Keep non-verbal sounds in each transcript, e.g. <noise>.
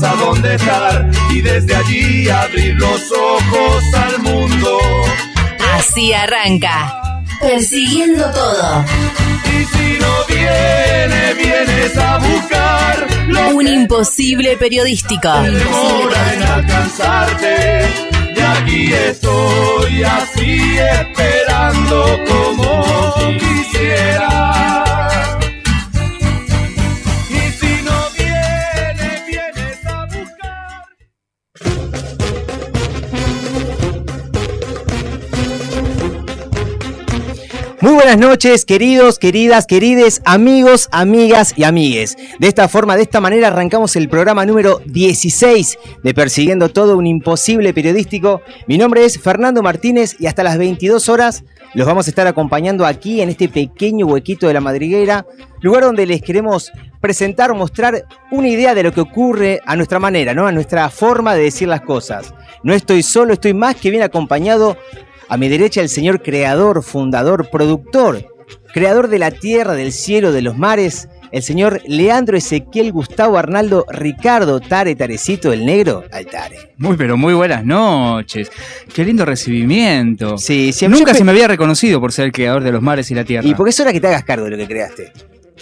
terraza donde estar y desde allí abrir los ojos al mundo. Así arranca. Persiguiendo todo. Y si no viene, vienes a buscar lo Un imposible periodístico. demora en alcanzarte. Y aquí estoy así esperando como quisiera. Muy buenas noches, queridos, queridas, querides, amigos, amigas y amigues. De esta forma, de esta manera, arrancamos el programa número 16 de Persiguiendo Todo, un imposible periodístico. Mi nombre es Fernando Martínez y hasta las 22 horas los vamos a estar acompañando aquí en este pequeño huequito de la madriguera, lugar donde les queremos presentar, mostrar una idea de lo que ocurre a nuestra manera, ¿no? A nuestra forma de decir las cosas. No estoy solo, estoy más que bien acompañado a mi derecha el señor creador, fundador, productor, creador de la tierra, del cielo, de los mares, el señor Leandro Ezequiel Gustavo Arnaldo Ricardo Tare Tarecito el Negro Altare. Muy, pero muy buenas noches. Qué lindo recibimiento. Sí, siempre Nunca se me había reconocido por ser el creador de los mares y la tierra. Y porque es hora que te hagas cargo de lo que creaste.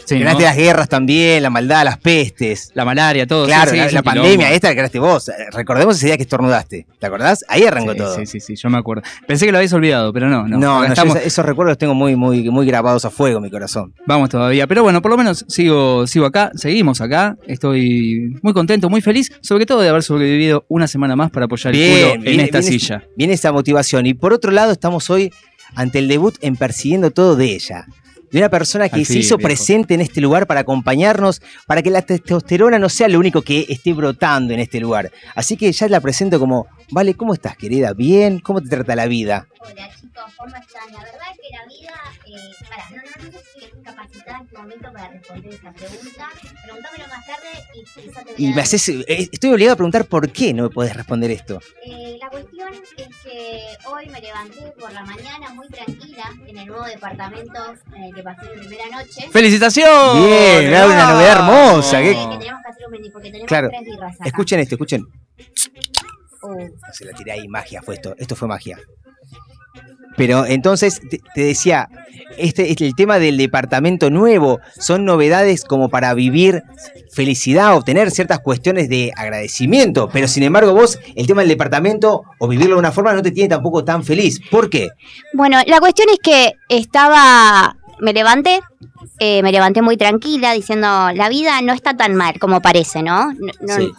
Sí, creaste ¿no? las guerras también, la maldad, las pestes. La malaria, todo. Claro, sí, sí, la, pandemia, esta la creaste vos. Recordemos ese día que estornudaste. ¿Te acordás? Ahí arrancó todo. Sí, sí, sí, yo me acuerdo. Pensé que lo habías olvidado, pero no, no. Estamos, esos recuerdos los tengo muy, muy, muy grabados a fuego mi corazón. Vamos todavía. Pero bueno, por lo menos sigo, sigo acá, seguimos acá. Estoy muy contento, muy feliz, sobre todo de haber sobrevivido una semana más para apoyar el culo en esta viene- silla. Viene esa motivación. Y por otro lado, estamos hoy ante el debut en Persiguiendo Todo de ella. De una persona que se hizo viejo. presente en este lugar para acompañarnos, para que la testosterona no sea lo único que esté brotando en este lugar. Así que ya la presento como, vale, ¿cómo estás, querida? ¿Bien? ¿Cómo te trata la vida? Hola chicos, ¿cómo están? La verdad es que la vida, eh, pará, no, no, no sé si estoy capacitada en este momento para responder esa pregunta. Pregúntamelo más tarde y quizá te voy Y a me haces, eh, estoy obligado a preguntar por qué no me puedes responder esto. Eh, la cuestión es que hoy me levanté por la mañana muy tranquila en el nuevo departamento en el que pasé mi primera noche. ¡Felicitaciones! Bien, me da una novedad hermosa, Eh, ¿qué? que teníamos que hacer un brindis porque tenemos Claro. tres birras acá. Escuchen esto, escuchen. Uh, No se la tiré ahí, magia fue esto. Esto fue magia. Pero entonces te, decía, este, este- el tema del departamento nuevo son novedades como para vivir felicidad, obtener ciertas cuestiones de agradecimiento. Pero sin embargo, vos, el tema del departamento o vivirlo de una forma no te tiene tampoco tan feliz. ¿Por qué? Bueno, la cuestión es que estaba, me levanté, eh, me levanté muy tranquila diciendo, la vida no está tan mal como parece, ¿no? No- no- Sí.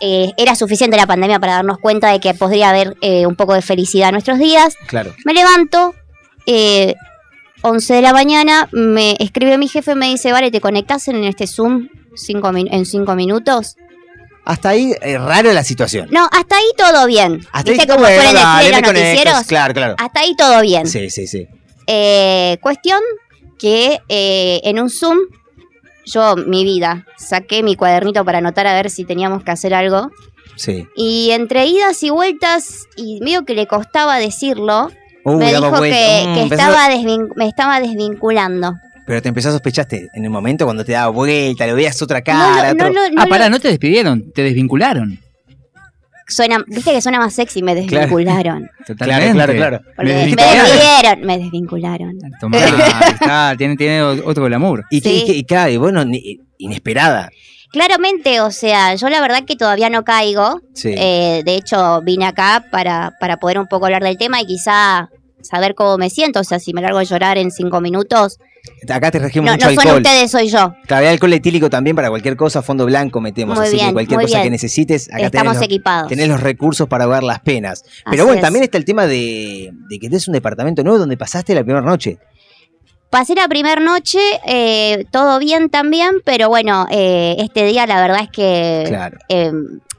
Eh, era suficiente la pandemia para darnos cuenta de que podría haber eh, un poco de felicidad en nuestros días. Claro. Me levanto, eh, 11 de la mañana, me escribe mi jefe, me dice, vale, ¿te conectas en este Zoom cinco en 5 minutos? Hasta ahí, eh, raro la situación. No, hasta ahí todo bien. Hasta ahí ¿Viste todo cómo bueno, suelen decir conectas. Claro, claro. Hasta ahí todo bien. Sí, sí, sí. Cuestión que en un Zoom, yo, mi vida, saqué mi cuadernito para anotar a ver si teníamos que hacer algo. Sí. Y entre idas y vueltas, y medio que le costaba decirlo, Uh, me dijo que, Mm, que estaba me estaba desvinculando. Pero te empezó a sospechaste en el momento cuando te daba vuelta, lo veías otra No cara. no otro- lo- no Ah, pará, no te despidieron, te desvincularon. Suena, Viste que suena más sexy, me Claro. desvincularon. <laughs> Totalmente. claro, claro. Porque Me me desvincularon. me desvincularon. Tomá, <laughs> está, tiene, tiene otro glamour. Y, que- Sí. y que- y claro, y bueno, ni- inesperada. Claramente, o sea, yo la verdad que todavía no caigo. Sí. Eh, de hecho, vine acá para, para poder un poco hablar del tema y quizá saber cómo me siento. O sea, si me largo a llorar en cinco minutos. Acá te regimos No, mucho no son alcohol. ustedes, soy yo. Claro, alcohol etílico también para cualquier cosa, fondo blanco metemos. Muy así que bien, cualquier muy cosa bien. que necesites, acá tenés Estamos los, equipados. tenés los recursos para ahogar las penas. Pero Así bueno, es. también está el tema de, de que tenés un departamento nuevo donde pasaste la primera noche. Pasé la primera noche, eh, todo bien también, pero bueno, eh, este día la verdad es que Claro. eh,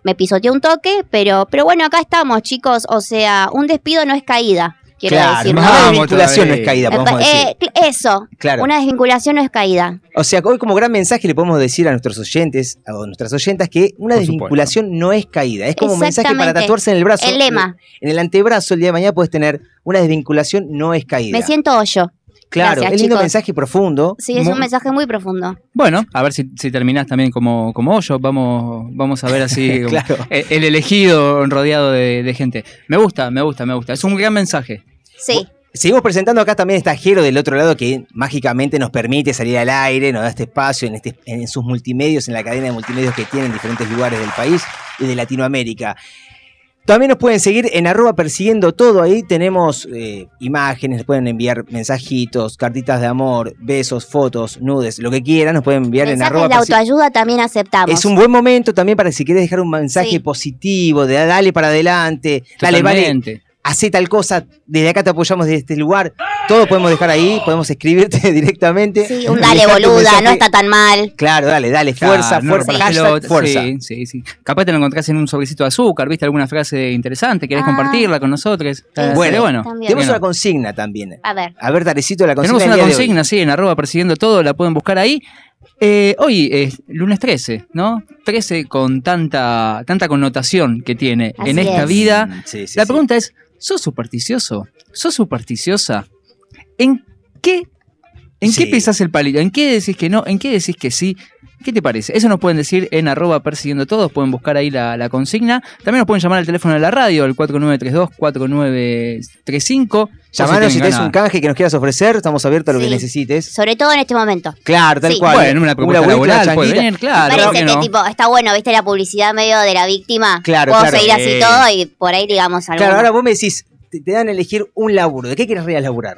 me pisoteó un toque, pero, pero bueno, acá estamos, chicos. O sea, un despido no es caída, quiero claro, decir. una desvinculación no es caída, podemos Eh, decir. eso, Claro. una desvinculación no es caída. O sea, hoy como gran mensaje le podemos decir a nuestros oyentes, a nuestras oyentas, que una Por desvinculación no es caída. Es como un mensaje para tatuarse en el brazo. El lema. En el antebrazo el día de mañana puedes tener una desvinculación no es caída. Me siento hoyo. Claro, Gracias, es lindo chicos. mensaje profundo. Sí, es un mensaje muy profundo. Bueno, a ver si, si terminás también como, como Hoyo. Vamos, vamos a ver así <laughs> Claro. el, el elegido rodeado de, de gente. Me gusta, me gusta, me gusta. Es un gran mensaje. Sí. Seguimos presentando acá también está Jero del otro lado que mágicamente nos permite salir al aire, nos da este espacio en, este, en sus multimedios, en la cadena de multimedios que tiene en diferentes lugares del país y de Latinoamérica. También nos pueden seguir en arroba persiguiendo todo. Ahí tenemos eh, imágenes, nos pueden enviar mensajitos, cartitas de amor, besos, fotos, nudes, lo que quieran, nos pueden enviar en arroba de autoayuda también aceptamos. Es un buen momento también para si quieres dejar un mensaje Sí. positivo, de dale para adelante, dale, vale, Totalmente. Hace tal cosa, desde acá te apoyamos desde este lugar. Todo podemos dejar ahí, podemos escribirte <laughs> directamente. Sí, un dale boluda, no está tan mal. Claro, dale, dale, fuerza, Claro, fuerza, hashtag fuerza. Sí, sí, sí. Capaz te lo encontrás en un sobrecito de azúcar, viste alguna frase interesante, querés Ah. compartirla con nosotros. Bueno, bueno. también. Tenemos una consigna también. A ver. A ver, Tarecito, la consigna. Tenemos una consigna, sí, en arroba persiguiendo todo, la pueden buscar ahí. Eh, hoy es lunes 13, ¿no? 13 con tanta, tanta connotación que tiene Así en esta es. vida. Mm, sí, sí, La sí. pregunta es, ¿sos supersticioso? ¿Sos supersticiosa? ¿En qué, en Sí. qué pisás el palito? ¿En qué decís que no? ¿En qué decís que sí? ¿Qué te parece? Eso nos pueden decir en arroba persiguiendo todos, pueden buscar ahí la, la consigna. También nos pueden llamar al teléfono de la radio, al 4932-4935. Llamanos si tenés un canje que nos quieras ofrecer, estamos abiertos a lo que necesites. Sobre todo en este momento. Claro, tal Sí. cual. Bueno, una propuesta una laboral puede venir, claro. Parece ¿por qué que no? tipo, está bueno, viste la publicidad medio de la víctima. Claro, Puedo claro. seguir así Eh. todo y por ahí digamos algo. Claro, ahora vos me decís, te, te dan a elegir un laburo. ¿De qué quieres laburar?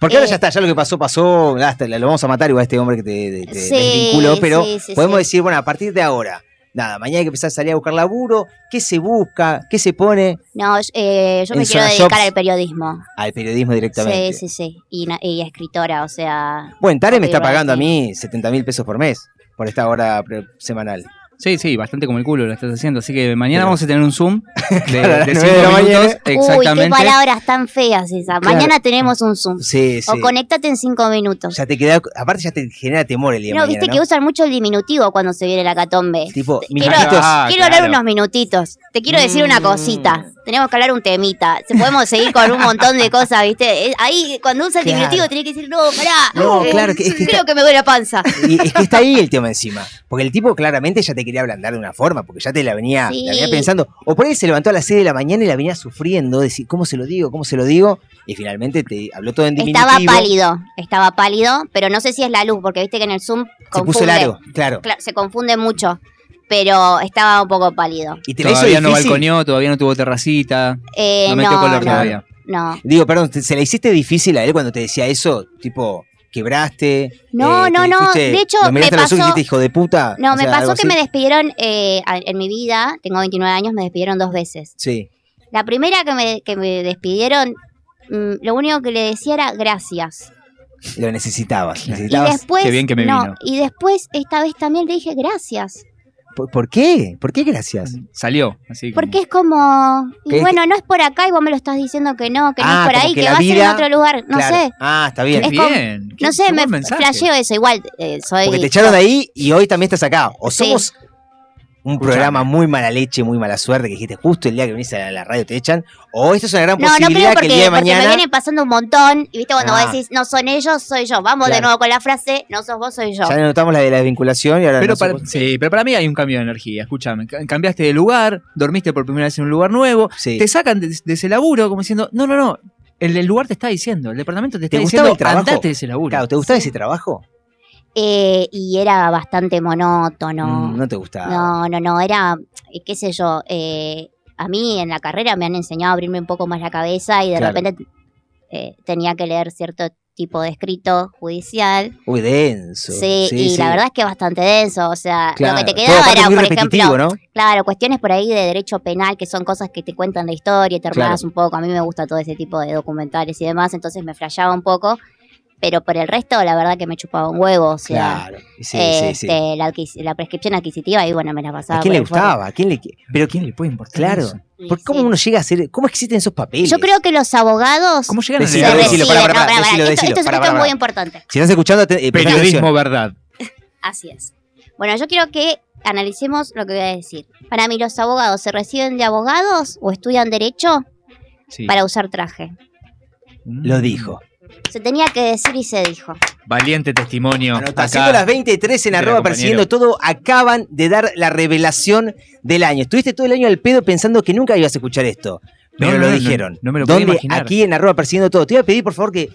Porque ahora Eh. ya está, ya lo que pasó, pasó. Hasta lo vamos a matar igual a este hombre que te, te- te Sí, desvinculó, pero sí, sí, podemos decir, bueno, a partir de ahora, nada, mañana hay que empezar a salir a buscar laburo. ¿Qué se busca? ¿Qué se pone? No, eh, yo me quiero dedicar Shops. al periodismo. Al periodismo directamente. Sí, sí, sí. Y, y escritora, o sea. Bueno, Tare me está pagando a mí 70 mil pesos por mes por esta hora semanal. Sí, sí, bastante como el culo lo estás haciendo. Así que mañana vamos a tener un Zoom <laughs> de, Claro, cinco la minutos. mañana. Uy, qué palabras tan feas esas. Claro. Mañana tenemos un Zoom. Sí, sí. O conectate en cinco minutos. Ya te queda, aparte ya te genera temor el día de No, mañana, viste ¿no? que usan mucho el diminutivo cuando se viene la catombe. Tipo, Quiero. Ah, quiero claro. hablar unos minutitos. Te quiero decir una Mm. cosita. Tenemos que hablar un temita. Se podemos seguir con un montón de cosas, ¿viste? Eh, Ahí, cuando usa el Claro. diminutivo, tenés que decir, no, pará. No, eh, claro, que es que creo está- que me duele la panza. Y es que está ahí el tema encima. Porque el tipo claramente ya te quería ablandar de una forma, porque ya te la venía, Sí. la venía pensando. O por ahí se levantó a las 6 de la mañana y la venía sufriendo, decir, ¿cómo se lo digo? ¿Cómo se lo digo? Y finalmente te habló todo en diminutivo. Estaba pálido, estaba pálido, pero no sé si es la luz, porque viste que en el Zoom Se confunde. puso el aro, claro. Claro, se confunde mucho, pero estaba un poco pálido. Y te Todavía no balconeó, todavía no tuvo terracita. Eh, no metió no, color no, todavía. no. Digo, perdón, ¿te- ¿se la hiciste difícil a él cuando te decía eso? Tipo, quebraste. No, eh, no, no, fuiste- de hecho, me pasó- dijiste, hijo de puta. No, o me sea, pasó que me despidieron eh, en mi vida, tengo 29 años, me despidieron dos veces. Sí. La primera que me, que me despidieron, mm, lo único que le decía era gracias. Lo necesitabas. Y necesitabas después, Qué bien que me no, vino. y después esta vez también le dije gracias. ¿Por, por qué? ¿Por qué gracias? Salió. Así como- Porque es como, y ¿Qué? bueno, no es por acá y vos me lo estás diciendo que no, que no Ah, es por ahí, que va a ser en otro lugar, no Claro. sé. Ah, está bien. Es Qué como- bien. No sé, me mensaje. flasheo eso, igual eh, soy... Porque te echaron de ahí y hoy también estás acá. O Sí. Un Escuchame. programa muy mala leche, muy mala suerte, que dijiste justo el día que venís a la radio te echan. O esto es una gran No, no posibilidad creo que el día porque, de porque me mañana. vienen pasando un montón. Y viste cuando Ah. vos decís, no son ellos, soy yo. Vamos de nuevo con la frase, no sos vos, soy yo. Ya notamos la de la desvinculación y ahora Pero no para, somos- sí, pero para mí hay un cambio de energía. Escúchame, ca- cambiaste de lugar, dormiste por primera vez en un lugar nuevo, Sí. te sacan de, de ese laburo como diciendo, no, no, no, el, el lugar te está diciendo, el departamento te está ¿Te gustaba diciendo, el trabajo? andate de ese laburo. Claro, ¿te gustaba ese trabajo? Eh, y era bastante monótono. Mm, no te gustaba. No, no, no, era, eh, qué sé yo, eh, a mí en la carrera me han enseñado a abrirme un poco más la cabeza y de Claro. repente eh, tenía que leer cierto tipo de escrito judicial. Uy, denso. Sí, y la verdad es que bastante denso, o sea, Claro. lo que te quedaba era, por ejemplo, ¿no? claro, cuestiones por ahí de derecho penal, que son cosas que te cuentan la historia, te Claro. un poco, a mí me gusta todo ese tipo de documentales y demás, entonces me flasheaba un poco, pero por el resto la verdad que me chupaba un huevo, o sea... Claro. Sí, sí, sí. este, La, la prescripción adquisitiva y bueno, me la pasaba. ¿A quién le gustaba? ¿A quién le... Pero ¿Quién le puede importar Claro. eso? Sí, ¿Por ¿Cómo sí. uno llega a hacer... ¿Cómo existen esos papeles? Yo creo que los abogados ¿Cómo llegan a No, pará, pará, decilo, esto, decilo, esto es- muy importante. Si estás escuchando... te- eh, Periodismo verdad. <laughs> Así es. Bueno, yo quiero que analicemos lo que voy a decir. Para mí, los abogados se reciben de abogados o estudian derecho Sí. para usar traje. Lo dijo. Se tenía que decir y se dijo. Valiente testimonio. Siendo las 23 en arroba persiguiendo todo, acaban de dar la revelación del año. Estuviste todo el año al pedo pensando que nunca ibas a escuchar esto. Pero No, lo no, dijeron. no me lo podía imaginar. Aquí en arroba persiguiendo todo. Te voy a pedir, por favor, que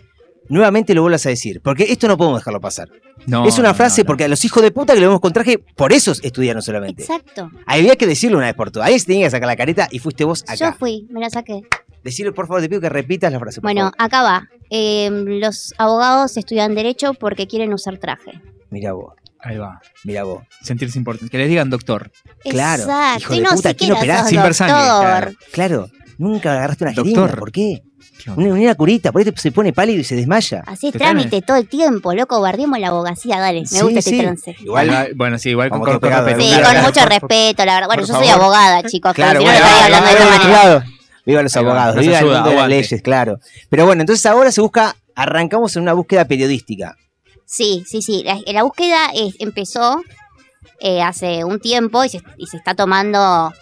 nuevamente lo vuelvas a decir. Porque esto no podemos dejarlo pasar. No, es una frase no, no. porque a los hijos de puta que lo vemos con traje, por eso estudiaron solamente. Exacto. Había que decirlo una vez por todas. Ahí se tenía que sacar la careta y fuiste vos Yo acá. fui, me la saqué. Decirlo, por favor, te pido que repitas la frase. por Bueno, favor. acá va. Eh, los abogados estudian derecho porque quieren usar traje. Mira vos, Ahí va. mira vos. Sentirse importante. Que les digan doctor. Claro, Exacto. hijo de no puta, ¿quién operás? Sin ver sangre, claro. Claro, nunca agarraste una Doctor. jeringa. ¿Por qué? Una, una curita, por ahí se pone pálido y se desmaya. Así Totalmente. trámite todo el tiempo, loco. Guardemos la abogacía, dale. Me Sí, gusta este sí. trance. Igual, bueno, sí, igual con corto todos pegados, Sí, Claro, con claro, mucho por- respeto, la verdad. Bueno, yo soy favor. abogada, chicos. Claro, pero si no, bueno, no estaría hablando de esta manera. Viva los abogados, viva el mundo de las leyes, claro. Pero bueno, entonces ahora se busca, arrancamos en una búsqueda periodística. Sí, sí, sí. La, la búsqueda eh, empezó eh, hace un tiempo y se, y se está tomando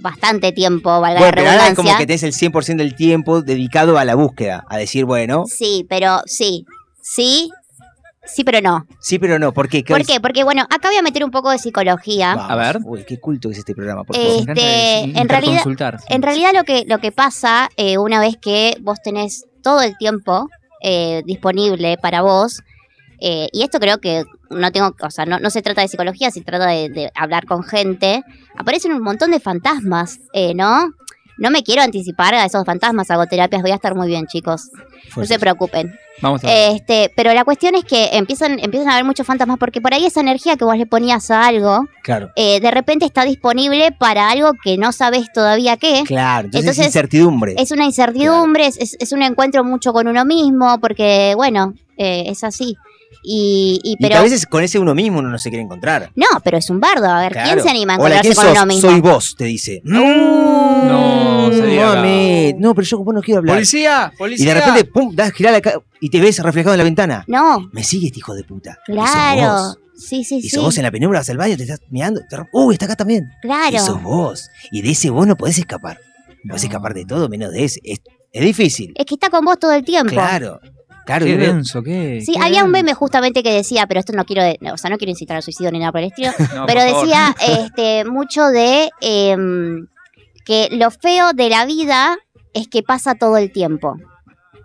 bastante tiempo, valga Bueno, la pero ahora es como redundancia. que tenés el 100% del tiempo dedicado a la búsqueda, a decir, bueno, Sí, pero sí. Sí, sí, pero no. sí, pero no, ¿por qué? ¿Por qué? Porque, bueno, acá voy a meter un poco de psicología. Vamos. A ver. Uy, qué culto es este programa, por favor. Este, en realidad- interconsultar. En realidad lo que, lo que pasa eh, una vez que vos tenés todo el tiempo eh, disponible para vos, eh, y esto creo que no tengo, o sea, no, no se trata de psicología, se trata de, de hablar con gente, aparecen un montón de fantasmas, eh, ¿no? No me quiero anticipar a esos fantasmas, hago terapias, voy a estar muy bien, chicos. No se preocupen. Vamos a ver. Este, pero la cuestión es que empiezan, empiezan a haber muchos fantasmas porque por ahí esa energía que vos le ponías a algo, Claro, eh, de repente está disponible para algo que no sabes todavía qué. claro. Entonces, Entonces, es incertidumbre. Es una incertidumbre, es, es- es un encuentro mucho con uno mismo, porque, bueno, eh, es así. Y, y y pero a veces con ese uno mismo uno no se quiere encontrar. no, pero es un bardo. A ver, ¿quién Claro. se anima a Hola, encontrarse ¿quién con sos? uno mismo? Soy vos, te dice. No, mami. No, pero yo vos no quiero hablar. ¡Policía! Y ¡Policía! de repente, pum, das girar la ca- y te ves reflejado en la ventana. No, Me sigue este hijo de puta. Y sos claro. vos. Sí, sí, Y sí. sos vos en la penumbra, vas al baño, te estás mirando. te Uy, está acá también. Y Claro. sos vos. Y de ese vos no podés escapar. Podés escapar de todo menos de ese. Es, es difícil. Es que está con vos todo el tiempo. Claro. Claro. Qué denso, qué. Sí, qué había un meme justamente que decía, pero esto no quiero, de- o sea, no quiero incitar al suicidio ni nada por el estilo, <laughs> No, pero decía <laughs> este mucho de em, que lo feo de la vida es que pasa todo el tiempo.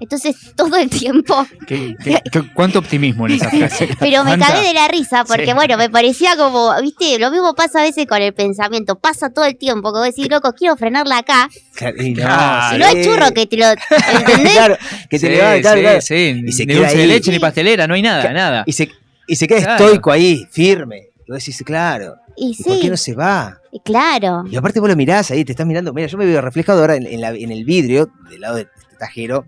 Entonces, <laughs> todo el tiempo. ¿Qué- qué- qué- ¿Cuánto optimismo en esa <laughs> frase? Pero me ¿Cuánta? cagué de la risa porque, Sí. bueno, me parecía como, viste, lo mismo pasa a veces con el pensamiento. Pasa todo el tiempo. Que vos decís, loco, quiero frenarla acá. Claro, y no, Claro. Si no hay sí. churro que te lo. ¿Entendés? Claro, que te Sí, levanta, claro, sí, claro. sí. Y se ni queda dulce de ahí. leche, ni pastelera, no hay nada, nada. Y se, y se queda Claro. estoico ahí, firme. Vos decís, claro. Y ¿Y por qué no se va? y claro. Y aparte vos lo mirás ahí, te estás mirando. Mira, yo me veo reflejado ahora en, en la- en el vidrio del lado del tajero.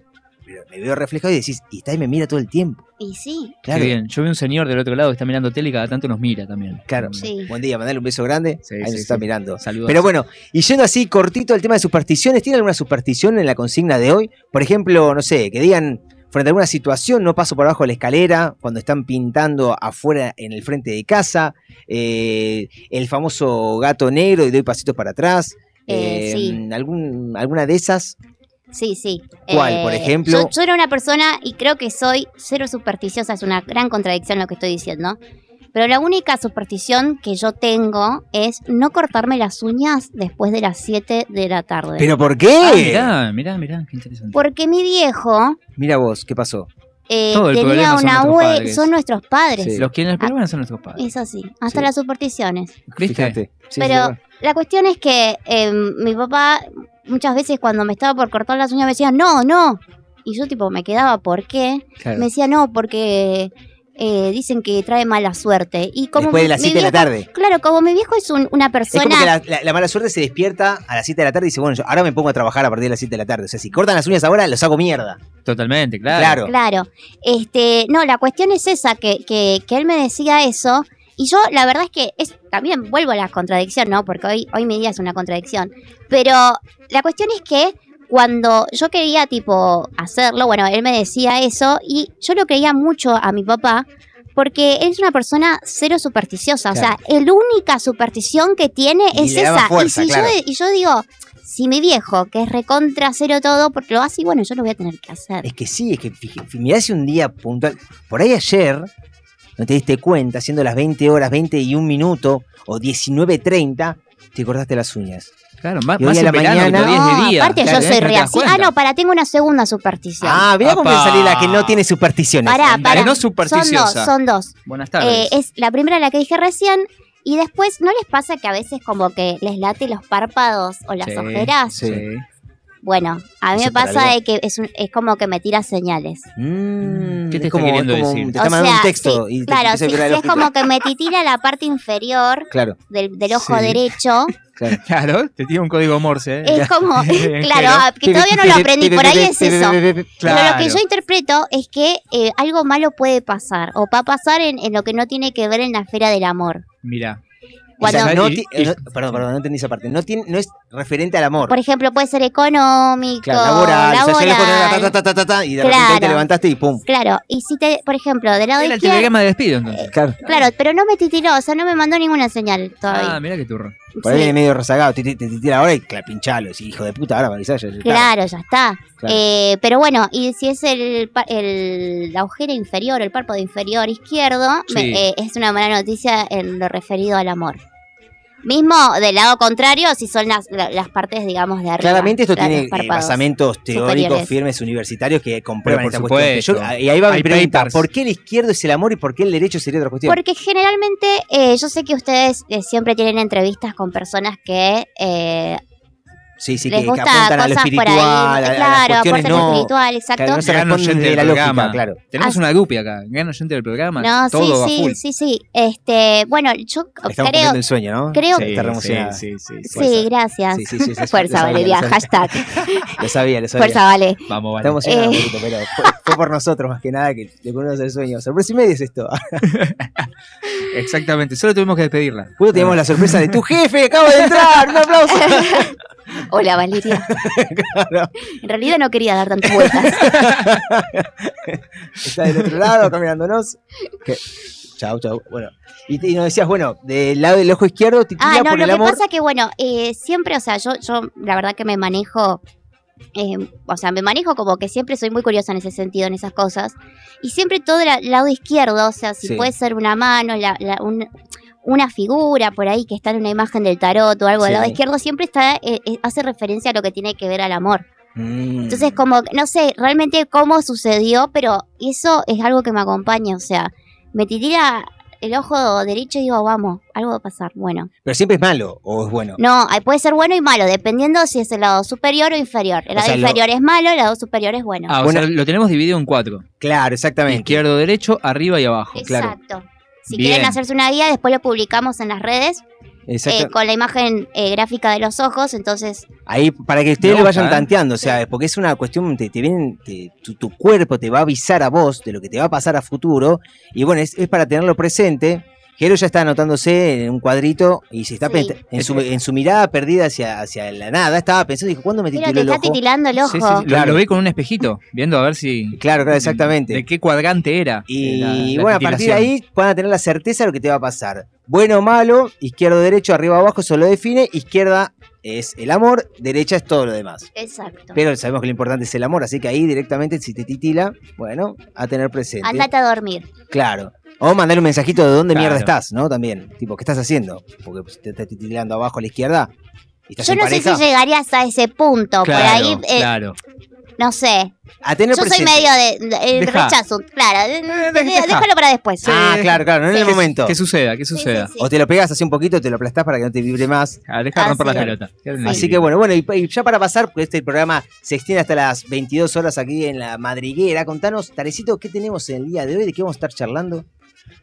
Pero me veo reflejado y decís, y está ahí me mira todo el tiempo. Y sí. Claro. Qué bien. Yo vi un señor del otro lado que está mirando tele y cada tanto nos mira también. Claro. Sí. Buen día, mandale un beso grande. Sí, ahí sí, nos está sí. mirando. Saludos. Pero bueno, y yendo así cortito al tema de supersticiones, ¿tiene alguna superstición en la consigna de hoy? Por ejemplo, no sé, que digan frente a alguna situación, no paso por abajo de la escalera, cuando están pintando afuera en el frente de casa, eh, el famoso gato negro y doy pasitos para atrás. Eh, sí. algún, ¿Alguna de esas? Sí, sí. ¿Cuál, por ejemplo? Yo, yo era una persona y creo que soy cero supersticiosa, es una gran contradicción lo que estoy diciendo. Pero la única superstición que yo tengo es no cortarme las uñas después de las 7 de la tarde. ¿Pero por Ah, qué? mirá, mirá, mirá, qué interesante. Porque mi viejo Mira vos, ¿qué pasó? Eh, tenía una padres. son nuestros padres. Sí. Los que en el programa son nuestros padres. Es así, hasta Sí. las supersticiones. ¿Viste? Fíjate. Sí, Pero sí, la cuestión es que eh, mi papá muchas veces cuando me estaba por cortar las uñas me decía, no, no. Y yo tipo me quedaba, ¿por qué? Claro. Me decía, no, porque eh, dicen que trae mala suerte. Y como Después de mi- las mi 7 de la viejo- tarde. Claro, como mi viejo es un- una Es persona... como que la, la- la mala suerte se despierta a las 7 de la tarde y dice, bueno, yo ahora me pongo a trabajar a partir de las 7 de la tarde. O sea, si cortan las uñas ahora, los hago mierda. Totalmente, claro. Claro. Claro. Este, no, la cuestión es esa, que, que, que él me decía eso. Y yo, la verdad es que es, también vuelvo a la contradicción, ¿no? Porque hoy, hoy mi día es una contradicción. Pero la cuestión es que cuando yo quería, tipo, hacerlo, bueno, él me decía eso y yo lo creía mucho a mi papá porque él es una persona cero supersticiosa. Claro. O sea, la única superstición que tiene Y es esa. fuerza, y, si claro. yo, y yo digo, si mi viejo, que es recontra cero todo, porque lo hace y bueno, yo lo voy a tener que hacer. Es que sí, es que mirá si un día puntual. Por ahí ayer, no te diste cuenta, siendo las 20 horas, 20 y un minuto, o 19.30, te cortaste las uñas. Claro, más, Y hoy más a la mañana- No, día. aparte Claro, yo ¿eh? soy No te re das así. Ah, no, para, tengo una segunda superstición. Ah, mira cómo salir la que no tiene supersticiones. Pará, la pará. que no Son supersticiosa. dos, son dos. Buenas Eh, tardes. es la primera la que dije recién. Y después, ¿no les pasa que a veces como que les late los párpados o las Sí, ojeras? Sí. Bueno, a mí ¿Eso me pasa de que es, un- es como que me tira señales. Mm, ¿Qué te es está como- queriendo es como- decir? Te está mandando un texto. sí, y te claro, sí, sí, es como que me <laughs> titila la parte inferior Claro, del, del ojo Sí. derecho. <laughs> claro. Claro, te tiene un código Morse. ¿eh? Es como, <laughs> claro, ah, que todavía no lo aprendí, por ahí es eso. Pero lo que yo interpreto es que eh, algo malo puede pasar, o va a pasar en, en lo que no tiene que ver en la esfera del amor. Mira. O sea, Cuando- no Y- ti- y- no- perdón, perdón, no entendí esa parte. No, tiene, no es referente al amor. Por ejemplo, puede ser económico, claro, laboral. O sea, yo le pongo laboral. ta, ta, ta, ta, ta, y de repente ahí te Claro. levantaste y pum. Claro, y si te, por ejemplo, del lado Era el izquierdo. telegrama de despido entonces. Claro. Claro, pero no me titiló, o sea, no me mandó ninguna señal Ah, todavía. mira qué turro. Por ahí Sí, viene medio rezagado. Te, te, te tira ahora y pinchalo. Sí, hijo de puta, ahora avisá, ya, ya está. Claro, ya está. Claro. Eh, pero bueno, y si es el, el- la ojera inferior, el párpado inferior izquierdo, me- eh, es una mala noticia en lo referido al amor. Mismo del lado contrario, si son las, la- las partes, digamos, de arriba. Claramente esto tiene eh, basamentos teóricos firmes universitarios que comprueban por esta cuestión. yo- y ahí va mi pregunta. papers. ¿Por qué el izquierdo es el amor y por qué el derecho sería otra cuestión? Porque generalmente, eh, yo sé que ustedes eh, siempre tienen entrevistas con personas que eh, sí, sí, les que, que gusta apuntan a lo cosas por espiritual, a- a, ahí. las claro, aportan lo no... espiritual, exacto. Claro, no se de la del lógica, programa. claro. Tenemos Ah, una grupi acá, gran oyente del programa. No, todo sí, a full. sí, sí, sí. Este, bueno, yo Estamos creo. el sueño, ¿no? creo- Sí, emocionada. sí, sí, sí. Sí, gracias. Sí, sí, sí, sí, sí, <laughs> Fuerza, sabía, Valeria, lo hashtag. <laughs> Lo sabía, lo sabía. Fuerza, Vale. Vamos, vale. Emocionado, Eh. Burrito, pero fue, fue por nosotros más que nada que le ponemos el sueño. Sorpresa y media es esto. <laughs> Exactamente, solo tuvimos que despedirla. Justo tenemos la sorpresa de tu jefe, acaba de entrar. Un aplauso. Hola, Valeria. <laughs> Claro. En realidad no quería dar tantas vueltas. <laughs> Está del otro lado, acá mirándonos. Que- Chau, chau. Bueno, y, y nos decías, bueno, del lado del ojo izquierdo, titila Ah, no, por lo el que amor. pasa que, bueno, eh, siempre, o sea, yo, yo la verdad que me manejo, eh, o sea, me manejo como que siempre soy muy curiosa en ese sentido, en esas cosas. Y siempre todo el lado izquierdo, o sea, si Sí. puede ser una mano, la- la- un- una figura por ahí que está en una imagen del tarot o algo del Sí. lado izquierdo, siempre está eh, eh, hace referencia a lo que tiene que ver al amor. Mm. Entonces, como, no sé realmente cómo sucedió, pero eso es algo que me acompaña, o sea, me titila el ojo derecho y digo, vamos, algo va a pasar, bueno. Pero siempre es malo o es bueno. No, ahí puede ser bueno y malo, dependiendo si es el lado superior o inferior. El O lado sea, lo- inferior es malo, el lado superior es bueno. Ah, o Bueno. sea, lo tenemos dividido en cuatro. Claro, exactamente. Izquierdo, derecho, arriba y abajo. claro. Si Bien. quieren hacerse una guía, después lo publicamos en las redes eh, con la imagen eh, gráfica de los ojos. Entonces, Ahí, para que ustedes lo vayan ¿eh? tanteando, o sea, porque es una cuestión, te, te vienen, te- tu, tu cuerpo te va a avisar a vos de lo que te va a pasar a futuro, y bueno, es, es para tenerlo presente. Jero ya está anotándose en un cuadrito y se está Sí. en, su, en su mirada perdida hacia, hacia la nada, estaba pensando, dijo, ¿cuándo me pero titiló te el está ojo? titilando el ojo. Sí, sí, sí. Lo- Claro. Lo, vi con un espejito, viendo a ver si. Claro, claro, exactamente. De qué cuadrante era. Y la- la bueno, a partir de ahí van a tener la certeza de lo que te va a pasar. Bueno o malo, izquierdo derecho, arriba abajo, eso lo define. Izquierda es el amor, derecha es todo lo demás. Exacto. Pero sabemos que lo importante es el amor, así que ahí directamente si te titila, bueno, a tener presente. Andate a dormir. Claro. O mandar un mensajito de dónde Claro. mierda estás, ¿no? También. Tipo, ¿qué estás haciendo? Porque pues, te estás titilando abajo a la izquierda. Y estás Yo en no sé si llegarías a ese punto. Claro, por ahí, eh, claro. no sé. A tener Yo soy medio de, rechazo. Claro, de- deja. déjalo para después. Ah, claro, claro, no en el momento. Que suceda, que suceda. sí, sí. O te lo pegas así un poquito, te lo aplastás para que no te vibre más. Ah, deja de romper la pelota. Así que bueno, bueno, y, y ya para pasar, porque este programa se extiende hasta las 22 horas aquí en la madriguera, contanos, Tarecito, ¿qué tenemos en el día de hoy? ¿De qué vamos a estar charlando?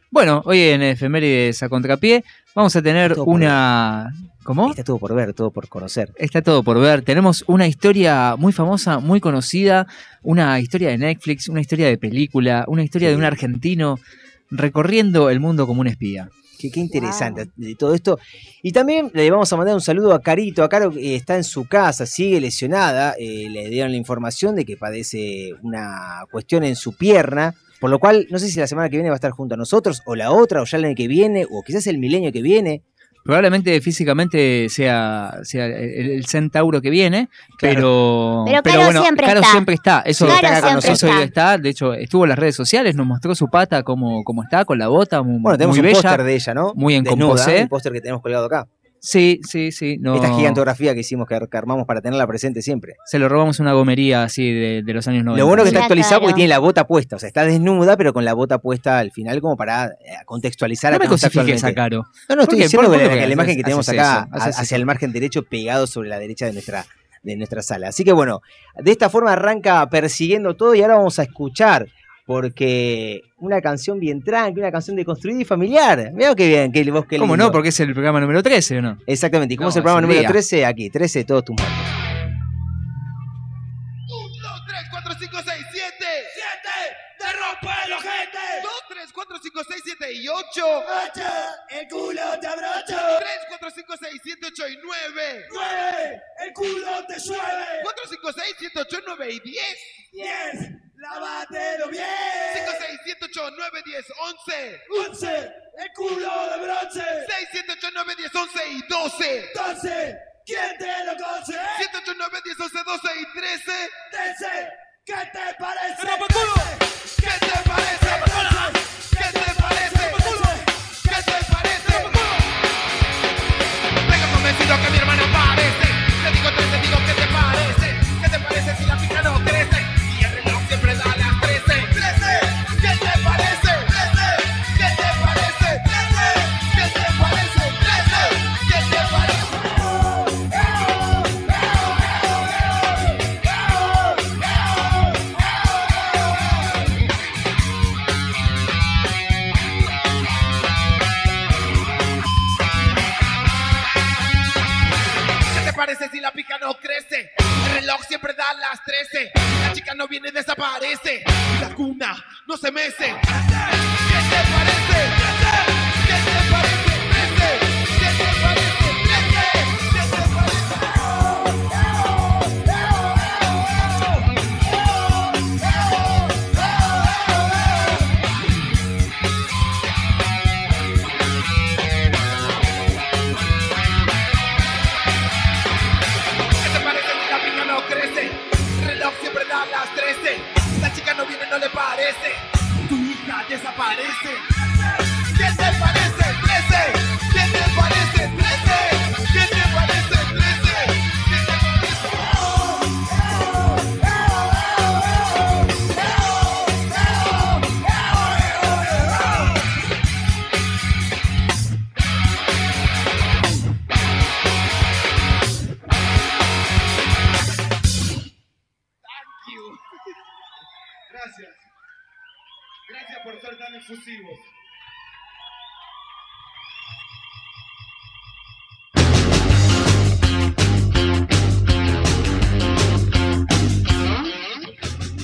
Bueno, hoy en Efemérides a Contrapié vamos a tener Todo una. ¿Cómo? Está todo por ver, todo por conocer. Está todo por ver. Tenemos una historia muy famosa, muy conocida, una historia de Netflix, una historia de película, una historia de un argentino recorriendo el mundo como un espía. Qué, qué interesante de todo esto. Y también le vamos a mandar un saludo a Carito. A Caro que está en su casa, sigue lesionada. eh, le dieron la información de que padece una cuestión en su pierna. Por lo cual, no sé si la semana que viene va a estar junto a nosotros, o la otra, o ya el año que viene, o quizás el milenio que viene. Probablemente físicamente sea, sea el, el centauro que viene, pero, Pero Caro siempre Caro está. siempre está. Eso, Caro está con siempre nosotros, está. está. De hecho, estuvo en las redes sociales, nos mostró su pata como, como está, con la bota, muy, Bueno, tenemos muy un bella. póster de ella, ¿no? muy en Desnuda, composé. el póster que tenemos colgado acá. Sí, sí, sí. No, Esta gigantografía que hicimos, que, que armamos para tenerla presente siempre. Se lo robamos una gomería así de, de los años 90. Lo bueno que está actualizado porque tiene la bota puesta, o sea, está desnuda, pero con la bota puesta al final como para eh, contextualizar no a me cómo está cosifiques a. Caro. No, no, estoy diciendo ¿Por- que por la, imagen que tenemos acá hacia eso. el margen derecho pegado sobre la derecha de nuestra, de nuestra sala. Así que bueno, de esta forma arranca persiguiendo todo y ahora vamos a escuchar porque una canción bien tranqui, una canción de construida y familiar. Veo que bien, que vos qué ¿Cómo lindo. no? Porque es el programa número 13, ¿o no? Exactamente, ¿y cómo No, es el programa número día. 13? Aquí, 13 de todos tus muertos. 5, 6, 7 y 8. 8. El culo te abrocho. 3, 4, 5, 6, 7, 8 y 9. 9. El culo te llueve. 4, 5, 6, 7, 8, 9 y 10. 10. Lávátelo bien. 5, 6, 7, 8, 9, 10, 11. 11. El culo de bronce. 6, 7, 8, 9, 10, 11 y 12. 12. ¿Quién te lo conoce? 7, 8, 9, 10, 11, 12 y 13. 13. ¿Qué te parece? ¿Qué te parece? ¿Qué te parece? Convencido que El reloj siempre da las 13. La chica no viene desaparece. La cuna no se mece. ¿Qué te parece?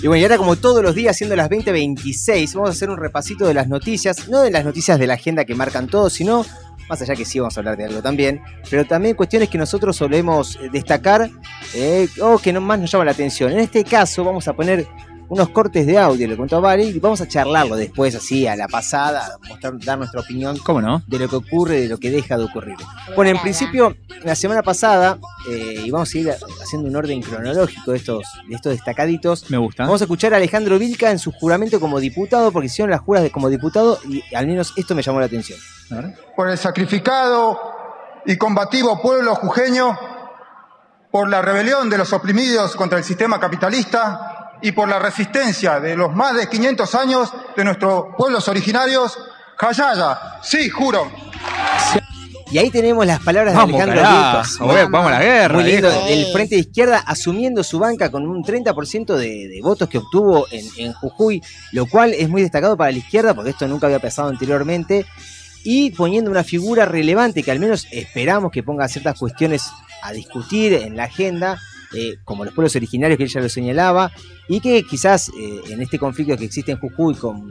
Y bueno, y ahora como todos los días, siendo las 20.26, vamos a hacer un repasito de las noticias, no de las noticias de la agenda que marcan todos, sino, más allá que sí vamos a hablar de algo también, pero también cuestiones que nosotros solemos eh, destacar eh, o que más nos llama la atención. En este caso vamos a poner unos cortes de audio, le contó a Vale, y vamos a charlarlo después, así, a la pasada, mostrar, dar nuestra opinión ¿Cómo no? de lo que ocurre, de lo que deja de ocurrir. Bueno, en principio, la semana pasada, eh, y vamos a ir haciendo un orden cronológico de estos, de estos destacaditos, Me gusta. Vamos a escuchar a Alejandro Vilca en su juramento como diputado, porque hicieron las juras de como diputado y al menos esto me llamó la atención. Por el sacrificado y combativo pueblo jujeño, por la rebelión de los oprimidos contra el sistema capitalista y por la resistencia de los más de 500 años de nuestros pueblos originarios, Jayaya, sí, juro. Y ahí tenemos las palabras Vamos, de Alejandro carajo, Vilca. vamos, vamos a la guerra. Muy lindo, viejo. del frente de izquierda asumiendo su banca con un 30% de, de votos que obtuvo en, en Jujuy, lo cual es muy destacado para la izquierda porque esto nunca había pasado anteriormente, y poniendo una figura relevante que al menos esperamos que ponga ciertas cuestiones a discutir en la agenda, eh, como los pueblos originarios que ella lo señalaba, y que quizás eh, en este conflicto que existe en Jujuy con,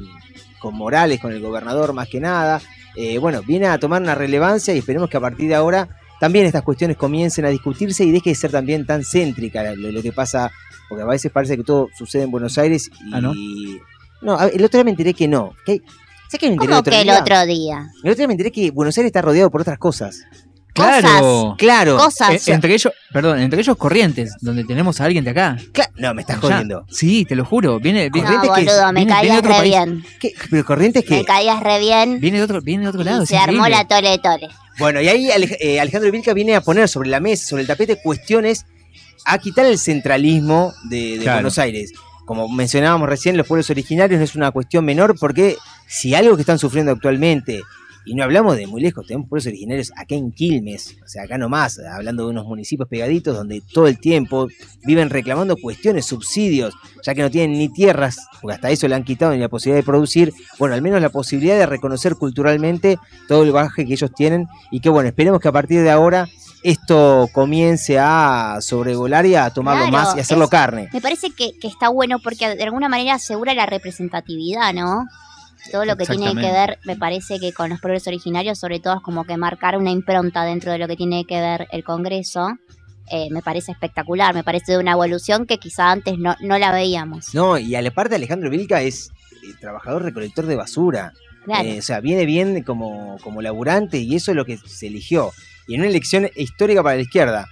con Morales, con el gobernador más que nada, eh, bueno, viene a tomar una relevancia y esperemos que a partir de ahora también estas cuestiones comiencen a discutirse y deje de ser también tan céntrica lo, lo que pasa, porque a veces parece que todo sucede en Buenos Aires y... Ah, ¿no? No, el otro día me enteré que no, que ¿Sabes qué me enteré ¿Cómo otro que el día? otro día? El otro día me enteré que Buenos Aires está rodeado por otras cosas. Claro. Claro. Cosas. Eh, entre ellos, perdón, entre ellos Corrientes, donde tenemos a alguien de acá. Cla- no, me estás Ya. jodiendo. Sí, te lo juro. Viene, viene, No, Corrientes que boludo, me viene- caías re país. bien. ¿Qué? ¿Pero Corrientes qué? Me caías re bien. viene de otro, viene de otro lado. y se armó la tole de tole. Bueno, y ahí eh, Alejandro Vilca viene a poner sobre la mesa, sobre el tapete, cuestiones a quitar el centralismo de, de Claro. Buenos Aires. Como mencionábamos recién, los pueblos originarios no es una cuestión menor porque si algo que están sufriendo actualmente, y no hablamos de muy lejos, tenemos pueblos originarios acá en Quilmes, o sea, acá nomás, hablando de unos municipios pegaditos donde todo el tiempo viven reclamando cuestiones, subsidios, ya que no tienen ni tierras, porque hasta eso le han quitado ni la posibilidad de producir, bueno, al menos la posibilidad de reconocer culturalmente todo el bagaje que ellos tienen y que bueno, esperemos que a partir de ahora esto comience a sobrevolar y a tomarlo Claro, más y hacerlo es- carne. Me parece que, que está bueno porque de alguna manera asegura la representatividad, ¿no? Todo lo que tiene que ver, me parece que con los pueblos originarios, sobre todo es como que marcar una impronta dentro de lo que tiene que ver el Congreso, eh, me parece espectacular, me parece de una evolución que quizá antes no, no la veíamos. No, y a la parte Alejandro Vilca es eh, trabajador recolector de basura. Claro. Eh, o sea, viene bien como, como laburante y eso es lo que se eligió. Y en una elección histórica para la izquierda,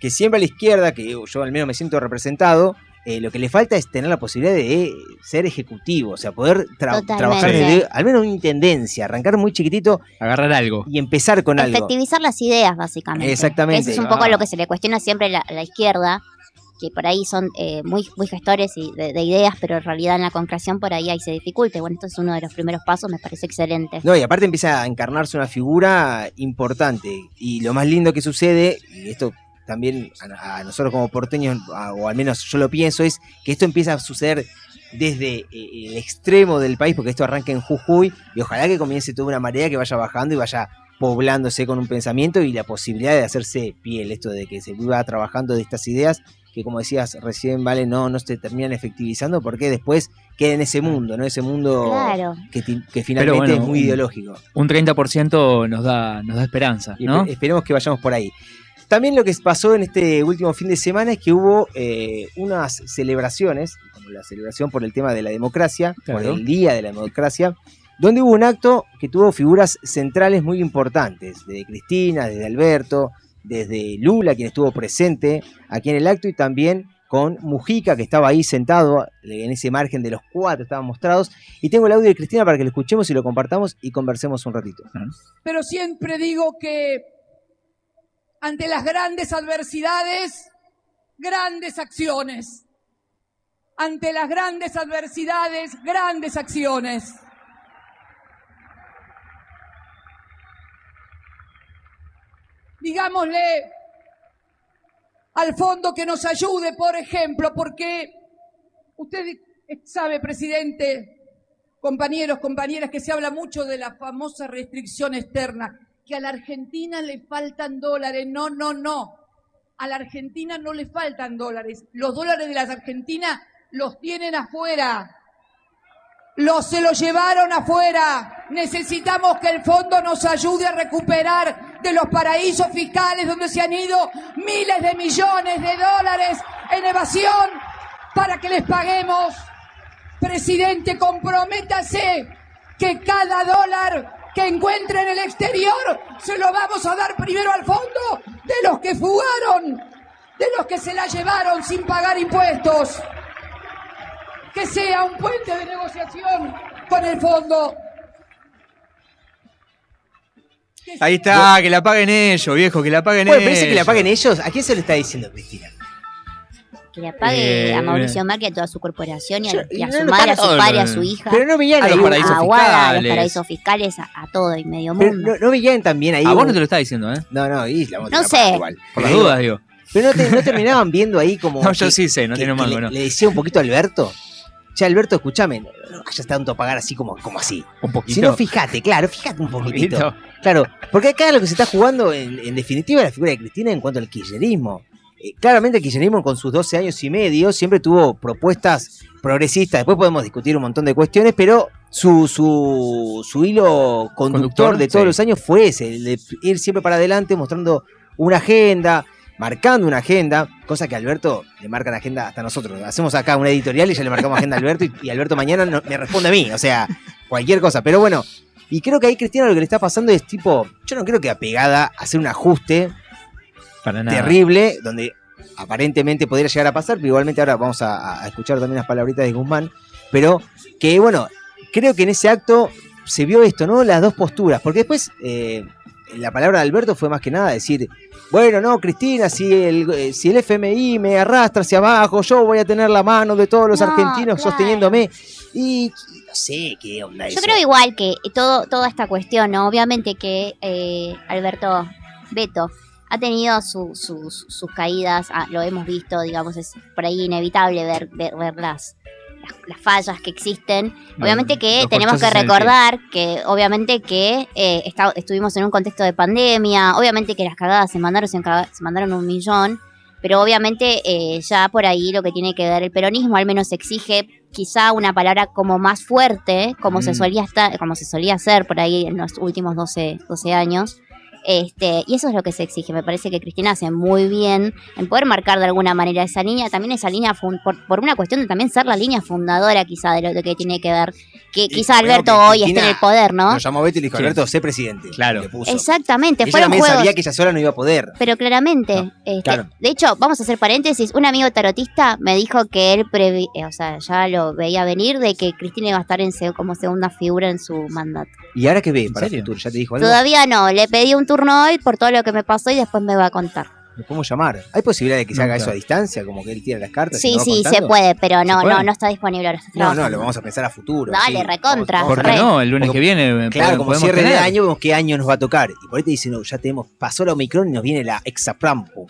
que siempre a la izquierda, que yo al menos me siento representado, eh, lo que le falta es tener la posibilidad de ser ejecutivo, o sea, poder tra- Totalmente. trabajar desde al menos una intendencia, arrancar muy chiquitito Agarrar algo. y empezar con algo. Efectivizar las ideas, básicamente. Exactamente. Eso es un Ah. poco lo que se le cuestiona siempre a la, a la izquierda, que por ahí son eh, muy, muy gestores y de, de ideas, pero en realidad en la concreción por ahí ahí se dificulta. Y Bueno, esto es uno de los primeros pasos, me parece excelente. No, y aparte empieza a encarnarse una figura importante. Y lo más lindo que sucede, y esto también a, a nosotros como porteños, a- o al menos yo lo pienso, es que esto empieza a suceder desde eh, el extremo del país, porque esto arranca en Jujuy, y ojalá que comience toda una marea que vaya bajando y vaya poblándose con un pensamiento y la posibilidad de hacerse piel, esto de que se viva trabajando de estas ideas que como decías recién, Vale, no, no se terminan efectivizando porque después queda en ese mundo, ¿no? Ese mundo Claro. que, ti- que finalmente bueno, es muy un- ideológico. Un 30% nos da, nos da esperanza, Y ¿no? espe- esperemos que vayamos por ahí. También lo que pasó en este último fin de semana es que hubo eh, unas celebraciones, como la celebración por el tema de la democracia, por Claro. el Día de la Democracia, donde hubo un acto que tuvo figuras centrales muy importantes, desde Cristina, desde Alberto, desde Lula, quien estuvo presente aquí en el acto, y también con Mujica, que estaba ahí sentado en ese margen de los cuatro, estaban mostrados. Y tengo el audio de Cristina para que lo escuchemos y lo compartamos y conversemos un ratito. pero siempre digo que ante las grandes adversidades, grandes acciones. Ante las grandes adversidades, grandes acciones. Digámosle al fondo que nos ayude, por ejemplo, porque usted sabe, presidente, compañeros, compañeras, que se habla mucho de la famosa restricción externa, que a la Argentina le faltan dólares. No, no, no. A la Argentina no le faltan dólares. Los dólares de la Argentina los tienen afuera. Los se los llevaron afuera. Necesitamos que el fondo nos ayude a recuperar de los paraísos fiscales donde se han ido miles de millones de dólares en evasión para que les paguemos. Presidente, comprométase que cada dólar que encuentre en el exterior se lo vamos a dar primero al fondo de los que fugaron, de los que se la llevaron sin pagar impuestos. Que sea un puente de negociación con el fondo. Ahí está, que la paguen ellos, viejo, que la paguen Bueno, ellos. parece que la paguen ellos. ¿A quién se lo está diciendo Cristina? Que le pague Eh, a Mauricio Macri, a toda su corporación y a, y su madre, a su padre, a su hija, Pero no veían A los paraísos a Aguada, a los fiscales. paraísos fiscales, a, a todo y medio pero mundo. no, no veían también ahí. A vos no te lo está diciendo, ¿eh? No, no, y la vamos a No sé. igual. Por las dudas, digo. Pero no, te- no terminaban viendo ahí como. <laughs> No, yo sí sé, no que- tiene mango, le, no. le decía un poquito a Alberto. Che, Alberto, escúchame, no no vayas tanto a pagar así como, como así. Un poquito. Si no, fíjate, claro, fíjate un un poquitito. poquito. Claro, porque acá lo que se está jugando, en, en definitiva, es la figura de Cristina en cuanto al kirchnerismo. Eh, claramente el kirchnerismo con sus 12 años y medio siempre tuvo propuestas progresistas. Después podemos discutir un montón de cuestiones, pero su, su, su hilo conductor, Conductor, de todos sí. los años fue ese, el de ir siempre para adelante mostrando una agenda, marcando una agenda, cosa que Alberto le marca la agenda hasta nosotros. Hacemos acá una editorial y ya le marcamos agenda a Alberto y, y Alberto mañana no- me responde a mí. O sea, cualquier cosa. Pero bueno, y creo que ahí Cristina lo que le está pasando es tipo, yo no creo que apegada a hacer un ajuste Para nada. terrible, donde aparentemente podría llegar a pasar, pero igualmente ahora vamos a, a escuchar también las palabritas de Guzmán, pero que bueno, creo que en ese acto se vio esto, ¿no? Las dos posturas, porque después eh, la palabra de Alberto fue más que nada decir, bueno, no, Cristina, si el, eh, si el FMI me arrastra hacia abajo, yo voy a tener la mano de todos los No, argentinos claro. sosteniéndome. Y, y no sé qué onda Yo eso. creo igual que todo, toda esta cuestión, ¿no? Obviamente que eh, Alberto Beto ha tenido su- sus- sus caídas, ah, lo hemos visto, digamos, es por ahí inevitable ver, ver, ver las, las, las fallas que existen. Obviamente que los tenemos que recordar que obviamente que eh, está- estuvimos en un contexto de pandemia, obviamente que las cagadas se mandaron, se, se mandaron un millón, pero obviamente eh, ya por ahí lo que tiene que ver el peronismo al menos exige quizá una palabra como más fuerte, como se Mm. solía estar, como se solía hacer por ahí en los últimos 12, 12 años. Este, y eso es lo que se exige. Me parece que Cristina hace muy bien en poder marcar de alguna manera esa línea. También esa línea, fun- por, por una cuestión de también ser la línea fundadora quizá de lo de que tiene que ver. Que quizá Alberto que hoy esté en el poder, ¿no? Lo llamó Beto y le dijo, Sí. Alberto, sé presidente. Claro. Y le puso. Exactamente, Ella también juegos. sabía que ella sola no iba a poder. Pero claramente, No, este, claro. de hecho, vamos a hacer paréntesis, un amigo tarotista me dijo que él, previ- eh, o sea, ya lo veía venir de que Cristina iba a estar en como segunda figura en su mandato. ¿Y ahora qué ve ¿En para el futuro? ¿Ya te dijo algo? Todavía no, le pedí un turno hoy por todo lo que me pasó y después me va a contar. ¿Lo podemos llamar? ¿Hay posibilidad de que se haga eso a distancia? Como que él tira las cartas. y Sí, sí, se puede, pero no, puede? no, no está disponible ahora. No, no, lo vamos a pensar a futuro. Dale, sí. recontra, Vamos- ¿Por vamos- qué no? El lunes Porque- que viene. Claro, como cierre de año, vemos qué año nos va a tocar. Y por ahí te dicen, no, ya tenemos, pasó la Omicron y nos viene la Exaprampo.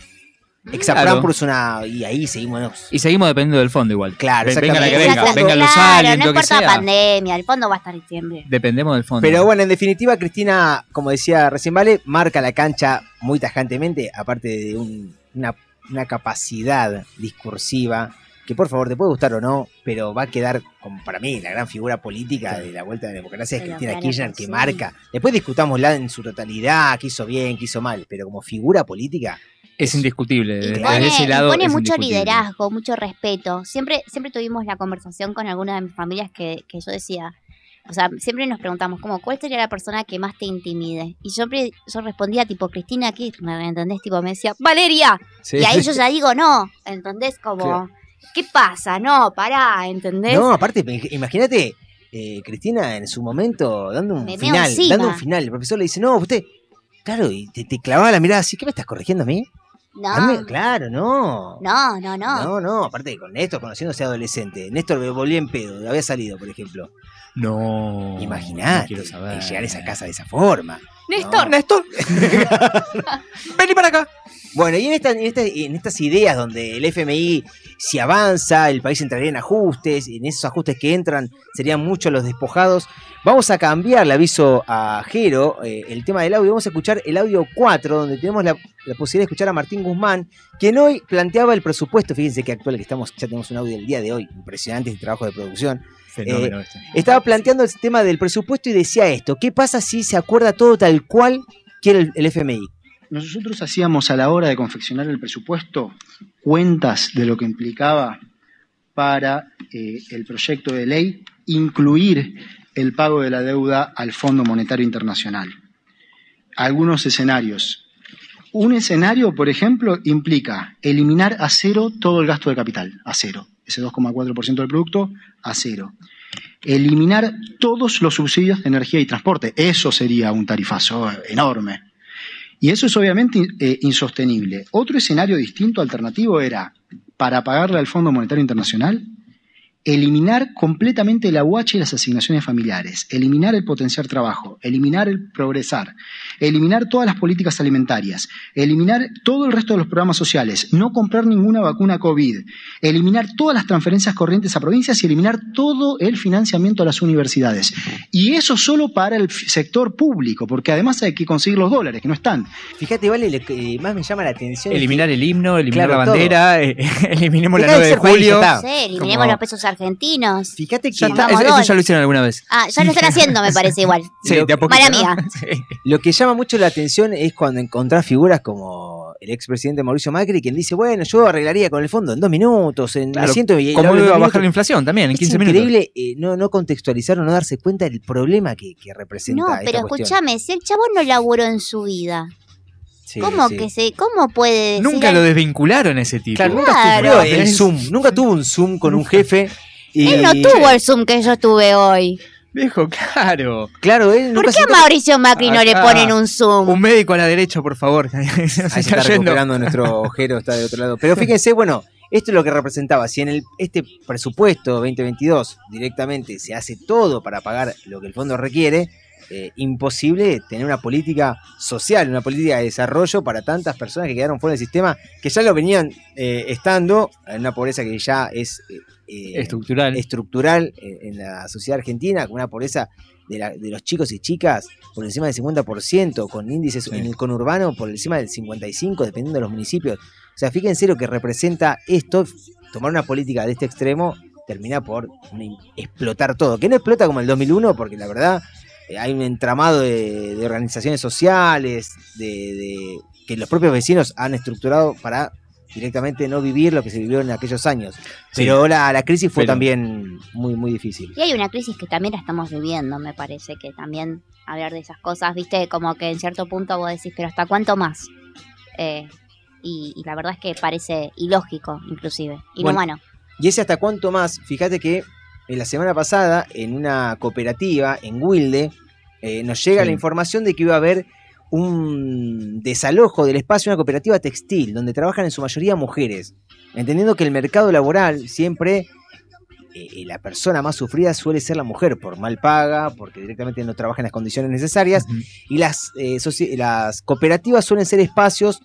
Exaprampo es una. Y ahí seguimos. ¿no? Y seguimos dependiendo del fondo igual. Claro, Ve- venga la que venga, vengan los claro, aliens, no lo que importa sea. pandemia, el fondo va a estar siempre. Dependemos del fondo. Pero bueno, en definitiva, Cristina, como decía recién Vale, marca la cancha muy tajantemente, aparte de un- una, una capacidad discursiva que por favor te puede gustar o no, pero va a quedar como para mí la gran figura política de la vuelta de la democracia es Pero Cristina claro Kirchner que que sí. marca. Después discutámosla en su totalidad, qué hizo bien, qué hizo mal, pero como figura política, es indiscutible. Y Desde pone, ese lado. pone es mucho liderazgo, mucho respeto. Siempre, siempre tuvimos la conversación con alguna de mis familias que, que yo decía, o sea, siempre nos preguntamos como, ¿cuál sería la persona que más te intimide? Y yo, yo respondía tipo, Cristina Kirchner, ¿entendés? Tipo, me decía, ¡Valeria! Sí. Y ahí yo ya <laughs> digo, no, ¿entendés? Como, Claro. ¿qué pasa? No, pará, ¿entendés? No, aparte, imagínate, eh, Cristina en su momento dando un Me final, dando un final. El profesor le dice, no, usted, claro, y te, te clavaba la mirada así, ¿qué me estás corrigiendo a mí? No, claro, no. no, no, no. No, no, aparte con Néstor, conociéndose adolescente. Néstor me volvió en pedo, había salido, por ejemplo. No. Imaginate no saber. llegar a esa casa de esa forma. Néstor, Néstor. <laughs> Vení para acá. Bueno, y en, esta- en esta- en estas ideas donde el FMI, si avanza, el país entraría en ajustes, y en esos ajustes que entran serían muchos los despojados, vamos a cambiar, le aviso a Jero, eh, el tema del audio, vamos a escuchar el audio 4, donde tenemos la, la posibilidad de escuchar a Martín Guzmán, quien hoy planteaba el presupuesto, fíjense que actual que estamos, ya tenemos un audio del día de hoy, impresionante este trabajo de producción, Fenómeno este. estaba planteando el tema del presupuesto y decía esto, ¿qué pasa si se acuerda todo tal cual quiere el, el FMI? Nosotros hacíamos a la hora de confeccionar el presupuesto cuentas de lo que implicaba para eh, el proyecto de ley incluir el pago de la deuda al Fondo Monetario Internacional. Algunos escenarios. Un escenario, por ejemplo, implica eliminar a cero todo el gasto de capital, a cero. Ese 2,4% del producto, a cero. Eliminar todos los subsidios de energía y transporte. Eso sería un tarifazo enorme. Y eso es obviamente eh, insostenible. Otro escenario distinto, alternativo, era, para pagarle al Fondo Monetario Internacional, eliminar completamente el aguache y las asignaciones familiares, eliminar el potenciar trabajo, eliminar el progresar, eliminar todas las políticas alimentarias, eliminar todo el resto de los programas sociales, no comprar ninguna vacuna COVID, eliminar todas las transferencias corrientes a provincias y eliminar todo el financiamiento a las universidades. Y eso solo para el sector público, porque además hay que conseguir los dólares, que no están. Fíjate, vale, lo que más me llama la atención Eliminar el himno, eliminar Claro, la bandera, <laughs> eh, eliminemos la Deja de 9 de país, julio. Sí, eliminemos Como- los pesos argentinos. Fíjate que Ya está, eso, ya lo hicieron alguna vez. Ah, ya lo están haciendo, me parece igual. Sí, Lo- de a poquito, Mala ¿no? mía. Sí. lo que llama mucho la atención es cuando encontrás figuras como el expresidente Mauricio Macri, quien dice, bueno, yo arreglaría con el fondo en dos minutos, en Claro, y ¿Cómo iba a bajar la minutos". inflación también en Es 15 minutos? increíble eh, no, no contextualizar o no darse cuenta del problema que, que representa No, pero escúchame, si el chabón no laburó en su vida, Sí, ¿cómo sí. que se, cómo puede decir Nunca al- lo desvincularon a ese tipo. Claro, nunca Claro. sufrió el Zoom, nunca tuvo un Zoom con un jefe. Y, Él no tuvo el Zoom que yo tuve hoy. Viejo, claro. Claro, él ¿Por qué a Mauricio Macri no le ponen un Zoom? Un médico a la derecha, por favor. <laughs> Se Ahí se está está yendo. recuperando nuestro ojero, está de otro lado. Pero fíjense, bueno, esto es lo que representaba. Si en el, este presupuesto 2022 directamente se hace todo para pagar lo que el fondo requiere, eh, imposible tener una política social, una política de desarrollo para tantas personas que quedaron fuera del sistema, que ya lo venían eh, estando en una pobreza que ya es eh, eh, Estructural. estructural en, en la sociedad argentina, con una pobreza de, la- de los chicos y chicas por encima del 50%, con índices Sí. en el conurbano por encima del 55%, dependiendo de los municipios. O sea, fíjense lo que representa esto, tomar una política de este extremo termina por explotar todo, que no explota como el 2001, porque la verdad eh, hay un entramado de, de organizaciones sociales, de, de- que los propios vecinos han estructurado para directamente no vivir lo que se vivió en aquellos años. Pero la, la crisis fue Pero- también muy, muy difícil. Y hay una crisis que también la estamos viviendo, me parece, que también hablar de esas cosas, viste, como que en cierto punto vos decís, pero ¿hasta cuánto más? Eh, y, y la verdad es que parece ilógico, inclusive, inhumano. Y ese hasta cuánto más, fíjate que en la semana pasada, en una cooperativa, en Wilde, eh, nos llega Sí. la información de que iba a haber un desalojo del espacio de una cooperativa textil, donde trabajan en su mayoría mujeres. Entendiendo que el mercado laboral siempre, eh, la persona más sufrida suele ser la mujer, por mal paga, porque directamente no trabaja en las condiciones necesarias, y las, eh, las cooperativas suelen ser espacios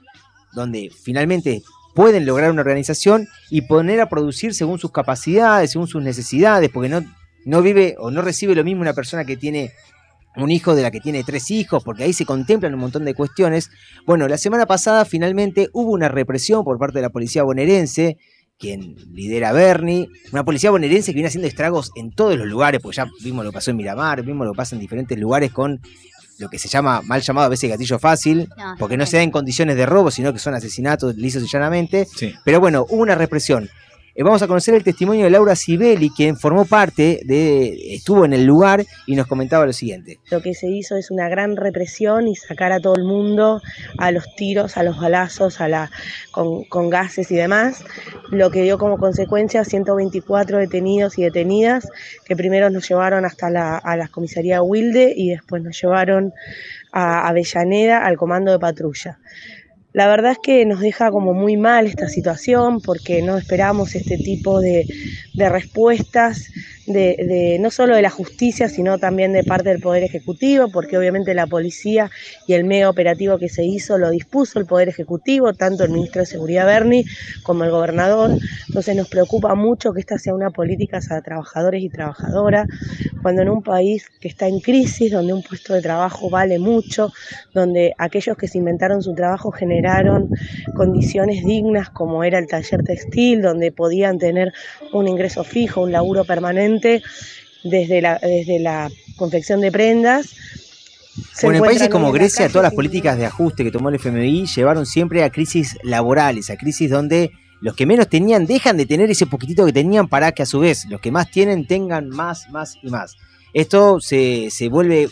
donde finalmente pueden lograr una organización y poner a producir según sus capacidades, según sus necesidades, porque no, no vive o no recibe lo mismo una persona que tiene un hijo de la que tiene tres hijos, porque ahí se contemplan un montón de cuestiones. Bueno, la semana pasada finalmente hubo una represión por parte de la policía bonaerense, quien lidera Bernie, una policía bonaerense que viene haciendo estragos en todos los lugares, porque ya vimos lo que pasó en Miramar, vimos lo que pasa en diferentes lugares con lo que se llama, mal llamado a veces gatillo fácil, No, porque no se da en condiciones de robo, sino que son asesinatos lisos y llanamente. Sí. Pero bueno, hubo una represión. Eh, vamos a conocer el testimonio de Laura Sibeli, quien formó parte de, estuvo en el lugar y nos comentaba lo siguiente. Lo que se hizo es una gran represión y sacar a todo el mundo a los tiros, a los balazos, a la, con, gases y demás, lo que dio como consecuencia 124 detenidos y detenidas, que primero nos llevaron hasta la, a la comisaría Wilde y después nos llevaron a Avellaneda al comando de patrulla. La verdad es que nos deja como muy mal esta situación porque no esperamos este tipo de, de respuestas, de, de- no solo de la justicia, sino también de parte del Poder Ejecutivo, porque obviamente la policía y el mega operativo que se hizo lo dispuso el Poder Ejecutivo, tanto el ministro de Seguridad Berni como el gobernador. Entonces nos preocupa mucho que esta sea una política hacia trabajadores y trabajadoras, cuando en un país que está en crisis, donde un puesto de trabajo vale mucho, donde aquellos que se inventaron su trabajo generaron condiciones dignas como era el taller textil, donde podían tener un ingreso fijo, un laburo permanente desde la, desde la confección de prendas. Bueno, en países como en Grecia, todas las políticas de ajuste que tomó el FMI llevaron siempre a crisis laborales, a crisis donde los que menos tenían dejan de tener ese poquitito que tenían para que a su vez los que más tienen tengan más, más y más. Esto se, se vuelve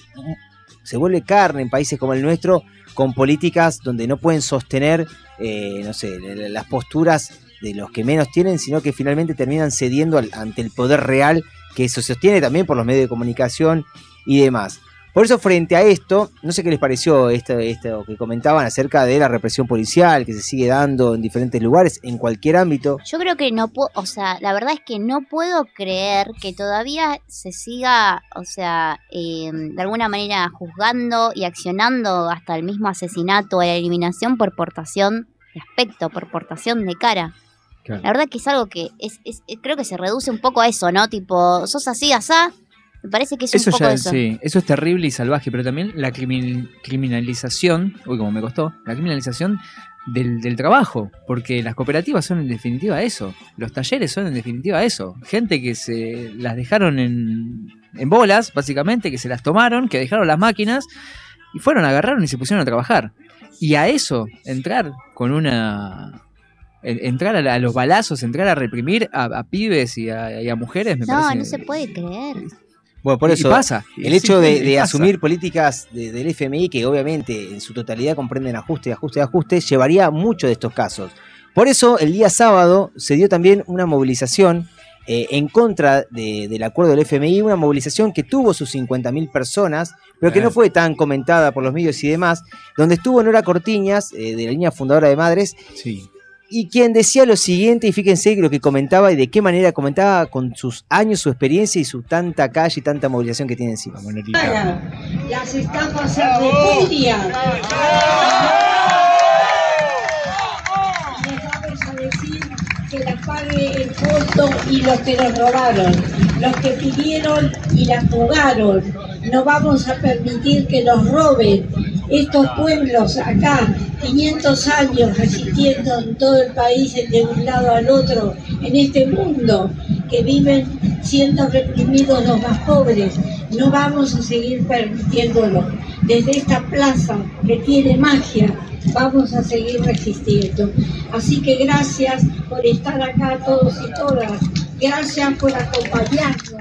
se vuelve carne en países como el nuestro con políticas donde no pueden sostener, eh, no sé, las posturas de los que menos tienen, sino que finalmente terminan cediendo al- ante el poder real que se sostiene también por los medios de comunicación y demás. Por eso, frente a esto, no sé qué les pareció esto, esto que comentaban acerca de la represión policial que se sigue dando en diferentes lugares, en cualquier ámbito. Yo creo que no puedo, o sea, la verdad es que no puedo creer que todavía se siga, o sea, eh, de alguna manera juzgando y accionando hasta el mismo asesinato o la eliminación por portación de aspecto, por portación de cara. Claro. La verdad que es algo que es, es- creo que se reduce un poco a eso, ¿no? Tipo, sos así, asá. Me parece que es Eso un poco ya, eso. sí, eso es terrible y salvaje, pero también la crimin- criminalización, uy, como me costó, la criminalización del, del trabajo, porque las cooperativas son en definitiva eso, los talleres son en definitiva eso, gente que se las dejaron en, en bolas, básicamente, que se las tomaron, que dejaron las máquinas y fueron, agarraron y se pusieron a trabajar. Y a eso, entrar con una. En- Entrar a, los balazos, entrar a reprimir a, a pibes y a, y a mujeres, me No, parece. no se puede creer. Bueno, por y eso pasa, el hecho de, asumir políticas de- del FMI que obviamente en su totalidad comprenden ajuste, ajuste, ajuste, llevaría a muchos de estos casos. Por eso el día sábado se dio también una movilización eh, en contra de- del acuerdo del FMI, una movilización que tuvo sus 50.000 personas, pero que no fue tan comentada por los medios y demás, donde estuvo Nora Cortiñas, eh, de la línea fundadora de Madres, y quien decía lo siguiente, y fíjense lo que comentaba y de qué manera comentaba con sus años, su experiencia y su tanta calle y tanta movilización que tiene encima. Las estafas se repudian. Y les vamos a decir que las pague el fondo y los que nos robaron, los que pidieron y las jugaron. No vamos a permitir que nos roben estos pueblos acá, 500 años resistiendo en todo el país de un lado al otro, en este mundo, que viven siendo reprimidos los más pobres. No vamos a seguir permitiéndolo. Desde esta plaza que tiene magia, vamos a seguir resistiendo. Así que gracias por estar acá todos y todas. Gracias por acompañarnos.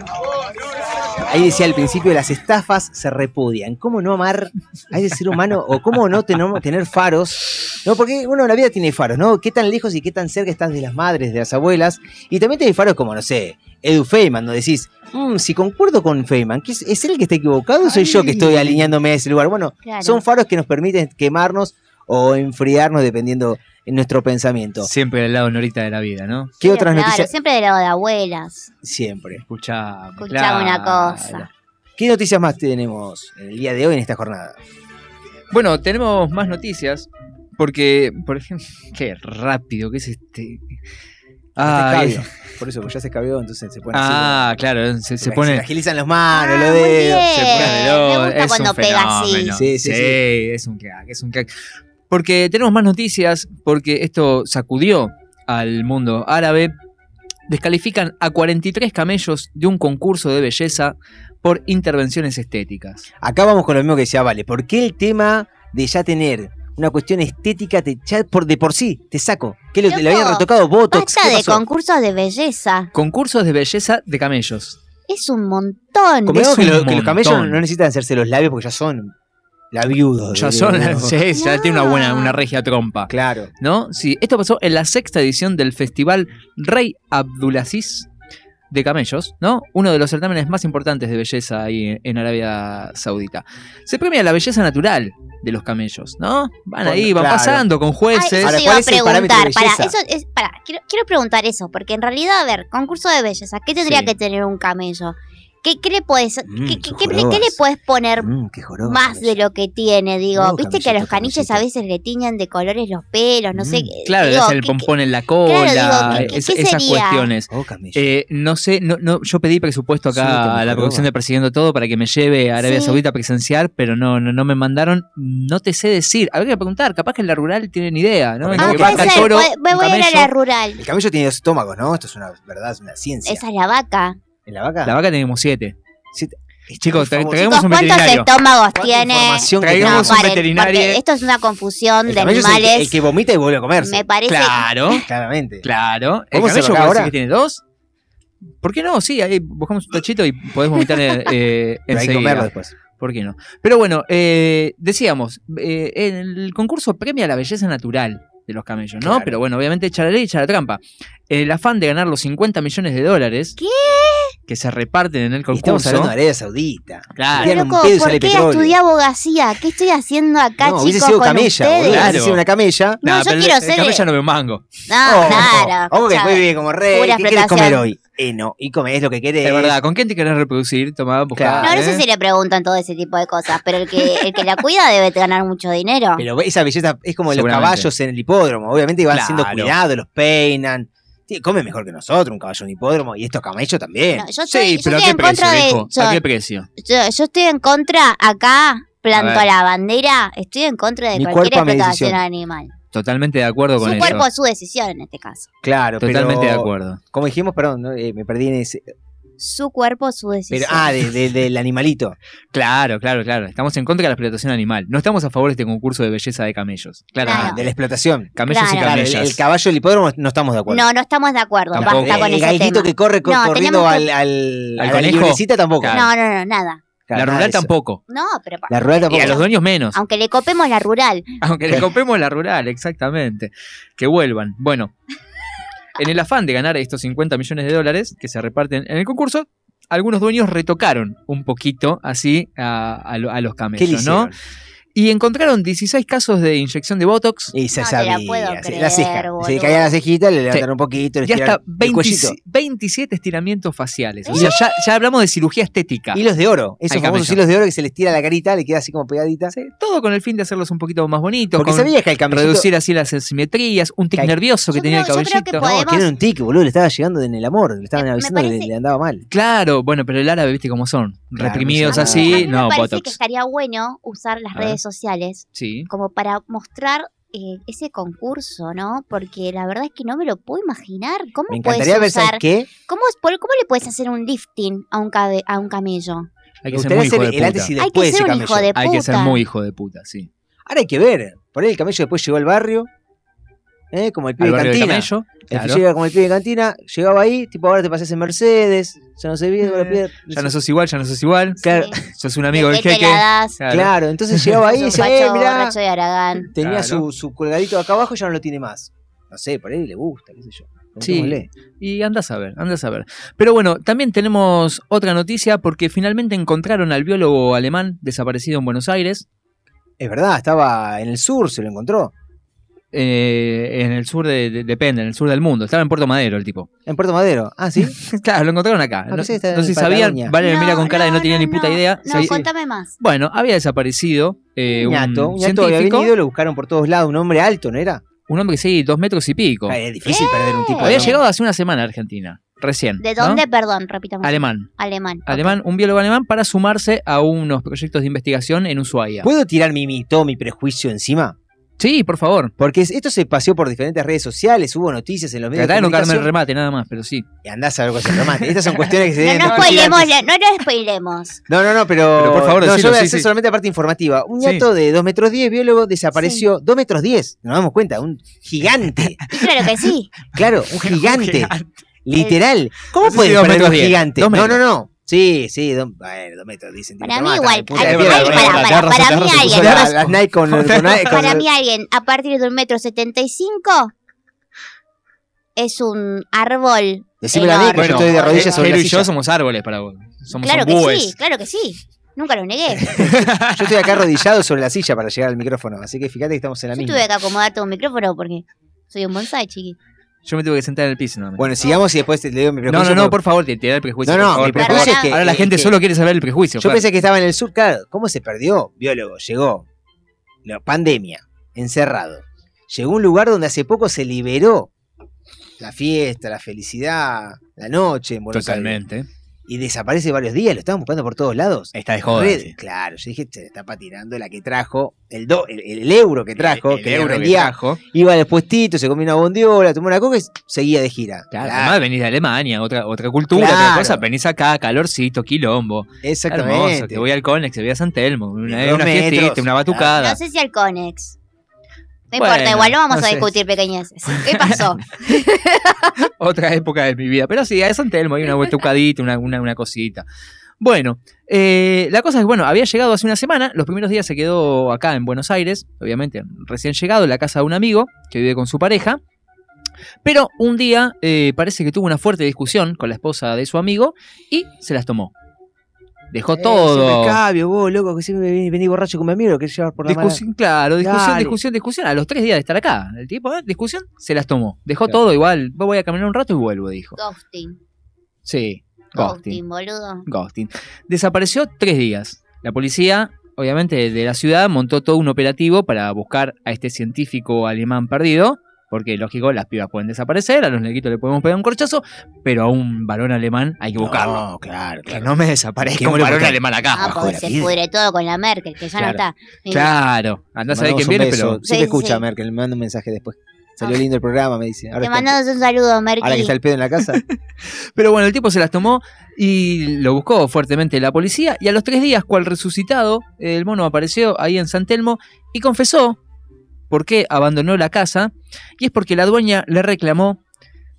Ahí decía al principio, las estafas se repudian. ¿Cómo no amar a ese ser humano? ¿O cómo no tener, tener faros? No, porque uno en la vida tiene faros, ¿no? ¿Qué tan lejos y qué tan cerca estás de las madres, de las abuelas? Y también tiene faros como, no sé, Edu Feynman, donde decís, "Mm, si concuerdo con Feynman, ¿qué es, ¿es él el que está equivocado o soy yo que estoy alineándome a ese lugar? Bueno, Claro. son faros que nos permiten quemarnos o enfriarnos dependiendo en nuestro pensamiento. Siempre del lado norita de la vida, ¿no? ¿Qué otras claro, noticias? siempre de lado de abuelas. Siempre. Escuchame. Escuchame una claro. cosa. ¿Qué noticias más tenemos en el día de hoy en esta jornada? Bueno, tenemos más noticias. Porque, por ejemplo, <laughs> qué rápido que es este. Ah, Ah, escabio. Por eso, porque ya se escabió, entonces se pone ah así. claro, se, se Se pone. Se agilizan las manos, Ah, los muy dedos. bien. se pone de loco, Me gusta es cuando un pega así. fenómeno. Sí, sí, sí. es un crack, es un crack. Porque tenemos más noticias, porque esto sacudió al mundo árabe. Descalifican a 43 camellos de un concurso de belleza por intervenciones estéticas. Acá vamos con lo mismo que decía Vale. ¿Por qué el tema de ya tener una cuestión estética te, ya por, de por sí te saco? ¿Qué le, Loco, le habían retocado Botox? Basta ¿Qué de pasó? concursos de belleza. Concursos de belleza de camellos. Es un montón. Convengamos es que, un lo- que los camellos no necesitan hacerse los labios porque ya son Ya de- son, de- <laughs> sí, ya tiene una buena, una regia trompa. Claro. ¿No? Sí, esto pasó en la sexta edición del festival Rey Abdulaziz de camellos, ¿no? Uno de los certámenes más importantes de belleza ahí en Arabia Saudita. Se premia la belleza natural de los camellos, ¿no? Van Con- ahí, van claro. pasando con Ay, jueces. eso Ahora, te iba ¿cuál a preguntar. Para, eso es, para, quiero, quiero preguntar eso, porque en realidad, a ver, concurso de belleza, ¿qué tendría Sí. que tener un camello? ¿Qué, qué le puedes, Mm, qué, qué qué- qué le- jorobas. qué le puedes poner Mm, más de lo que tiene? Digo, No, viste que a los caniches a veces le tiñan de colores los pelos, no sé. Mm, qué- Claro, le digo, hacen el ¿qué- pompón en la cola, Claro, digo, ¿qué- es- qué esas cuestiones. Oh. Eh, no sé, no, no, yo pedí presupuesto acá Sí, a la producción de Persiguiendo Todo para que me lleve a Arabia Sí. Saudita a presenciar, pero no, no, no me mandaron. No te sé decir. Habría que preguntar, capaz que en la rural tienen idea, ¿no? Ah, Ah, vaca, ser, toro, voy- a ir a camello. la rural. El camello tiene dos estómagos, ¿no? Esto es una verdad, es una ciencia. Esa es la vaca. ¿En la vaca? La vaca tenemos siete. Chicos, tra- traigamos Chicos, un ¿cuántos veterinario. estómagos ¿Cuánta tiene? Traigamos un veterinario. Esto es una confusión El de el que- animales. el que vomita y vuelve a comerse. Me parece. Claro, <laughs> Claramente. claro. El ¿Cómo se camello ahora? que tiene dos. ¿Por qué no? Sí, ahí buscamos un tachito y podés vomitar eh, <laughs> eh, Pero hay que comerlo después. ¿Por qué no? Pero bueno, eh, decíamos, eh, el concurso premia la belleza natural de los camellos, ¿no? Claro. Pero bueno, obviamente echa la ley, echa la trampa. El afán de ganar los 50 millones de dólares ¿Qué? Que se reparten en el Y concurso. estamos hablando de Arabia Saudita. Claro. Pero, loco, ¿por qué petróleo. estudié abogacía? ¿Qué estoy haciendo acá, no, chicos, hubiese sido con camella, ustedes? boludo. Claro. Hubiese sido una camella. No, yo quiero el ser- camella no me mango. No, Oh, claro. Que vive como rey. Pura ¿Qué querés comer hoy? Eh, no. Y comés lo que querés. Es verdad, ¿con quién te querés reproducir? Toma, buscá, Claro. No, no sé ¿eh? si le preguntan todo ese tipo de cosas, pero el que, el que la cuida debe ganar mucho dinero. Pero esa belleza es como los caballos en el hipódromo. Obviamente van siendo cuidados, los peinan. Sí, come mejor que nosotros, un caballo en hipódromo. Y estos camellos también. No, yo estoy, Sí, yo pero ¿a estoy qué en precio, de. Yo, ¿A qué precio? yo- yo estoy en contra acá, planto la bandera, estoy en contra de Mi cualquier explotación animal. Totalmente de acuerdo con Su eso. cuerpo, su decisión en este caso. Claro, Totalmente pero, de acuerdo. Como dijimos, perdón. Eh, me perdí en ese. Su cuerpo, su decisión. Pero, ah, de- de- del animalito. <laughs> Claro, claro, claro. Estamos en contra de la explotación animal. No estamos a favor de este concurso de belleza de camellos. Claro. Claro. De la explotación. Camellos y. Claro, el, camellas. el caballo del hipódromo no estamos de acuerdo. no, no estamos de acuerdo. Tampoco. Basta con el gallito tema. que corre co- No, corriendo al, al, ¿Al a conejo? tampoco. Claro. No, no, no, nada. Claro, la rural tampoco. No, pero La rural Y tampoco. a los dueños menos. aunque le copemos la rural. <laughs> Aunque le copemos la rural, exactamente. Que vuelvan. Bueno, en el afán de ganar estos 50 millones de dólares que se reparten en el concurso, algunos dueños retocaron un poquito así a, a lo- a los ¿Qué le camellos, ¿no? Y encontraron 16 casos de inyección de Botox Y se No te la sabía. puedo sí, creer, la ceja. Se boludo. le caía la cejita, le levantaron un poquito, le y hasta estiraron el 20 cuellito. 27 estiramientos faciales. O ¿Eh? sea, ya, ya hablamos de cirugía estética. Hilos de oro. Esos Al famosos camello. hilos de oro que se les tira la carita, le queda así como pegadita. Sí, todo con el fin de hacerlos un poquito más bonitos. Porque con sabías que el camellito... reducir así las asimetrías, un tic Que hay- nervioso que Yo tenía creo- el cabellito. que No, podemos- que era un tic, boludo, le estaba llegando en el amor, le estaban avisando que le, andaba mal. Claro, bueno, pero el árabe, viste cómo son. Claro, Reprimidos así, no, Botox. que estaría bueno usar las redes sociales Sí. como para mostrar eh, ese concurso, ¿no? Porque la verdad es que no me lo puedo imaginar. ¿Cómo Me puedes encantaría ver, ¿sabes usar? qué? ¿Cómo, es- por- ¿Cómo le puedes hacer un lifting a un, cabe- a un camello? Hay que ser muy hijo de el antes puta. y Hay después que ser un hijo de puta. Hay que ser muy hijo de puta, sí. Ahora hay que ver. Por ahí el camello después llegó al barrio, ¿eh? como el pibe de cantina. camello. El claro. llega como el pibe de cantina, llegaba ahí, tipo ahora te pasás en Mercedes, ya no sé bien, Eh, Ya no sos igual, ya no sos igual. Claro, Sí. <laughs> Sos un amigo del ¿Qué te jeque. Claro. claro, entonces llegaba ahí y decía, eh, mirá, borracho de Aragán. tenía Claro. su, su colgadito acá abajo y ya no lo tiene más. No sé, por ahí le gusta, qué sé yo. Sí. Y andás a ver, andás a ver. Pero bueno, también tenemos otra noticia porque finalmente encontraron al biólogo alemán desaparecido en Buenos Aires, Es verdad, estaba en el sur, se lo encontró. Eh, en el sur de, de- depende, en el sur del mundo. Estaba en Puerto Madero el tipo. En Puerto Madero. Ah, sí. <laughs> Claro, lo encontraron acá. Ah, no, estaba no en sé si sabían, vale, me mira con cara de no no, tenía ni puta no. idea. No, Sí. contame más. Bueno, había desaparecido eh, un un, ñato, un ñato había científico, venido, lo buscaron por todos lados, un hombre alto, ¿no era? un hombre que sí, dos metros y pico. Ah, es difícil perder un tipo Había llegado hace una semana a Argentina, recién. ¿De ¿no? dónde, perdón? Repitamos. Alemán. Alemán. Alemán, un biólogo alemán para sumarse a unos proyectos de investigación en Ushuaia. ¿Puedo tirar mi mito, mi prejuicio encima? Sí, por favor. Porque es- esto se paseó por diferentes redes sociales, hubo noticias en los medios Tratá de no caerme el remate, nada más, pero sí. Y andás a ver cosas remate. Estas son cuestiones que se No deben nos discutir spoilemos, no nos spoilemos. No, no, no, pero. Pero por favor, no, decilo, yo voy a hacer sí. solamente la parte informativa. Un Sí. ñato de 2 metros 10, biólogo, desapareció. 2 metros 10, nos damos cuenta, un gigante. <laughs> Claro que sí. claro, un <laughs> gigante. Literal. ¿Cómo No sé puede si dos perder metros un 10, gigante? No, no, no. Sí, sí, do- bueno, 2 metros 10 Para mí igual. la para, Bueno, la mí alguien, Para mí alguien a partir de un metro setenta y cinco es un árbol. Decímelo a mí, que yo estoy de rodillas sobre la Jero y yo somos árboles para vos. Somos Claro que sí, claro que sí. Nunca lo negué. <laughs> Yo estoy acá arrodillado sobre la silla para llegar al micrófono, así que fíjate que estamos en la Yo misma. tuve que acomodar todo un micrófono porque soy un bonsai, chiqui. Yo me tuve que sentar en el piso. No, Bueno, sigamos y después te le digo mi no, prejuicio. no, no, porque- por favor, te, te da el prejuicio. No, por no, favor, mi prejuicio es que- Ahora la es gente que- solo quiere saber el prejuicio. Yo pensé que estaba en el sur, claro. ¿Cómo se perdió? Biólogo, llegó. La pandemia, encerrado. Llegó a un lugar donde hace poco se liberó la fiesta, la felicidad, la noche en Buenos Aires. Y desaparece varios días, lo estaban buscando por todos lados. Está de joda. Red- sí. Claro, yo dije, se le está patinando la que trajo, el, do- el, el euro que trajo, El que le euro que trajo. iba al puestito, se comió una bondiola, tomó una coca y seguía de gira. Claro, Claro, Además venís de Alemania, otra, otra cultura, Claro. otra cosa. Venís acá, calorcito, quilombo. Hermoso. exactamente. Te voy al Conex, te voy a San Telmo. Una, una fiestita, una batucada. No sé si al Conex. No Bueno, importa, igual no vamos no a sé. discutir pequeñeces. ¿Qué pasó? <laughs> Otra época de mi vida. Pero sí, a San Telmo hay una batucadita, una, una, una cosita. Bueno, eh, la cosa es, bueno, había llegado hace una semana, los primeros días se quedó acá en Buenos Aires, obviamente recién llegado, en la casa de un amigo que vive con su pareja, pero un día eh, parece que tuvo una fuerte discusión con la esposa de su amigo y se las tomó. Dejó Eh, todo. siempre cambio, vos, loco, que siempre venís, venís borracho con mi amigo, querés llevar por la mala. Discusión, claro, discusión, Dale. discusión, discusión. A los tres días de estar acá, el tipo, ¿eh? discusión, se las tomó. Dejó Claro. todo igual. Voy a caminar un rato y vuelvo, dijo. Ghosting. Sí, ghosting. Ghosting, boludo. Ghosting. Desapareció tres días. La policía, obviamente, de la ciudad montó todo un operativo para buscar a este científico alemán perdido. Porque, lógico, las pibas pueden desaparecer, a los neguitos le podemos pegar un corchazo, pero a un varón alemán hay que buscarlo. No, claro, Que claro. no me desaparezca un varón alemán acá. Ah, porque se pudre todo con la Merkel, que ya Claro. no está. Claro, andás a ver quién viene, beso. pero Sí, escucha sí. a Merkel, me manda un mensaje después. Salió lindo el programa, me dice. Ahora, Te mandamos un saludo, Merky. ahora que está el pedo en la casa. <laughs> Pero bueno, el tipo se las tomó y lo buscó fuertemente la policía. Y a los tres días, cual resucitado, el mono apareció ahí en San Telmo y confesó por qué abandonó la casa. Y es porque la dueña le reclamó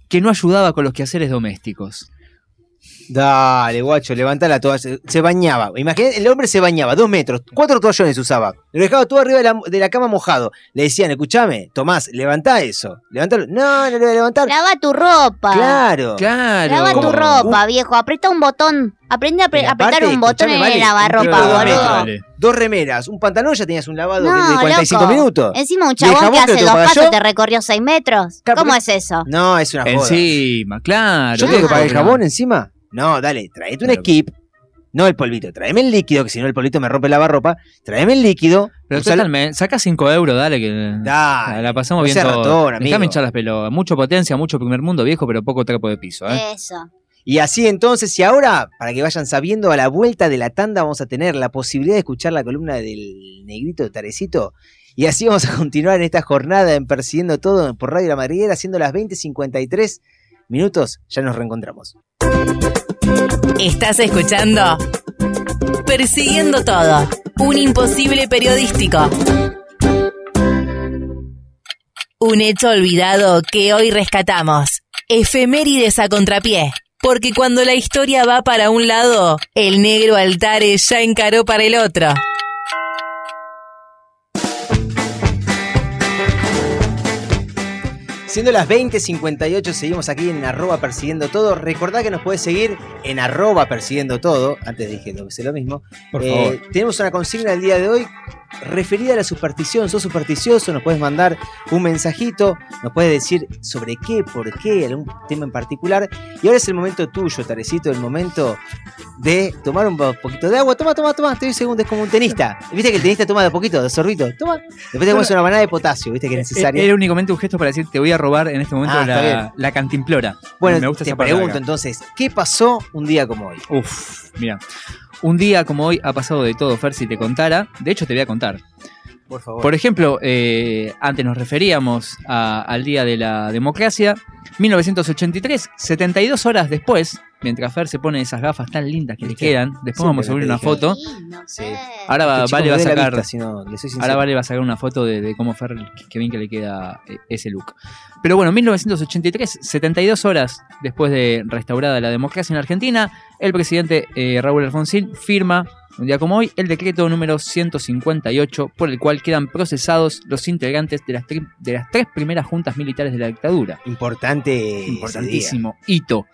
que no ayudaba con los quehaceres domésticos. Dale, guacho, levanta la toalla. Se bañaba. Imagínate, el hombre se bañaba, dos metros, cuatro toallones usaba. Lo dejaba todo arriba de la, de la cama mojado. Le decían, escúchame, Tomás, levantá eso. Levántalo. No, no lo voy a levantar. Lava tu ropa. Claro. Claro. Lava tu ropa, viejo. Aprieta un botón. Aprende a apre- Pero apretar un botón en escuchame, el vale, lavarropa, boludo. Vale. Dos remeras, un pantalón, ya tenías un lavado No, de 45 loco. minutos. Encima un ¿Y el chabón jabón que hace dos pasos yo? te recorrió seis metros. Claro, ¿Cómo es eso? No, es una joda. Encima, claro. ¿Yo tengo que pagar el jabón encima? No, dale, traete un Claro. skip. No el polvito, tráeme el líquido, que si no el polvito me rompe el lavarropa. Tráeme el líquido. Pero totalmente, saca 5 euros, dale, que Dale, la pasamos bien todo. ratón, amigo. Déjame hinchar las pelotas. Mucho potencia, mucho primer mundo viejo, pero poco trapo de piso, ¿eh? Eso. Y así entonces, y ahora, para que vayan sabiendo, a la vuelta de la tanda vamos a tener la posibilidad de escuchar la columna del negrito de Tarecito. Y así vamos a continuar en esta jornada en Persiguiendo Todo por Radio La Madriguera, siendo las 20.53 minutos. Ya nos reencontramos. Estás escuchando Persiguiendo Todo, un imposible periodístico. Un hecho olvidado que hoy rescatamos. Efemérides a contrapié. Porque cuando la historia va para un lado, el negro Altares ya encaró para el otro. Siendo las 20.58, seguimos aquí en arroba persiguiendo todo. Recordá que nos puedes seguir en arroba persiguiendo todo. Antes dije lo que sé lo mismo. Por Eh, favor. tenemos una consigna del día de hoy referida a la superstición. Sos supersticioso, nos puedes mandar un mensajito, nos puedes decir sobre qué, por qué, algún tema en particular. Y ahora es el momento tuyo, Tarecito, el momento de tomar un po- poquito de agua. Toma, toma, toma. Te doy segundos, es como un tenista. ¿Viste que el tenista toma de poquito, de sorbito? Toma. Después te comes una banana de potasio, ¿viste que es necesaria? Era únicamente un gesto para decir, te voy a robar en este momento Ah, la, la cantimplora. Bueno, me gusta te esa pregunto entonces, ¿qué pasó un día como hoy? Uf, mira. Un día como hoy ha pasado de todo, Fer, si te contara. De hecho, te voy a contar. Por favor. Por ejemplo, eh, antes nos referíamos a- al Día de la Democracia. 1983, 72 horas después, mientras Fer se pone esas gafas tan lindas que le quedan, después Siempre vamos a subir una foto. Sí. Ahora va- Este Vale va a sacar. vista, si no, le soy sincero. Ahora Vale va a sacar una foto de, de cómo Fer, qué bien que le queda eh, ese look. Pero bueno, 1983, 72 horas después de restaurada la democracia en Argentina, el presidente eh, Raúl Alfonsín firma, un día como hoy, el decreto número 158 por el cual quedan procesados los integrantes de las, tri- de las tres primeras juntas militares de la dictadura. Importante. Importantísimo hito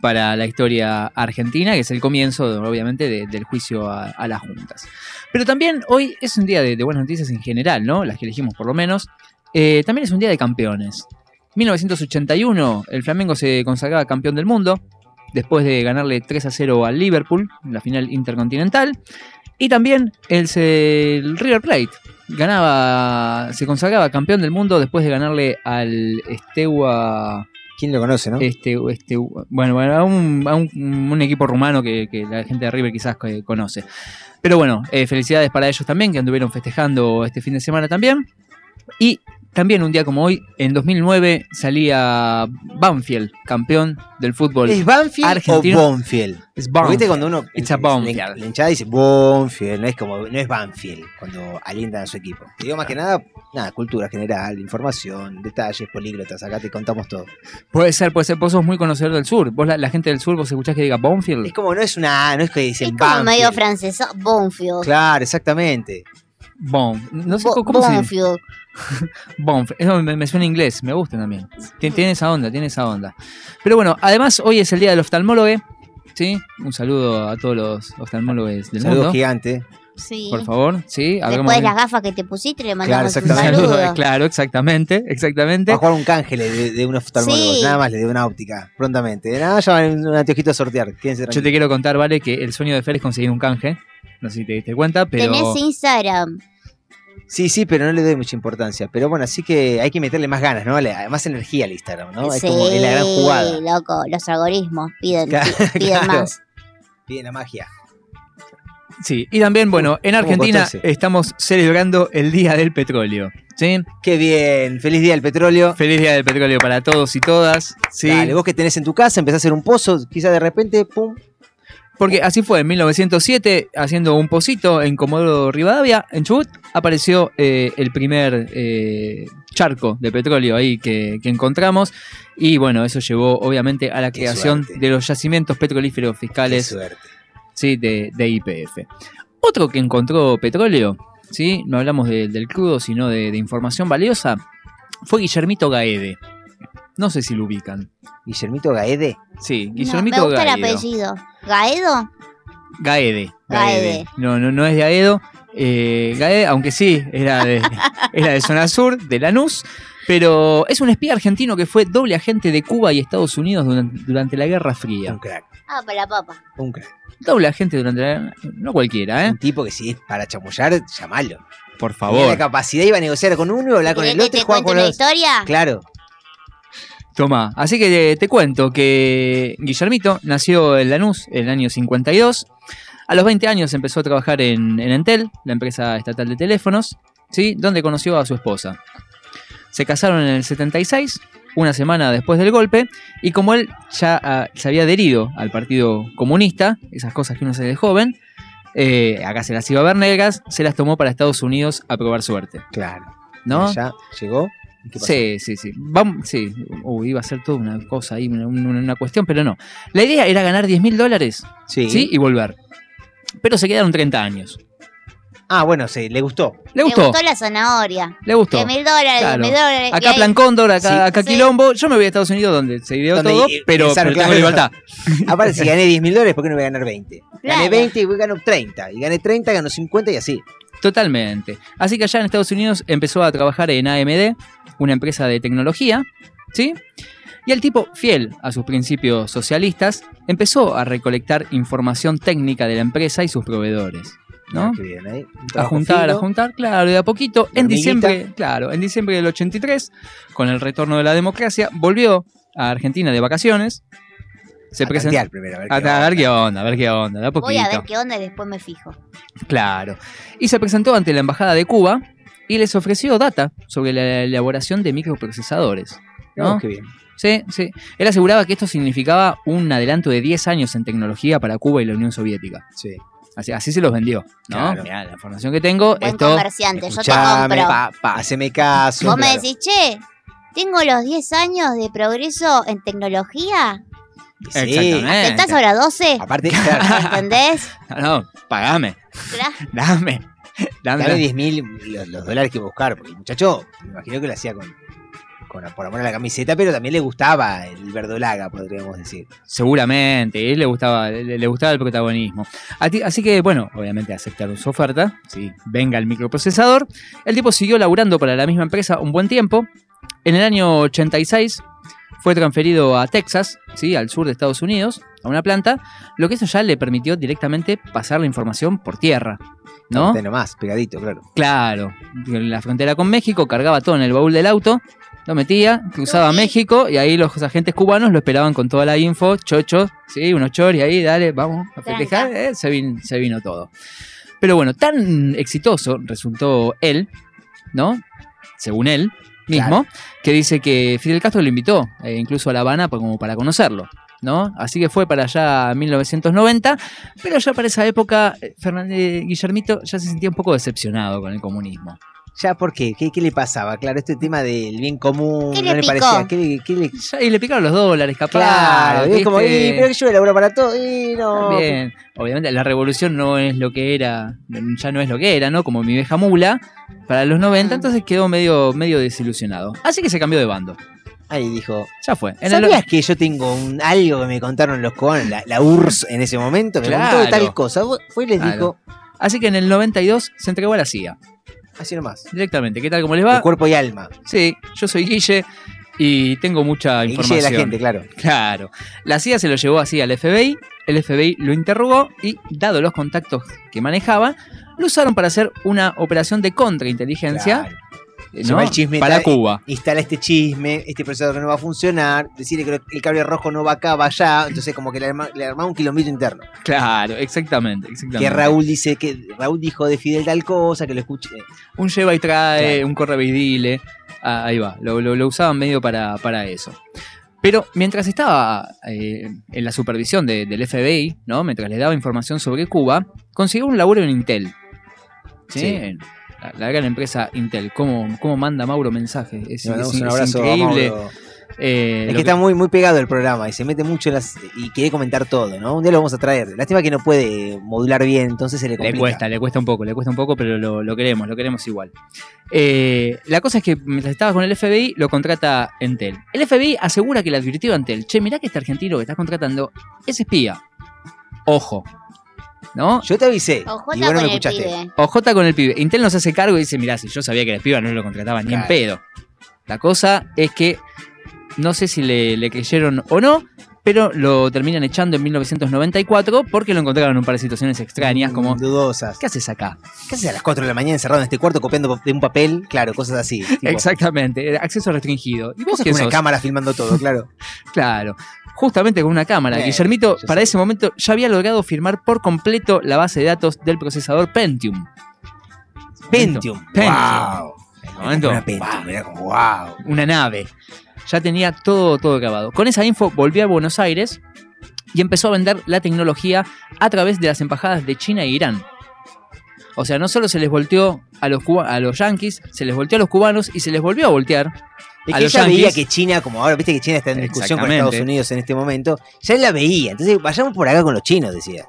para la historia argentina, que es el comienzo, obviamente, de- del juicio a, a las juntas. Pero también hoy es un día de, de buenas noticias en general, ¿no? Las que elegimos por lo menos. Eh, también es un día de campeones. 1981, el Flamengo se consagraba campeón del mundo, después de ganarle 3 a 0 al Liverpool en la final intercontinental. Y también el, River Plate ganaba, se consagraba campeón del mundo después de ganarle al Steaua ¿Quién lo conoce, no? este, este, bueno, bueno, a un, a un- un equipo rumano que, que la gente de River quizás conoce. Pero bueno, eh, felicidades para ellos también, que anduvieron festejando este fin de semana también. Y también un día como hoy, en 2009, salía Banfield, campeón del fútbol. ¿Es Banfield argentino. o Bonfield? Es Banfield. viste cuando uno. It's a Banfield. La, hinchada dice Bonfield, no es como. No es Banfield cuando alientan a su equipo. Te digo más que nada, nada, cultura general, información, detalles, políglotas, acá te contamos todo. Puede ser, puede ser. Vos sos muy conocedor del sur. Vos, la, la gente del sur, vos escuchás que diga Banfield. Es como, no es una. No es que dicen Es como Banfield. medio francés. Bonfield. Claro, exactamente. Bon. No sé Bo- cómo, cómo se dice. <laughs> Bonf. Eso me, me suena inglés, me gusta también. Tien- Tiene esa onda, tiene esa onda. Pero bueno, además hoy es el día del oftalmólogo. ¿sí? Un saludo a todos los oftalmólogos del Saludo mundo. gigante. Sí. Por favor, ¿sí? Después de las gafas que te pusiste, le mandamos un exactamente. saludo. <laughs> claro, exactamente, exactamente. Va a jugar un canje de, de un oftalmólogo. Sí. Nada más le de una óptica. Prontamente. Nada, ya van un anteojito a sortear. Quédense Yo te quiero contar, ¿vale? Que el sueño de Fer es conseguir un canje. No sé si te diste cuenta, pero... Tenés Instagram. Sí, sí, pero no le doy mucha importancia. Pero bueno, así que hay que meterle más ganas, ¿no? Le- Más energía al Instagram, ¿no? Es sí, como es la gran jugada. loco. Los algoritmos piden, Claro, piden claro. más. Pide la magia. Sí, y también, bueno, en ¿cómo Argentina ese? estamos celebrando el Día del Petróleo. ¿Sí? Qué bien. Feliz día del petróleo. Feliz día del petróleo para todos y todas. ¿sí? Dale, vos que tenés en tu casa, empezás a hacer un pozo, quizás de repente, pum. Porque así fue, en 1907, haciendo un pocito en Comodoro Rivadavia, en Chubut, apareció eh, el primer eh, charco de petróleo ahí que, que encontramos. Y bueno, eso llevó obviamente a la Qué creación suerte. de los yacimientos petrolíferos fiscales sí, de, de IPF. Otro que encontró petróleo, ¿sí? no hablamos de- del crudo, sino de, de información valiosa, fue Guillermito Gaede. No sé si lo ubican. Guillermito Gaede. Sí, No, Guillermito me gusta el Gaedo. apellido. ¿Gaedo? Gaede. Gaede. No, no, no es de Aedo. Eh, Gaede, aunque sí, era de, <laughs> era de zona sur, de Lanús. Pero es un espía argentino que fue doble agente de Cuba y Estados Unidos durante, durante la Guerra Fría. Un crack. Ah, para la papa. Un crack. Doble agente durante la No cualquiera, ¿eh? Un tipo que si es para chamullar, llamalo. Por favor. la capacidad iba a negociar con uno y hablar con ¿Querés el otro y te jugar cuente con una los historia? Claro. Toma. Así que eh, te cuento que Guillermito nació en Lanús en el año 52. A los 20 años empezó a trabajar en, en Entel, la empresa estatal de teléfonos, ¿sí? donde conoció a su esposa. Se casaron en el 76, una semana después del golpe, y como él ya ah, se había adherido al Partido Comunista, esas cosas que uno se de joven, eh, acá se las iba a ver negras, se las tomó para Estados Unidos a probar suerte. Claro. ¿No? Ya llegó. ¿Y? Sí, sí, sí. Vamos, sí. Uy, iba a ser toda una cosa ahí, una, una- una cuestión, pero no. La idea era ganar 10 mil dólares, Sí. ¿sí? Y volver. Pero se quedaron 30 años. Ah, bueno, sí, le gustó. ¿Le gustó? gustó la zanahoria. Le gustó. 10 mil dólares, 10 Claro. mil dólares. y Acá Plan Cóndor, acá, Sí. acá. Quilombo. Yo me voy a Estados Unidos donde se ideó Donde todo, i- pero, pero tengo claro. libertad. <laughs> Aparte, si gané 10 mil dólares, ¿por qué no voy a ganar 20? Gané Claro. 20 y voy a ganar 30. Y gané 30, gano 50 y así. Totalmente. Así que allá en Estados Unidos empezó a trabajar en AMD, una empresa de tecnología, ¿sí? Y el tipo, fiel a sus principios socialistas, empezó a recolectar información técnica de la empresa y sus proveedores. ¿no? Ah, bien, ¿eh? A juntar, a juntar, claro, y de a poquito. En diciembre, claro, en diciembre del 83, con el retorno de la democracia, volvió a Argentina de vacaciones. Se A presentó. primero, a ver A, qué a onda. ver qué onda, a ver qué onda, de a Voy poquito. a ver qué onda y después me fijo. Claro. Y se presentó ante la Embajada de Cuba y les ofreció data sobre la elaboración de microprocesadores. ¿no? Oh, qué bien. Sí, sí. Él aseguraba que esto significaba un adelanto de 10 años en tecnología para Cuba y la Unión Soviética. Sí. Así, así se los vendió. ¿no? Claro. Mirá, la información que tengo, Buen esto. comerciante, yo te compro. pa, pa, haceme caso. Vos me decís, che, tengo los 10 años de progreso en tecnología. Sí. Exactamente. ¿Estás ahora 12? Aparte, <laughs> claro, ¿Entendés? <laughs> No, no, pagame. Claro. Dame. <laughs> Dame. dame 10 mil los, los dólares que buscar. Porque el muchacho, me imagino que lo hacía con, con por amor a la camiseta, pero también le gustaba el verdolaga, podríamos decir. Seguramente, él le gustaba, le, le gustaba el protagonismo. A ti- Así que, bueno, obviamente aceptaron su oferta, sí, venga el microprocesador. El tipo siguió laburando para la misma empresa un buen tiempo. En el año 86 fue transferido a Texas, ¿sí? al sur de Estados Unidos, a una planta, lo que eso ya le permitió directamente pasar la información por tierra. ¿No? De nomás, pegadito, claro. Claro, en la frontera con México, cargaba todo en el baúl del auto, lo metía, cruzaba. México y ahí los agentes cubanos lo esperaban con toda la info, chocho, sí, unos choris ahí, dale, vamos a festejar, eh, se, vin- se vino todo. Pero bueno, tan exitoso resultó él, ¿no? Según él mismo, que dice que Fidel Castro lo invitó eh, incluso a La Habana pa- como para conocerlo. ¿No? Así que fue para allá en 1990, pero ya para esa época eh, Fernan- eh, Guillermito ya se sentía un poco decepcionado con el comunismo. Ya, ¿por qué? ¿Qué, qué le pasaba? Claro, este tema del bien común, ¿Qué no le le picó? parecía. ¿Qué le, qué le- Ya- y le picaron los dólares, capaz. Claro, y es como, ¿viste? y, pero que yo elaboro para todo, y no. También, obviamente la revolución no es lo que era, ya no es lo que era, ¿no? Como mi vieja mula para los 90, Mm. entonces quedó medio, medio desilusionado. Así que se cambió de bando. Ahí dijo, Ya fue. En el- ¿sabías que yo tengo un, algo que me contaron los cubanos, la, la URSS en ese momento? Me contó de Claro. tal cosa. Fue y les Claro. dijo, Así que en el 92 se entregó a la CIA, así nomás. directamente. ¿Qué tal? ¿Cómo les De va? cuerpo y alma. Sí, yo soy Guille y tengo mucha El guille información. de la gente, claro. Claro. La CIA se lo llevó así al FBI, el FBI lo interrogó y, dado los contactos que manejaba, lo usaron para hacer una operación de contrainteligencia Claro. ¿No? Lleva el chisme para Cuba. Instala este chisme, este procesador no va a funcionar, decirle que el cable rojo no va acá, va allá, entonces como que le arma, le arma un kilómetro interno. Claro, exactamente, exactamente. Que Raúl dice que Raúl dijo de Fidel tal cosa, que lo escuché. Un lleva y trae, Claro. un corre y dile. Ah, ahí va, lo, lo- lo usaban medio para, para eso. Pero mientras estaba eh, en la supervisión de- del FBI, ¿no? mientras le daba información sobre Cuba, consiguió un laburo en Intel. ¿sí? Sí. La, la gran empresa Intel. ¿Cómo, cómo manda Mauro mensajes? Es, Le un abrazo increíble. Eh, Es que está muy, muy pegado el programa y se mete mucho en las. y quiere comentar todo, ¿no? Un día lo vamos a traer. Lástima que no puede modular bien, entonces se le Le complica. cuesta, le cuesta un poco, le cuesta un poco, pero lo, lo queremos, lo queremos igual. Eh, la cosa es que mientras estaba con el FBI, lo contrata Entel. El FBI asegura que le advirtió a Entel, che, mirá que este argentino que estás contratando es espía. Ojo. ¿No? Yo te avisé. Ojota y vos no me el escuchaste. pibe. Ojota con el pibe. Intel nos hace cargo y dice, mirá, si yo sabía que era espía, no lo contrataba ni en pedo. La cosa es que no sé si le, le creyeron o no, pero lo terminan echando en 1994 porque lo encontraron en un par de situaciones extrañas como, Dudosas. ¿qué haces acá? ¿Qué haces a las 4 de la mañana encerrado en este cuarto copiando de un papel? Claro, cosas así. tipo, Exactamente, acceso restringido. ¿Y vos con una cámara filmando todo, claro. <laughs> Claro. Justamente con una cámara. Guillermito, para ese momento, ya había logrado firmar por completo la base de datos del procesador Pentium. Pentium. Pentium. Wow. Momento, Una Pentium, era como wow. Una nave. Ya tenía todo, todo grabado. Con esa info volvió a Buenos Aires y empezó a vender la tecnología a través de las embajadas de China e Irán. O sea, no solo se les volteó a los, a los yanquis, se les volteó a los cubanos y se les volvió a voltear Es a que los ella veía que China, como ahora, viste que China está en discusión con. Estados Unidos en este momento, ya él la veía. Entonces, vayamos por acá con los chinos, decía.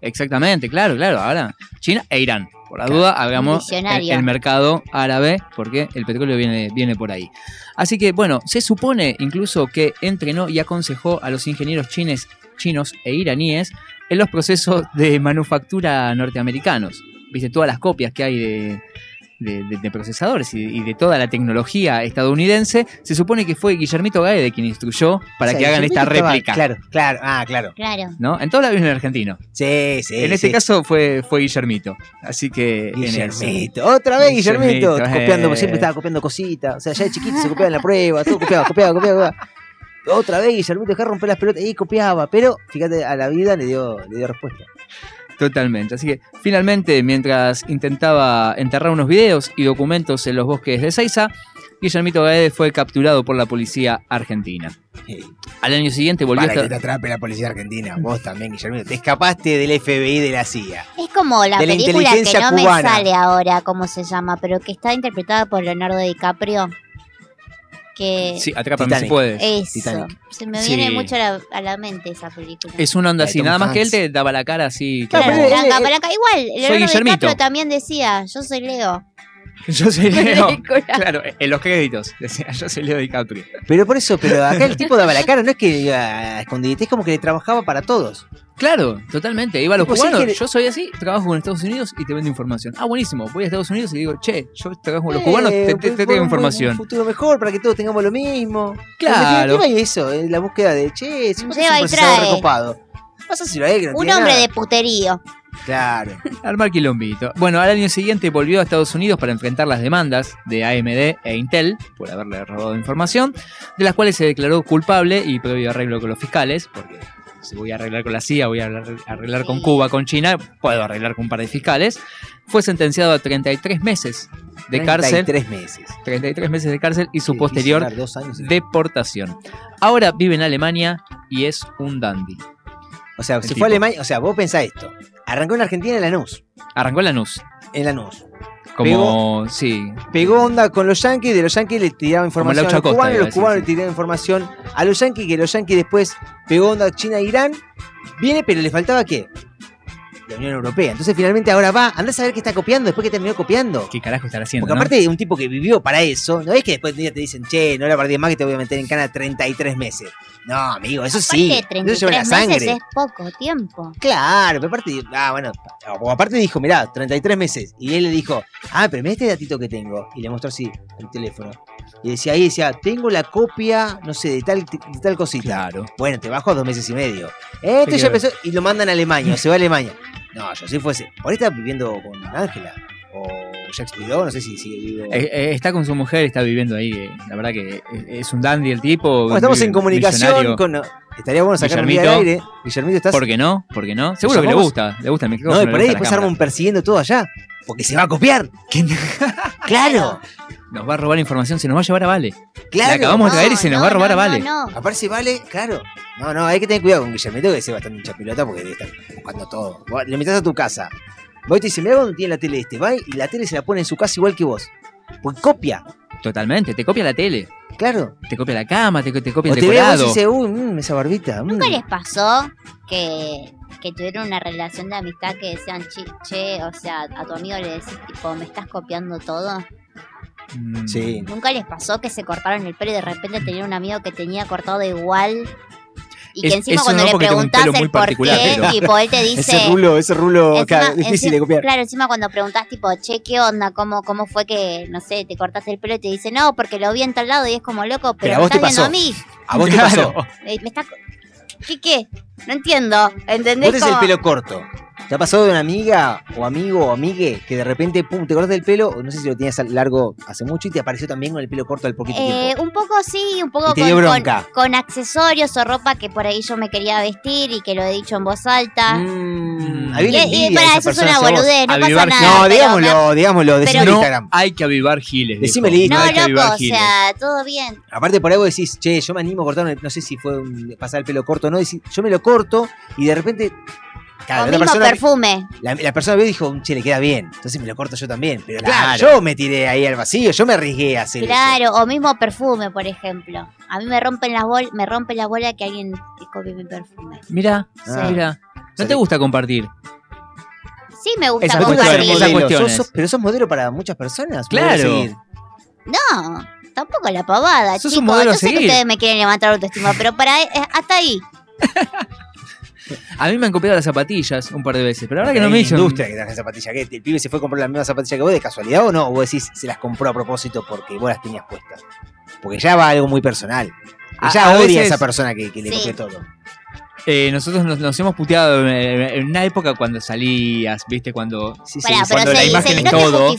Exactamente, claro, claro. Ahora, China e Irán. Por la duda, hagamos el mercado árabe, porque el petróleo viene, viene por ahí. Así que, bueno, se supone incluso que entrenó y aconsejó a los ingenieros chines, chinos e iraníes en los procesos de manufactura norteamericanos. Viste, todas las copias que hay de, de- de- de procesadores y, y de toda la tecnología estadounidense, se supone que fue Guillermito Gaede quien instruyó para O sea, que hagan esta estaba- réplica. Claro, claro, ah, claro. Claro. ¿no? En todo la viene en argentino. Sí, sí. En este sí. caso fue, fue Guillermito. Así que. Guillermito. Otra vez Guillermito. Guillermito, copiando, eh. siempre estaba copiando cositas. O sea, ya de chiquito se copiaba en la prueba, todo copiaba, copiaba, copiaba. copiaba. Otra vez Guillermito dejaba romper las pelotas y copiaba. Pero fíjate, a la vida le dio, le dio respuesta. Totalmente. Así que finalmente, mientras intentaba enterrar unos videos y documentos en los bosques de Seiza, Guillermito Gaede fue capturado por la policía argentina. Al año siguiente volvió Para a que te atrape la policía argentina. Vos también, Guillermito. Te escapaste del FBI y de la CIA. Es como la De la película que no cubana. me sale ahora cómo se llama, pero que está interpretada por Leonardo DiCaprio. Que Sí, atrápame si Titanic. puedes. eso. Titanic. Se me Sí. viene mucho a la, a la mente esa película. Es una onda La de así. Tom Nada más que él Hanks. te daba la cara así. Claro, como- pero- palanca, palanca. Igual, Leonardo Guillermito. DiCaprio también decía, yo soy Leo. <laughs> Yo soy Leo. Claro, en los créditos. Decía, yo soy Leo DiCaprio. Pero por eso, pero acá el tipo daba la cara, no es que iba a escondite, es como que le trabajaba para todos. Claro, totalmente. Iba a los cubanos. que- Yo soy así, trabajo con Estados Unidos y te vendo información. Ah, buenísimo. Voy a Estados Unidos y digo, che, yo trabajo con los Eh, cubanos, te, te- pues, te por traigo un- información. Un futuro mejor para que todos tengamos lo mismo. Claro. Y eso, es la búsqueda de, che, si vos sos Lleva un recopado. Vas a decirlo a él que no Un tiene hombre nada. de puterío. Claro. <laughs> Armar quilombito. Bueno, al año siguiente volvió a Estados Unidos para enfrentar las demandas de AMD e Intel por haberle robado información, de las cuales se declaró culpable y previo arreglo con los fiscales, porque si voy a arreglar con la CIA, voy a arreglar- con. Cuba, con China, puedo arreglar con un par de fiscales. Fue sentenciado a 33 meses de cárcel, 33 meses. 33 meses de cárcel y su Qué posterior dos años. deportación. Ahora vive en Alemania y es un dandy. O sea, el tipo. fue a Alemania, o sea, vos pensás esto. Arrancó en Argentina en Lanús. Arrancó en Lanús. En Lanús. Como, sí, Pegó onda con los yankees, de los yankees le tiraba información a los Costa, cubanos, los cubanos sí. le tiraban información a los yankees, que los yankees después pegó onda China e Irán. Viene, pero le faltaba qué? La Unión Europea. Entonces finalmente ahora va, andás a ver qué está copiando después que terminó copiando. ¿qué carajo estará haciendo? Porque no? aparte de un tipo que vivió para eso, no es que después de un día te dicen, che, no la perdí más que te voy a meter en cana 33 meses. No, amigo, eso sí. Aparte, Eso lleva la 33 sangre. meses es poco tiempo. Claro, pero aparte, ah, bueno, o aparte dijo, mirá, 33 meses. Y él le dijo, ah, pero mirá este datito que tengo. Y le mostró así el teléfono. Y decía ahí, decía, tengo la copia, no sé, de tal, de tal cosita. Claro. Bueno, te bajo a dos meses y medio. Este Te ya empezó y lo mandan a Alemania, o se va a Alemania. No, yo si fuese. Por ahí está viviendo con Ángela. O ya expiró, no sé si sigue vivo. Eh, eh, está con su mujer, está viviendo ahí. eh, La verdad que eh, es un dandy el tipo. Bueno, estamos en comunicación con. Estaría bueno sacar un al aire. Guillermito, ¿estás? ¿Por qué no? ¿Por qué no? Seguro que le gusta. Le gusta el micrófono. No, y por ahí después arma un persiguiendo todo allá. Porque se va a copiar. <laughs> claro, Nos va a robar información, se nos va a llevar a Vale. claro. La acabamos de traer y se nos no, va a robar no, a Vale. No, no. Aparece Vale, claro. No, no, hay que tener cuidado con Guillermito, que es bastante hincha pelota porque debe estar buscando todo. Vos Le metes a tu casa. Vos te dice, mira dónde tiene la tele este. Va y la tele se la pone en su casa igual que vos. Pues copia, Totalmente. Te copia la tele. claro. Te copia la cama, te, te copia O el te ve vos y decorado. dice, uy, mm, esa barbita. mm". ¿Nunca les pasó que, que tuvieron una relación de amistad que decían, che, che, o sea, a tu amigo le decís, tipo, me estás copiando todo? Mm, Sí. ¿Nunca les pasó que se cortaron el pelo y de repente tenían un amigo que tenía cortado igual? Y que Es- encima cuando no, le preguntás el por qué, pero- <laughs> tipo, él te dice... Ese rulo, ese rulo Encima- claro, difícil de encima- copiar. Claro, encima cuando preguntás, tipo, che, ¿qué onda? ¿Cómo, ¿Cómo fue que, no sé, te cortaste el pelo? Y te dice, no, porque lo vi en tal lado y es como loco, pero, Pero a me vos te estás viendo pasó. a mí. A vos te Claro. pasó. Eh, me estás... ¿Qué, qué? No entiendo, ¿entendés? Vos tenés el pelo corto. ¿Te ha pasado de una amiga o amigo o amigue que de repente, pum, te cortaste el pelo? No sé si lo tenías largo hace mucho y te apareció también con el pelo corto al poquito Eh, tiempo. un poco sí, un poco Y con, con- accesorios o ropa que por ahí yo me quería vestir y que lo he dicho en voz alta. Mm, Y, una y para esa eso es una boludez, no pasa Avivar- nada. No, pero me- digámoslo, digámoslo, decime en no Instagram. hay que avivar giles. Decime listo. No, hay que loco, o sea, todo bien. Aparte por ahí vos decís, che, yo me animo a cortarme, no sé si fue un, pasar el pelo corto o no, decís, yo me lo corto y de repente... Claro, o la mismo persona, perfume. la, la persona vio y dijo, che, le queda bien, entonces me lo corto yo también. Pero claro, yo me tiré ahí al vacío, yo me arriesgué a hacer eso. Claro, o mismo perfume, por ejemplo. A mí me rompen las bol me rompe la bola que alguien te copie mi perfume. Mira, Sí. mira. ¿No te gusta compartir? Sí me gusta cuestiones, compartir. modelo, cuestiones. sos- pero sos modelo para muchas personas. Claro. No, tampoco la pavada, Sos chicos. un modelo sé que seguir. ustedes me quieren levantar autoestima, pero para eh, hasta ahí. <laughs> A mí me han copiado las zapatillas un par de veces, pero ahora que no me hizo. industria que traje zapatillas. ¿Qué? ¿El pibe se fue a comprar la misma zapatilla que vos de casualidad o no? ¿O vos decís se las compró a propósito porque vos las tenías puestas? Porque ya va algo muy personal. A- Ella a odia a veces- esa persona que, que le Sí. copió todo. Eh, nosotros nos, nos hemos puteado en, una época cuando salías, ¿viste? Cuando, Sí, sí, Pará, cuando la imagen es no todo,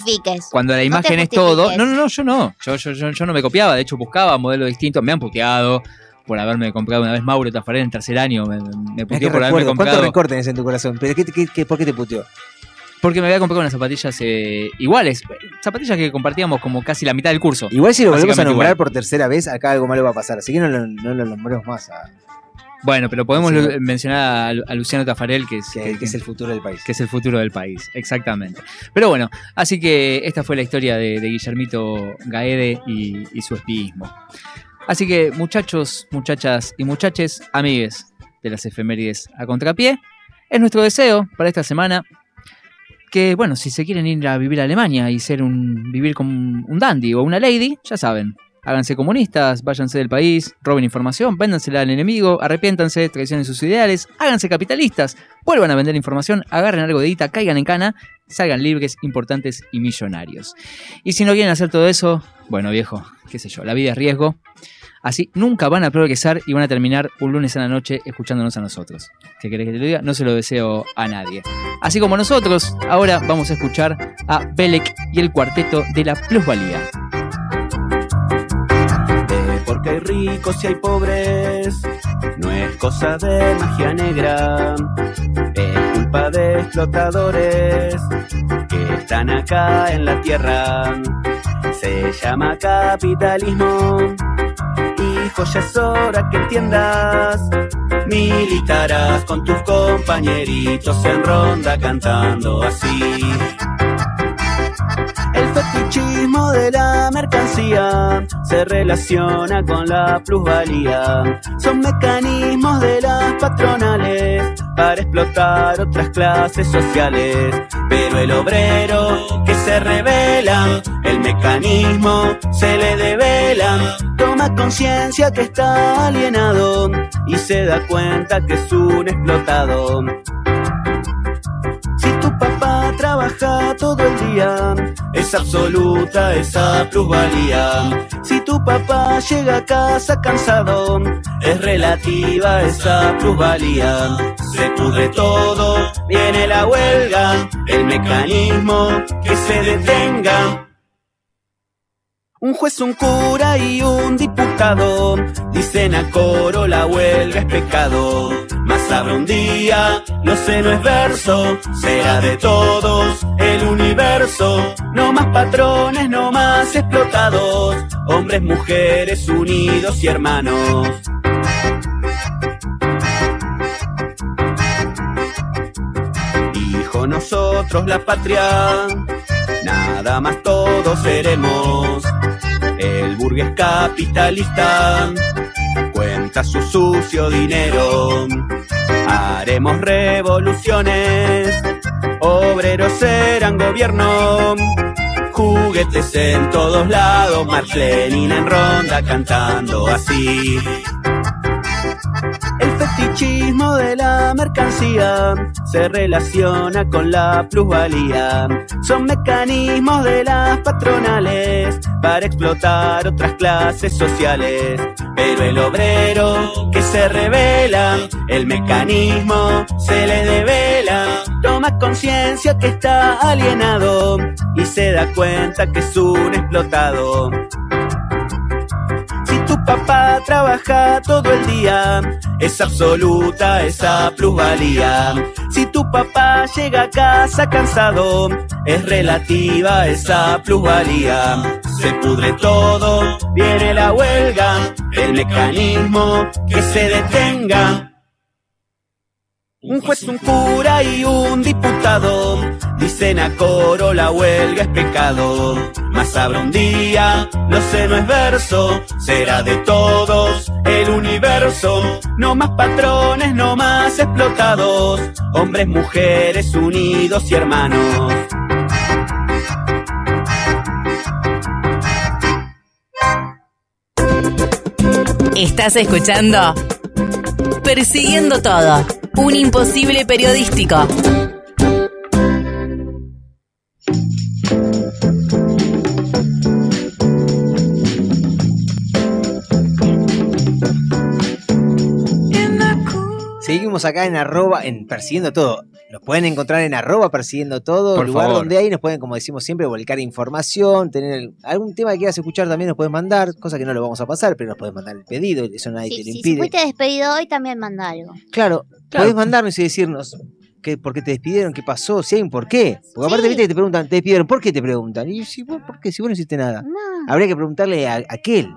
cuando la No imagen es todo. No, no, no, yo no. Yo, yo, yo, yo no me copiaba, de hecho buscaba modelos distintos. Me han puteado por haberme comprado una vez Mauro Tafarel en tercer año. Me, me puteó por haberme recuerdo. ¿Cuántos comprado. recortes tenés en tu corazón? ¿Pero qué, qué- qué- por qué te puteó? Porque me había comprado unas zapatillas eh, iguales. Zapatillas que compartíamos como casi la mitad del curso. Igual si lo volvemos a nombrar igual. por tercera vez, acá algo malo va a pasar. Así que no lo, no lo nombremos más. A, Bueno, pero podemos Sí. mencionar a, Lu- a Luciano Tafarel, que es, que, que es el futuro del país. que es el futuro del país, exactamente. Pero bueno, así que esta fue la historia de, de Guillermito Gaede y, y su espíismo. Así que muchachos, muchachas y muchaches, amigues de las efemérides a contrapié, es nuestro deseo para esta semana que, bueno, si se quieren ir a vivir a Alemania y ser un vivir como un, dandy o una lady, ya saben. Háganse comunistas, váyanse del país, roben información, véndansela al enemigo, arrepiéntanse, traicionen sus ideales, háganse capitalistas, vuelvan a vender información, agarren algo de guita, caigan en cana, salgan libres, importantes y millonarios. Y si no quieren hacer todo eso, bueno viejo, qué sé yo, la vida es riesgo. Así nunca van a progresar y van a terminar un lunes a la noche escuchándonos a nosotros. ¿Qué querés que te lo diga? No se lo deseo a nadie. Así como nosotros, ahora vamos a escuchar a Belek y el cuarteto de la plusvalía. Porque hay ricos y hay pobres, no es cosa de magia negra, es culpa de explotadores que están acá en la tierra. Se llama capitalismo, hijo, ya es hora que entiendas. Militarás con tus compañeritos en ronda cantando así. El fetichismo de la mercancía se relaciona con la plusvalía. Son mecanismos de las patronales para explotar otras clases sociales. Pero el obrero que se revela, el mecanismo se le devela. Toma conciencia que está alienado y se da cuenta que es un explotado. Trabaja todo el día, es absoluta esa plusvalía. Si tu papá llega a casa cansado, es relativa esa plusvalía. Se pudre todo, viene la huelga, el mecanismo que se detenga. Un juez, un cura y un diputado dicen a coro la huelga es pecado. Más habrá un día, no sé, no es verso, será de todos el universo. No más patrones, no más explotados, hombres, mujeres unidos y hermanos. Hijo, nosotros la patria, nada más todos seremos. El burgués capitalista cuenta su sucio dinero. Haremos revoluciones, obreros serán gobierno. Juguetes en todos lados, Marx Lenin en ronda cantando así. El fetichismo de la mercancía se relaciona con la plusvalía. Son mecanismos de las patronales para explotar otras clases sociales. Pero el obrero que se revela, el mecanismo se le devela. Toma conciencia que está alienado y se da cuenta que es un explotado. Papá trabaja todo el día, es absoluta esa plusvalía. Si tu papá llega a casa cansado, es relativa esa plusvalía. Se pudre todo, viene la huelga, el mecanismo que se detenga. Un juez, un cura y un diputado dicen a coro la huelga es pecado. Más habrá un día, no sé, no es verso, será de todos el universo. No más patrones, no más explotados, hombres, mujeres unidos y hermanos. Estás escuchando Persiguiendo Todo, un imposible periodístico. Acá en arroba, en Persiguiendo Todo. Nos pueden encontrar en arroba Persiguiendo Todo, Por lugar favor. donde ahí nos pueden, como decimos siempre, volcar información, tener algún tema que quieras escuchar también nos pueden mandar, cosa que no lo vamos a pasar, pero nos pueden mandar el pedido, eso nadie te Si, lo si impide. fuiste despedido hoy, también manda algo. Claro, Claro. podés mandarnos y decirnos que, por qué te despidieron, qué pasó, si hay un por qué. Porque aparte, viste que te preguntan, te despidieron, ¿por qué te preguntan? Y si vos, ¿por qué? Si vos no hiciste nada. No. Habría que preguntarle a, a aquel,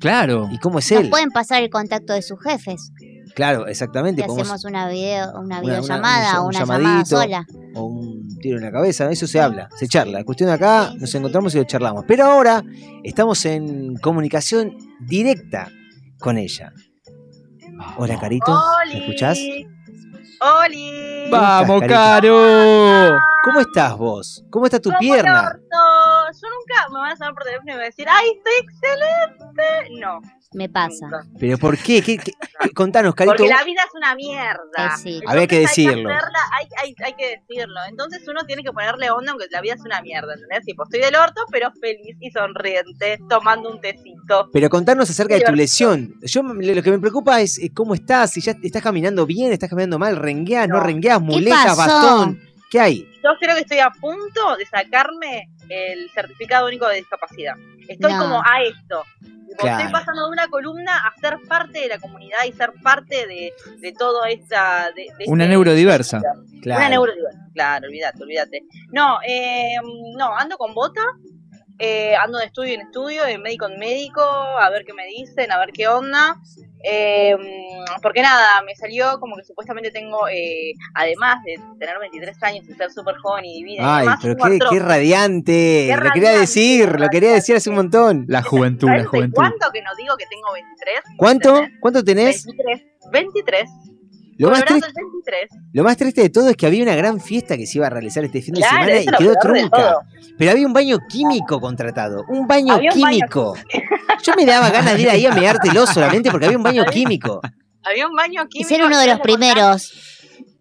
Claro. ¿y cómo es Nos él? pueden pasar el contacto de sus jefes. Claro, exactamente. Y podemos- hacemos una video, una una- videollamada un- o un una llamada sola. o un tiro en la cabeza, eso se habla, se charla. La cuestión de acá, nos encontramos y lo charlamos. Pero ahora estamos en comunicación directa con ella. Hola, Carito, ¿me escuchás? ¡Oli! ¡Vamos? Caro! ¿Cómo estás vos? ¿Cómo está tu ¿Cómo pierna? Nunca me van a llamar por teléfono y me van a decir, ¡ay, estoy excelente! No. Me pasa. nunca. ¿Pero por qué? ¿Qué, qué- qué- Contanos, Carito. Porque la vida es una mierda. Eh, sí. Había que Entonces hay decirlo. hacerla, hay, hay, hay que decirlo. Entonces uno tiene que ponerle onda aunque la vida es una mierda, ¿entendés? Tipo, estoy del orto, pero feliz y sonriente, tomando un tecito. Pero contarnos acerca de tu lesión. Yo lo que me preocupa es eh, cómo estás, si ya estás caminando bien, estás caminando mal, rengueás, no, No. rengueás, muletas, bastón. ¿Qué hay? Yo creo que estoy a punto de sacarme el certificado único de discapacidad. Estoy No. como a esto. Claro. Estoy pasando de una columna a ser parte de la comunidad y ser parte de, de todo esta... De, de Una este- neurodiversa. Claro. Una neurodiversa, claro, olvídate, olvídate. No, eh, no, ando con bota, eh, ando de estudio en estudio, de médico en médico, a ver qué me dicen, a ver qué onda. Eh, porque nada, me salió como que supuestamente tengo, eh, además de tener 23 años y ser súper joven y divina, Ay, demás, pero qué, qué radiante. Qué lo quería decir, lo quería decir hace un montón. La juventud, la ¿Sabes de juventud. cuánto que no digo que tengo 23? ¿Cuánto? ¿Cuánto tenés? 23. 23. Lo más, triste, el 23. lo más triste de todo es que había una gran fiesta que se iba a realizar este fin de Claro, semana y quedó trunca. Pero había un baño químico contratado. Un baño Había un baño químico. Yo me daba ganas de ir ahí a <laughs> meártelo solamente porque había un baño químico. Había un baño Y químico. ser uno de los primeros.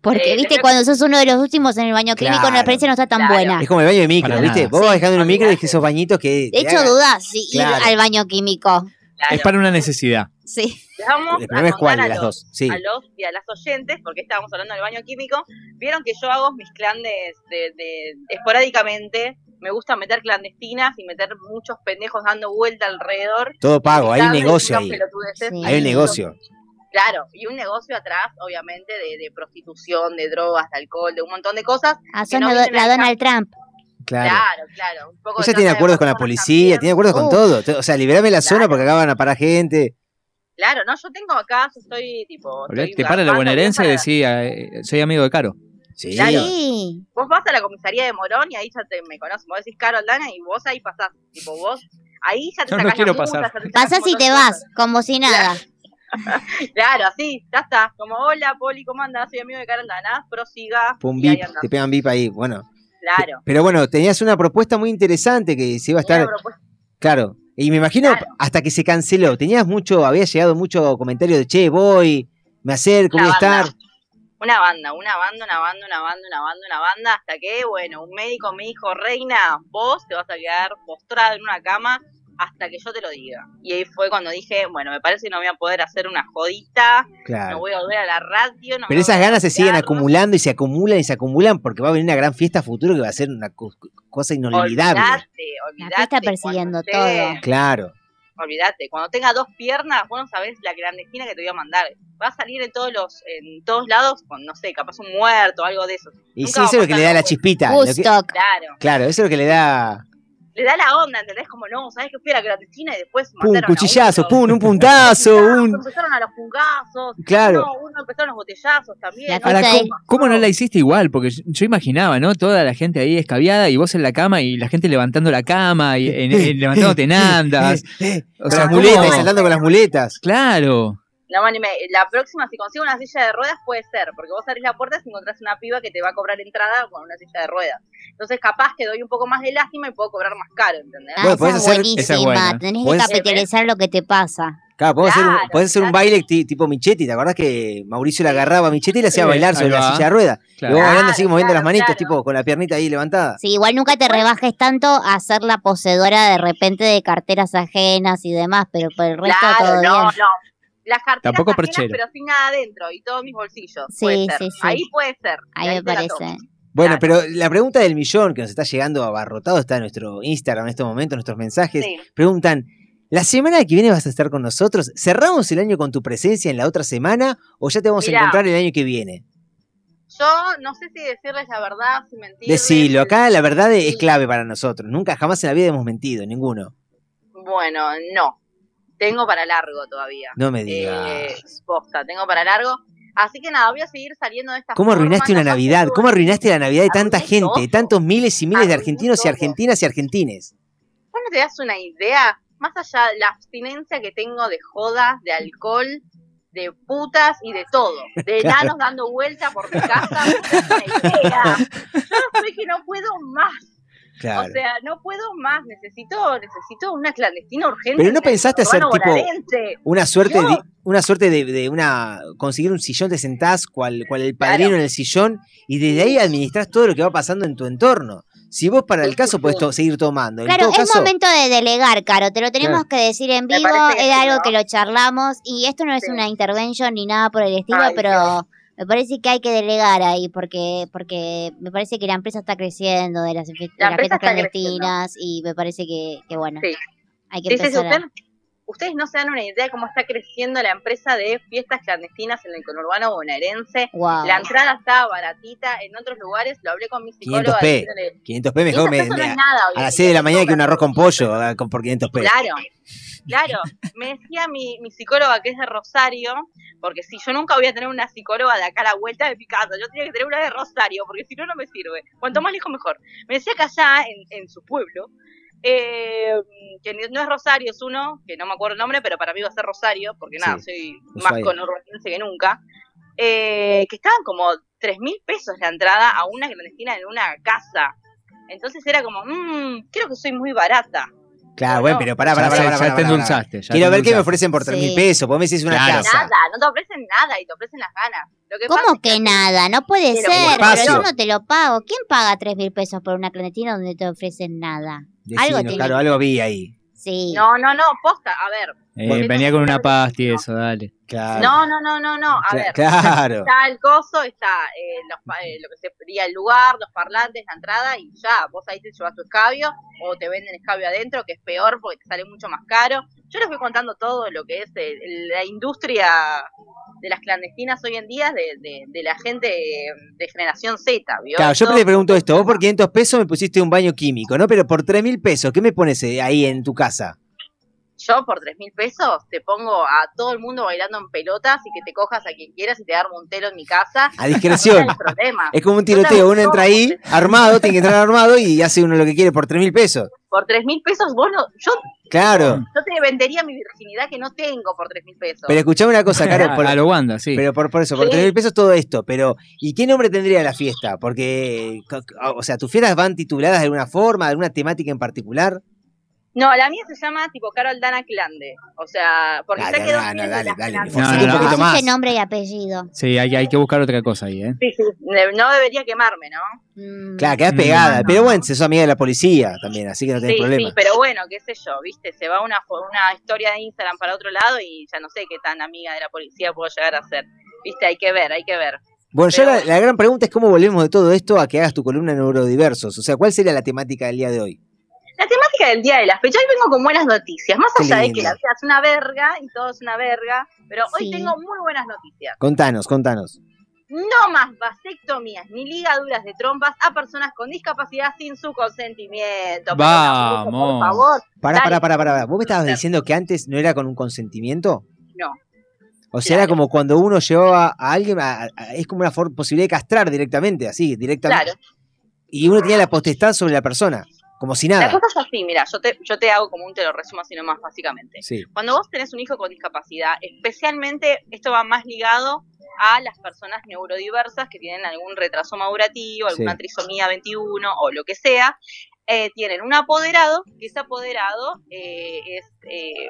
Porque, Eh, viste, cuando sos uno de los últimos en el baño químico, Claro, la experiencia no está tan claro. buena. Es como el baño de micro, Para ¿viste? nada. Vos vas Sí, dejando en un micro y esos bañitos que. De hecho, hagan- dudás si Claro. ir al baño químico. Es para una necesidad. Sí. Les vamos El problema a es cuál a las dos. Sí. a los y a las oyentes, porque estábamos hablando del baño químico, vieron que yo hago mis clandes de, de- esporádicamente, me gusta meter clandestinas y meter muchos pendejos dando vuelta alrededor. Todo pago, hay un negocio ahí. Hay un negocio. Claro, y un negocio atrás, obviamente, de, de prostitución, de drogas, de alcohol, de un montón de cosas. Ah, son no la, la al Donald Trump. Claro. Claro, claro. Un poco Ella tiene acuerdos con la policía, tiene acuerdos con Uh. todo. O sea, liberame la zona porque acá van a parar gente. Claro, no, yo tengo acá, yo estoy tipo. Estoy Te para la bonaerense y decía, eh, soy amigo de Caro. Sí. Claro. Vos vas a la comisaría de Morón y ahí ya te me conoces. Vos decís Caro Aldana y vos ahí pasás. Tipo, vos. Ahí ya te Yo no sacás quiero la multa, pasar. sacás Pasás y te vas, cosas. como si nada. <laughs> Claro, así, ya está. Como, hola, Poli, ¿cómo andás? Soy amigo de Caro Aldana. Prosiga. Pum, y ahí te pegan bip ahí. Bueno. Claro. Pero bueno, tenías una propuesta muy interesante que se iba a estar. Claro. Y me imagino hasta que se canceló. Tenías mucho, había llegado mucho comentario de che, voy, me acerco, voy a estar. Una banda, una banda, una banda, una banda, una banda, una banda, hasta que, bueno, un médico me dijo, Reina, vos te vas a quedar postrada en una cama hasta que yo te lo diga. Y ahí fue cuando dije, bueno, me parece que no voy a poder hacer una jodita, Claro. no voy a volver a la radio, no Pero me esas ganas se siguen acumulando y se acumulan y se acumulan porque va a venir una gran fiesta futuro que va a ser una co- cosa inolvidable. Olvidate, La olvidate. fiesta persiguiendo cuando todo. Claro. Olvídate, cuando tenga dos piernas, vos no sabés la clandestina que te voy a mandar. Va a salir en todos los, en todos lados, con, no sé, capaz un muerto o algo de eso. Y Nunca sí, eso es lo que le da la chispita. que-. Claro. claro, eso es lo que le da. Le da la onda, ¿entendés? Como no, ¿sabés que fui a la clandestina y después Pum, mataron a cuchillazo, uno? pum, un puntazo, <laughs> un. Empezaron a los pungazos. Claro. Uno, uno empezaron los botellazos también. ¿no? Ahora, ¿cómo, cómo no la hiciste igual? Porque yo, yo imaginaba, ¿no? Toda la gente ahí escabiada y vos en la cama y la gente levantando la cama y en- en- levantándote <laughs> en andas. O Con sea, las muletas, saltando con las muletas. Claro. No me animé. La próxima, si consigo una silla de ruedas, puede ser. Porque vos abrís la puerta y encontrás una piba que te va a cobrar entrada con una silla de ruedas. Entonces, capaz que doy un poco más de lástima y puedo cobrar más caro, ¿entendés? Ah, Bueno, esa podés es hacer- buenísima. esa es buena. Tenés que capitalizar lo que te pasa. Claro, podés hacer un, Claro, podés hacer un claro. baile ti- tipo Michetti. ¿Te acordás que Mauricio le agarraba a Michetti y le hacía bailar sobre la silla de ruedas? Claro. Y vos bailando así Claro, moviendo las claro, claro. tipo con la piernita ahí levantada. Sí, igual nunca te rebajes tanto a ser la poseedora de repente de carteras ajenas y demás, pero por el resto Claro, todo no, bien. no. Las carteras Tampoco ajenas, perchero. pero sin nada adentro y todos mis bolsillos. Sí, puede ser. sí, sí. Ahí puede ser. Ahí me parece. Bueno, Claro. pero la pregunta del millón que nos está llegando abarrotado está en nuestro Instagram en estos momentos, nuestros mensajes. Sí. Preguntan, ¿la semana que viene vas a estar con nosotros? ¿Cerramos el año con tu presencia en la otra semana o ya te vamos Mirá. a encontrar el año que viene? Yo no sé si decirles la verdad, si mentirles. Decilo, acá la verdad es clave para nosotros. Nunca jamás en la vida hemos mentido, ninguno. Bueno, no. Tengo para largo todavía. No me Eh, digas. posta, tengo para largo. Así que nada, voy a seguir saliendo de esta ¿Cómo forma, arruinaste una Navidad? ¿Cómo arruinaste la Navidad de tanta Arruiné gente, todo. tantos miles y miles de argentinos y argentinas y argentines? ¿Vos no te das una idea? Más allá de la abstinencia que tengo de jodas, de alcohol, de putas y de todo. De <laughs> Claro. enanos dando vueltas por mi casa. no sé que no puedo más. Claro. O sea, no puedo más. Necesito, necesito una clandestina urgente. Pero no pensaste hacer tipo una suerte de, una suerte de, de una conseguir un sillón te sentás cual, cual el padrino en el sillón y desde ahí administrás todo lo que va pasando en tu entorno. Si vos para el caso podés to- seguir tomando. En Claro, todo es caso, momento de delegar, Caro. Te lo tenemos Claro. que decir en vivo. Es algo ¿no? que lo charlamos. Y esto no es Sí. una intervention ni nada por el estilo, Ay, pero Dios. Me parece que hay que delegar ahí porque porque me parece que la empresa está creciendo de las, de La las empresa fiestas está clandestinas y me parece que, que bueno, Sí. hay que empezar a... ustedes no se dan una idea de cómo está creciendo la empresa de fiestas clandestinas en el conurbano bonaerense. Wow. La entrada estaba baratita, en otros lugares lo hablé con mi 500 psicóloga. p. diciéndole, 500 p mejor 500 me, no nada a las día, 6 de la mañana que un arroz con pollo ah, con- por 500 p. Claro, claro. Me decía mi, mi psicóloga que es de Rosario, porque si yo nunca voy a tener una psicóloga de acá a la vuelta de mi casa, yo tenía que tener una de Rosario, porque si no, no me sirve. Cuanto más lejos, mejor. Me decía que allá, en, en su pueblo, eh, que no es Rosario, es uno, que no me acuerdo el nombre, pero para mí va a ser Rosario, porque nada, Sí, soy más conurbaniense que nunca, eh, que estaban como tres mil pesos la entrada a una clandestina en una casa. Entonces era como, mmm, creo que soy muy barata. Claro, No, bueno, no. pero pará, Ya pará, pará, ya te endulzaste, ya Quiero te ver qué me ofrecen por 3 mil Sí. pesos. Vos me decís una Claro. casa. Nada, no te ofrecen nada y te ofrecen las ganas. Lo que pasa ¿Cómo es que nada? No puede Pero ser, pero yo no te lo pago. ¿Quién paga tres mil pesos por una clandestina donde te ofrecen nada? Decinos, algo tiene- claro, algo vi ahí. Sí. No, no, no, posta, a ver. Eh, venía con una pasta y eso, dale. Claro. No, no, no, no, no. A ver, claro. está el coso, está eh, los pa- eh, lo que sería el lugar, los parlantes, la entrada y ya. Vos ahí te llevas tu escabio o te venden escabio adentro, que es peor porque te sale mucho más caro. Yo les voy contando todo lo que es eh, la industria de las clandestinas hoy en día de, de, de la gente de generación Z, ¿vio? Claro, yo te pregunto esto, vos por 500 pesos me pusiste un baño químico, ¿no? Pero por 3 mil pesos, ¿qué me pones eh, ahí en tu casa? Yo por tres mil pesos te pongo a todo el mundo bailando en pelotas y que te cojas a quien quieras y te armo un telo en mi casa. A discreción. No hay problema. Es como un tiroteo, uno entra ahí armado, tiene que entrar armado y hace uno lo que quiere por 3 mil pesos. Por tres mil pesos, vos no, yo, Claro. yo te vendería mi virginidad que no tengo por tres mil pesos. Pero escuchame una cosa, Caro. <laughs> Por, a lo Wanda, sí. Pero por, por eso, por Sí. 3 mil pesos todo esto. Pero, ¿y qué nombre tendría la fiesta? Porque, o sea, ¿tus fiestas van tituladas de alguna forma, de alguna temática en particular? No, la mía se llama tipo Carol Dana Clande. O sea, porque Dale, ya quedó Dana, bien de dale, dale. No, no, un no. poquito más. Ese nombre y apellido. Sí, hay, hay que buscar otra cosa ahí, ¿eh? Sí, sí, ne- no debería quemarme, ¿no? Mm, Claro, quedás pegada. no. Pero bueno, sos amiga de la policía también, así que no tenés Sí, problema. sí, pero bueno, qué sé yo, viste, se va una, una historia de Instagram para otro lado y ya no sé qué tan amiga de la policía puedo llegar a ser. Viste, hay que ver, hay que ver. Bueno, yo Pero la, bueno. la gran pregunta es cómo volvemos de todo esto a que hagas tu columna en Neurodiversos. O sea, ¿cuál sería la temática del día de hoy? La temática del día de la fecha, hoy vengo con buenas noticias, más allá de que la vida es una verga y todo es una verga, pero hoy Sí. tengo muy buenas noticias. Contanos, contanos. No más vasectomías ni ligaduras de trompas a personas con discapacidad sin su consentimiento. Vamos. Por favor. Pará, Dale. pará, pará, pará. ¿Vos me estabas diciendo que antes no era con un consentimiento? No. O sea, era como cuando uno llevaba a alguien, a- a- es como una posibilidad de castrar directamente, así, directamente. Claro. Y uno tenía la potestad sobre la persona, como si La nada. cosa es así, mira, yo te, yo te hago como un te lo resumo así nomás básicamente. Sí. Cuando vos tenés un hijo con discapacidad, especialmente esto va más ligado a las personas neurodiversas que tienen algún retraso madurativo, alguna Sí. trisomía 21 o lo que sea, eh, tienen un apoderado, que ese apoderado eh, es eh,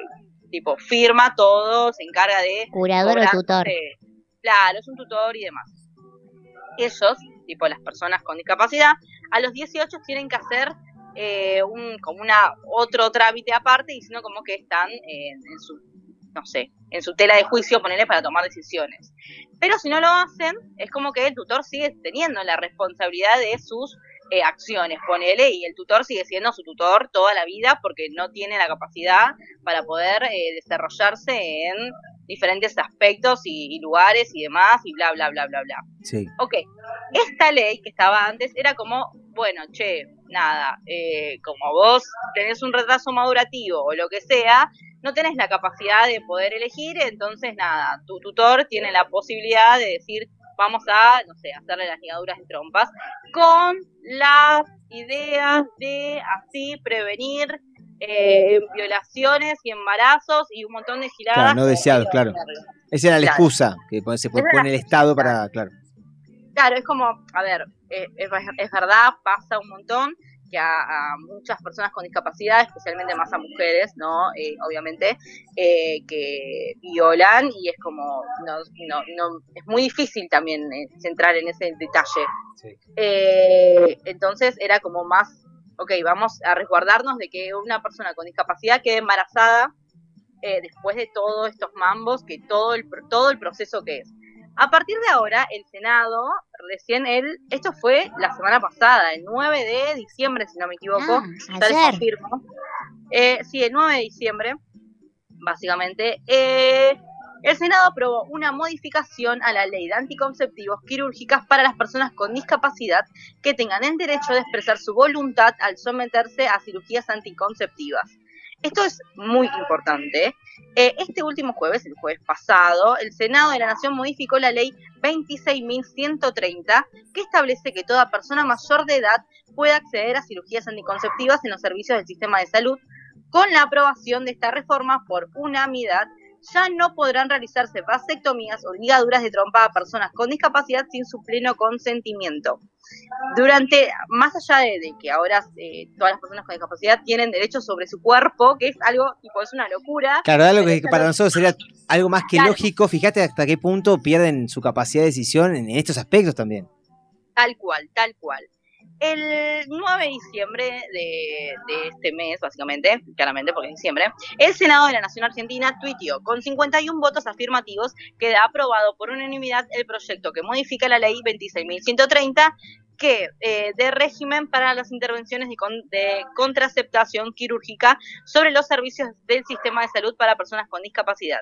tipo firma todo, se encarga de... Curador o cobrar, tutor. eh, claro, es un tutor y demás. Ellos, tipo las personas con discapacidad, a los 18 tienen que hacer eh, un, como una otro trámite aparte, diciendo como que están eh, en su, no sé, en su tela de juicio, ponerle para tomar decisiones. Pero si no lo hacen, es como que el tutor sigue teniendo la responsabilidad de sus eh, acciones, ponele, y el tutor sigue siendo su tutor toda la vida porque no tiene la capacidad para poder eh, desarrollarse en diferentes aspectos y, y lugares y demás, y bla, bla, bla, bla, bla. Sí. Ok, esta ley que estaba antes era como, bueno, che, nada, eh, como vos tenés un retraso madurativo o lo que sea, no tenés la capacidad de poder elegir, entonces nada, tu tutor tiene la posibilidad de decir, vamos a, no sé, hacerle las ligaduras de trompas, con las ideas de así prevenir eh, violaciones y embarazos y un montón de giladas. Claro, no deseados, claro. Esa era la Claro. excusa que se Esa era pone la el Estado para, claro. Claro, es como, a ver, eh, es, es verdad, pasa un montón que a, a muchas personas con discapacidad, especialmente más a mujeres, ¿no? Eh, obviamente, eh, que violan y es como, no, no, no, es muy difícil también centrar en ese detalle. Eh, entonces era como más, ok, vamos a resguardarnos de que una persona con discapacidad quede embarazada después de todos estos mambos, que todo el, todo el proceso que es. A partir de ahora, el Senado, recién él, esto fue la semana pasada, el 9 de diciembre, si no me equivoco, Ah, les ayer. confirmo. Eh, sí, el 9 de diciembre, básicamente, eh, el Senado aprobó una modificación a la ley de anticonceptivos quirúrgicas para las personas con discapacidad que tengan el derecho de expresar su voluntad al someterse a cirugías anticonceptivas. Esto es muy importante. Eh, este último jueves, el jueves pasado, el Senado de la Nación modificó la ley 26.130 que establece que toda persona mayor de edad puede acceder a cirugías anticonceptivas en los servicios del sistema de salud. Con la aprobación de esta reforma por unanimidad, ya no podrán realizarse vasectomías o ligaduras de trompa a personas con discapacidad sin su pleno consentimiento. Durante, más allá de, de que ahora eh, todas las personas con discapacidad tienen derecho sobre su cuerpo, que es algo, tipo, es una locura. Claro, algo que para nosotros sería algo más que Claro. lógico. Fíjate hasta qué punto pierden su capacidad de decisión en estos aspectos también. Tal cual, tal cual. El 9 de diciembre de, este mes, básicamente, claramente porque es diciembre, el Senado de la Nación Argentina tuiteó con 51 votos afirmativos queda aprobado por unanimidad el proyecto que modifica la ley 26.130 que eh, de régimen para las intervenciones de, con- de contraceptación quirúrgica sobre los servicios del sistema de salud para personas con discapacidad.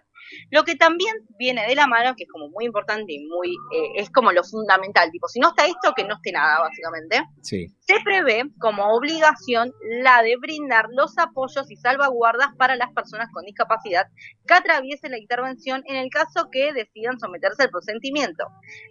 Lo que también viene de la mano, que es como muy importante y muy, eh, es como lo fundamental, tipo, si no está esto, que no esté nada, básicamente. Sí. Se prevé como obligación la de brindar los apoyos y salvaguardas para las personas con discapacidad que atraviesen la intervención en el caso que decidan someterse al procedimiento,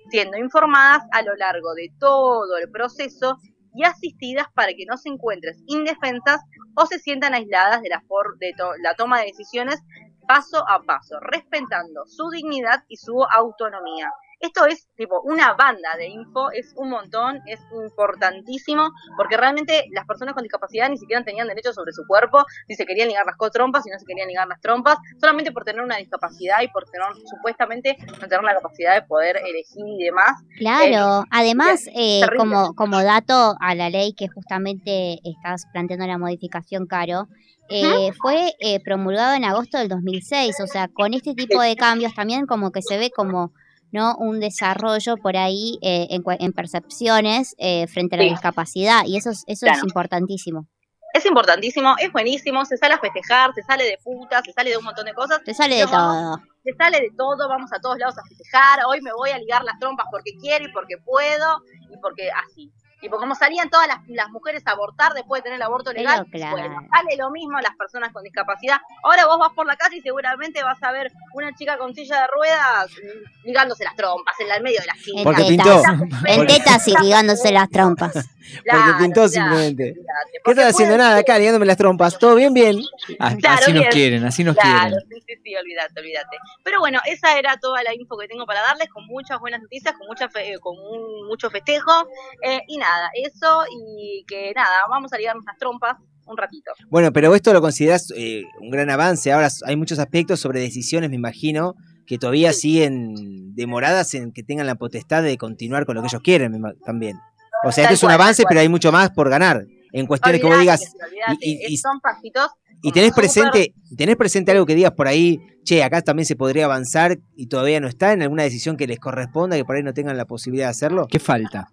siendo informadas a lo largo de todo el proceso y asistidas para que no se encuentren indefensas o se sientan aisladas de la, for- de la toma de decisiones paso a paso, respetando su dignidad y su autonomía. Esto es tipo una banda de info, es un montón, es importantísimo, porque realmente las personas con discapacidad ni siquiera tenían derecho sobre su cuerpo, si se querían ligar las trompas, si no se querían ligar las trompas, solamente por tener una discapacidad y por tener supuestamente no tener la capacidad de poder elegir y demás. Claro, Eh, además, eh, como, como dato a la ley que justamente estás planteando la modificación, Caro, eh, fue eh, promulgado en agosto del 2006, o sea, con este tipo de cambios también como que se ve como no un desarrollo por ahí eh, en, en percepciones eh, frente a la Sí. discapacidad, y eso, es- eso es importantísimo. Es importantísimo, es buenísimo, se sale a festejar, se sale de puta, se sale de un montón de cosas. Se sale de todo. Se sale de todo, vamos a todos lados a festejar, hoy me voy a ligar las trompas porque quiero y porque puedo y porque así. Tipo, como salían todas las, las mujeres a abortar después de tener el aborto legal, claro. bueno, sale lo mismo a las personas con discapacidad. Ahora vos vas por la calle y seguramente vas a ver una chica con silla de ruedas mm, ligándose las trompas en la- en medio de la esquina. Porque pintó. en tetas y ligándose las trompas. <laughs> Porque Claro, pintó claro, simplemente. olvídate, ¿Qué porque estás haciendo? Nada, acá ligándome las trompas. ¿Todo bien? Bien. Ah, Claro, así nos bien. quieren, así nos Claro, quieren. sí, sí, sí, olvídate, olvídate. Pero bueno, esa era toda la info que tengo para darles, con muchas buenas noticias, con mucha fe- eh, con un- mucho festejo. eh, y nada, eso y que nada, vamos a ligarnos las trompas un ratito. Bueno, pero esto lo consideras eh, un gran avance. Ahora hay muchos aspectos sobre decisiones, me imagino, que todavía siguen demoradas en que tengan la potestad de continuar con lo que ellos quieren también. O sea, este es un cual, avance, pero hay mucho más por ganar. En cuestiones que vos Olvídate, digas, olvídate, y- y- y- son pasitos. y tenés presente, tenés presente algo que digas por ahí, che, acá también se podría avanzar y todavía no está en alguna decisión que les corresponda, que por ahí no tengan la posibilidad de hacerlo. ¿Qué falta?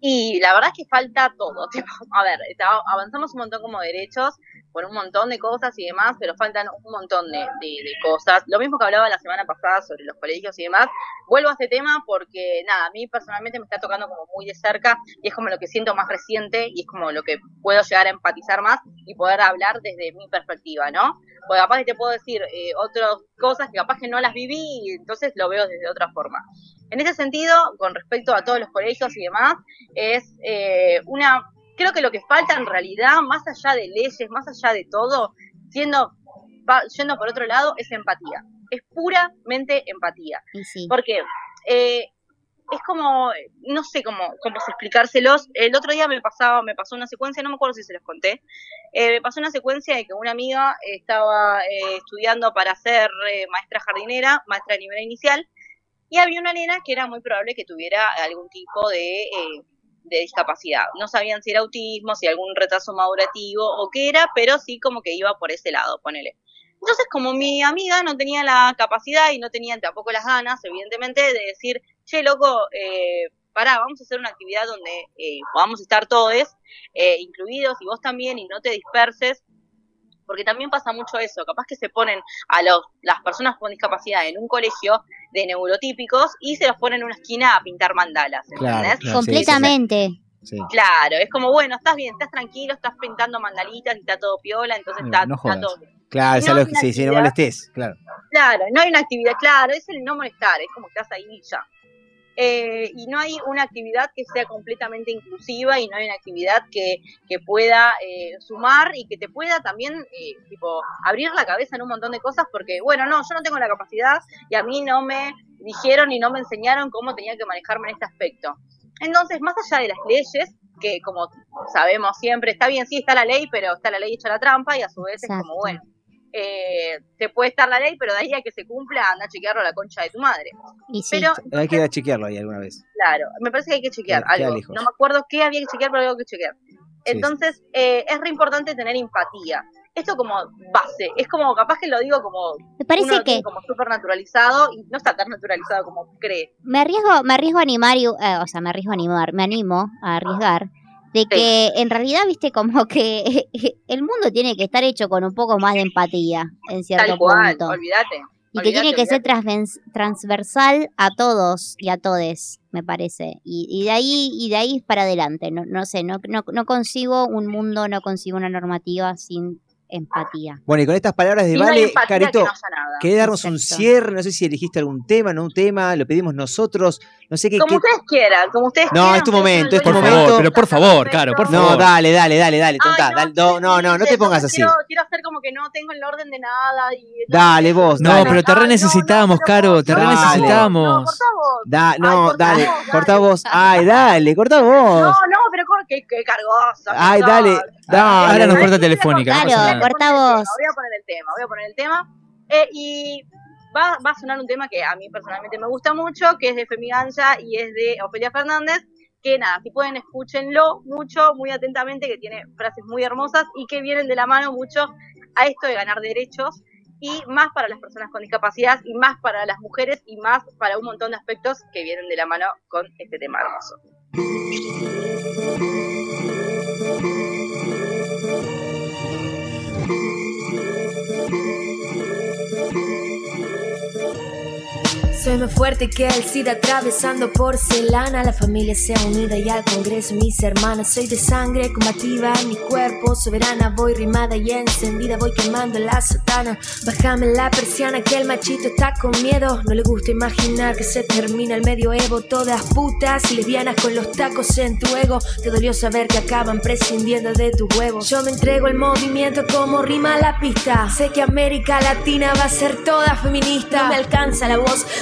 Y la verdad es que falta todo. <laughs> tipo, a ver, avanzamos un montón como derechos por un montón de cosas y demás, pero faltan un montón de, de- cosas. Lo mismo que hablaba la semana pasada sobre los colegios y demás. Vuelvo a este tema porque, nada, a mí personalmente me está tocando como muy de cerca y es como lo que siento más reciente y es como lo que puedo llegar a empatizar más y poder hablar desde mi perspectiva, ¿no? Porque capaz que te puedo decir eh, otras cosas que capaz que no las viví y entonces lo veo desde otra forma. En ese sentido, con respecto a todos los colegios y demás, es eh, una, creo que lo que falta en realidad, más allá de leyes, más allá de todo, siendo, va- yendo por otro lado, es empatía. Es puramente empatía. Sí. Porque eh, es como, no sé cómo, cómo explicárselos. El otro día me pasaba, me pasó una secuencia, no me acuerdo si se los conté. eh, me pasó una secuencia de que una amiga estaba eh, estudiando para ser eh, maestra jardinera, maestra de nivel inicial, y había una nena que era muy probable que tuviera algún tipo de, de discapacidad. No sabían si era autismo, si algún retraso madurativo o qué era, pero sí como que iba por ese lado, ponele. Entonces, como mi amiga no tenía la capacidad y no tenía tampoco las ganas, evidentemente, de decir, che, loco, eh, pará, vamos a hacer una actividad donde eh, podamos estar todos, eh, incluidos, y vos también, y no te disperses, porque también pasa mucho eso, capaz que se ponen a los, las personas con discapacidad en un colegio de neurotípicos y se los ponen en una esquina a pintar mandalas, Claro, ¿entendés? claro, Completamente. Sí. Claro, es como, bueno, estás bien, estás tranquilo, estás pintando mandalitas y está todo piola, entonces No, está, no está jodas. todo bien. Claro, no lo hay que sí, sí, no molestes, claro. Claro, no hay una actividad, claro, es el no molestar, es como que estás ahí y ya. Eh, y no hay una actividad que sea completamente inclusiva y no hay una actividad que, que pueda eh, sumar y que te pueda también eh, tipo abrir la cabeza en un montón de cosas porque bueno no yo no tengo la capacidad y a mí no me dijeron y no me enseñaron cómo tenía que manejarme en este aspecto. Entonces más allá de las leyes que como sabemos siempre está bien sí está la ley pero está la ley hecha la trampa y a su vez es como bueno eh, te puede estar la ley, pero de ahí a que se cumpla, anda a chequearlo a la concha de tu madre. Y sí. Pero, Hay que ir a chequearlo ahí alguna vez. claro, me parece que hay que chequear Queda- queda algo. lejos. No me acuerdo qué había que chequear, pero algo que chequear. Entonces, eh, es re importante tener empatía. Esto como base, es como, capaz que lo digo como, Me parece uno que- como súper naturalizado y no está tan naturalizado como cree. Me arriesgo, me arriesgo a animar, y- eh, o sea, me arriesgo a animar, me animo a arriesgar, de que en realidad, viste, como que <laughs> el mundo tiene que estar hecho con un poco más de empatía, en cierto Tal cual, punto. olvídate. Y que tiene que ser olvídate. transvens- transversal a todos y a todes, me parece. Y, y de ahí y de ahí para adelante. No, no sé, no, no, no consigo un mundo, no consigo una normativa sin empatía. Bueno, y con estas palabras de Si no Vale, que no nada. querés darnos un cierre, no sé si elegiste algún tema, no un tema, lo pedimos nosotros, no sé qué. Como qué- ustedes quieran, como ustedes No, quieran. es tu momento, es tu momento. favor, pero por favor, Caro, por No, favor. dale, dale, dale, dale, Ay, tontá, no, dale, no, no, no, no te pongas así. Quiero, quiero hacer como que no tengo el orden de nada. Y, Dale vos, No, dale. pero te re necesitamos, Caro, te re Dale. No, necesitamos. cortá vos. Da, no, cortá dale, vos, dale. cortá vos. Ay, dale, cortá vos. No, no, qué, qué cargosa. Ay, dale, dale. Ahora nos corta telefónica, Claro, nada. cortá Voy a poner el vos. tema, Voy a poner el tema, voy a poner el tema. Eh, y va, va a sonar un tema que a mí personalmente me gusta mucho, que es de Femi Gancha y es de Ofelia Fernández. Que nada, si pueden, escúchenlo mucho, muy atentamente, que tiene frases muy hermosas y que vienen de la mano mucho a esto de ganar derechos y más para las personas con discapacidad y más para las mujeres y más para un montón de aspectos que vienen de la mano con este tema hermoso. Thank you. Soy más fuerte que el SIDA atravesando porcelana. La familia sea unida y al Congreso mis hermanas. Soy de sangre combativa en mi cuerpo, soberana. Voy rimada y encendida, voy quemando la sotana. Bájame la persiana que el machito está con miedo. No le gusta imaginar que se termina el medioevo. Todas putas y lesbianas con los tacos en tu ego. Te dolió saber que acaban prescindiendo de tus huevos. Yo me entrego el movimiento como rima la pista. Sé que América Latina va a ser toda feminista. No me alcanza la voz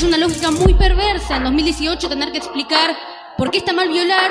Parece una lógica muy perversa en 2018 tener que explicar por qué está mal violar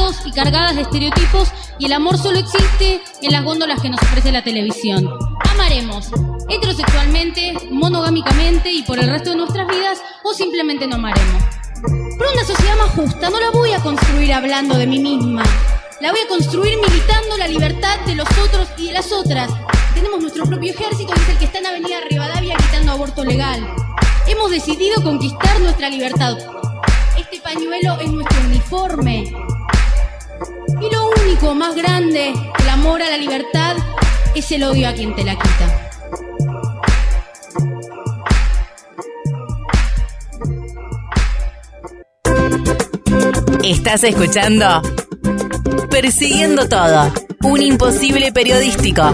y cargadas de estereotipos y el amor solo existe en las góndolas que nos ofrece la televisión. Amaremos heterosexualmente, monogámicamente y por el resto de nuestras vidas o simplemente no amaremos. Pero una sociedad más justa no la voy a construir hablando de mí misma. La voy a construir militando la libertad de los otros y de las otras. Tenemos nuestro propio ejército, que es el que está en Avenida Rivadavia gritando aborto legal. Hemos decidido conquistar nuestra libertad. Este pañuelo es nuestro uniforme. Y lo único más grande, el amor a la libertad, es el odio a quien te la quita. Estás escuchando Persiguiendo Todo, un imposible periodístico.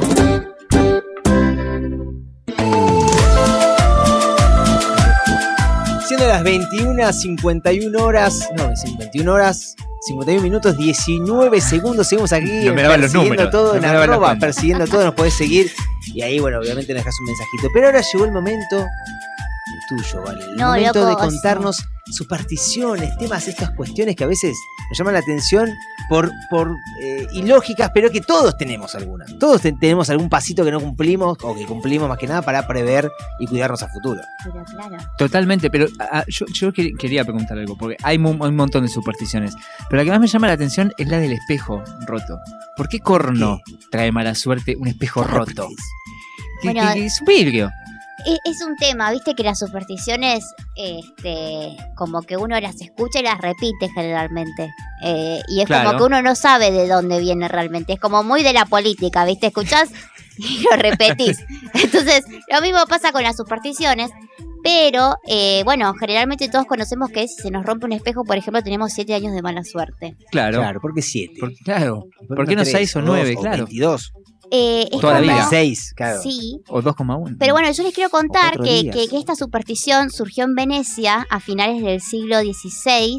Siendo las 21.51 horas, no, 21 horas, 51 minutos, 19 segundos. Seguimos aquí No persiguiendo números, todo no en arroba, persiguiendo todo, nos podés seguir. Y ahí, bueno, obviamente nos dejas un mensajito. Pero ahora llegó el momento tuyo, ¿vale? El No, momento loco, de contarnos supersticiones, temas, estas cuestiones que a veces nos llaman la atención por, por eh, ilógicas, pero que todos tenemos algunas. Todos te- tenemos algún pasito que no cumplimos o que cumplimos más que nada para prever y cuidarnos a futuro. Pero claro. Totalmente, pero ah, yo, yo que- quería preguntar algo, porque hay, mu- hay un montón de supersticiones, pero la que más me llama la atención es la del espejo roto. ¿Por qué corno trae mala suerte un espejo roto? Que- Bueno, que es un vidrio. Es, es un tema, viste que las supersticiones, este, como que uno las escucha y las repite generalmente. Eh, y es Claro. como que uno no sabe de dónde viene realmente. Es como muy de la política, viste, escuchás <laughs> y lo repetís. <laughs> Entonces, lo mismo pasa con las supersticiones. Pero, eh, bueno, generalmente todos conocemos que si se nos rompe un espejo, por ejemplo, tenemos siete años de mala suerte. Claro. Claro, ¿por qué 7? claro. ¿Por qué no 6 o 9? Claro. 22. Eh, es Toda la como- vida. 6, claro. Sí, O 2,1. Pero bueno, yo les quiero contar que- que esta superstición surgió en Venecia a finales del siglo XVI.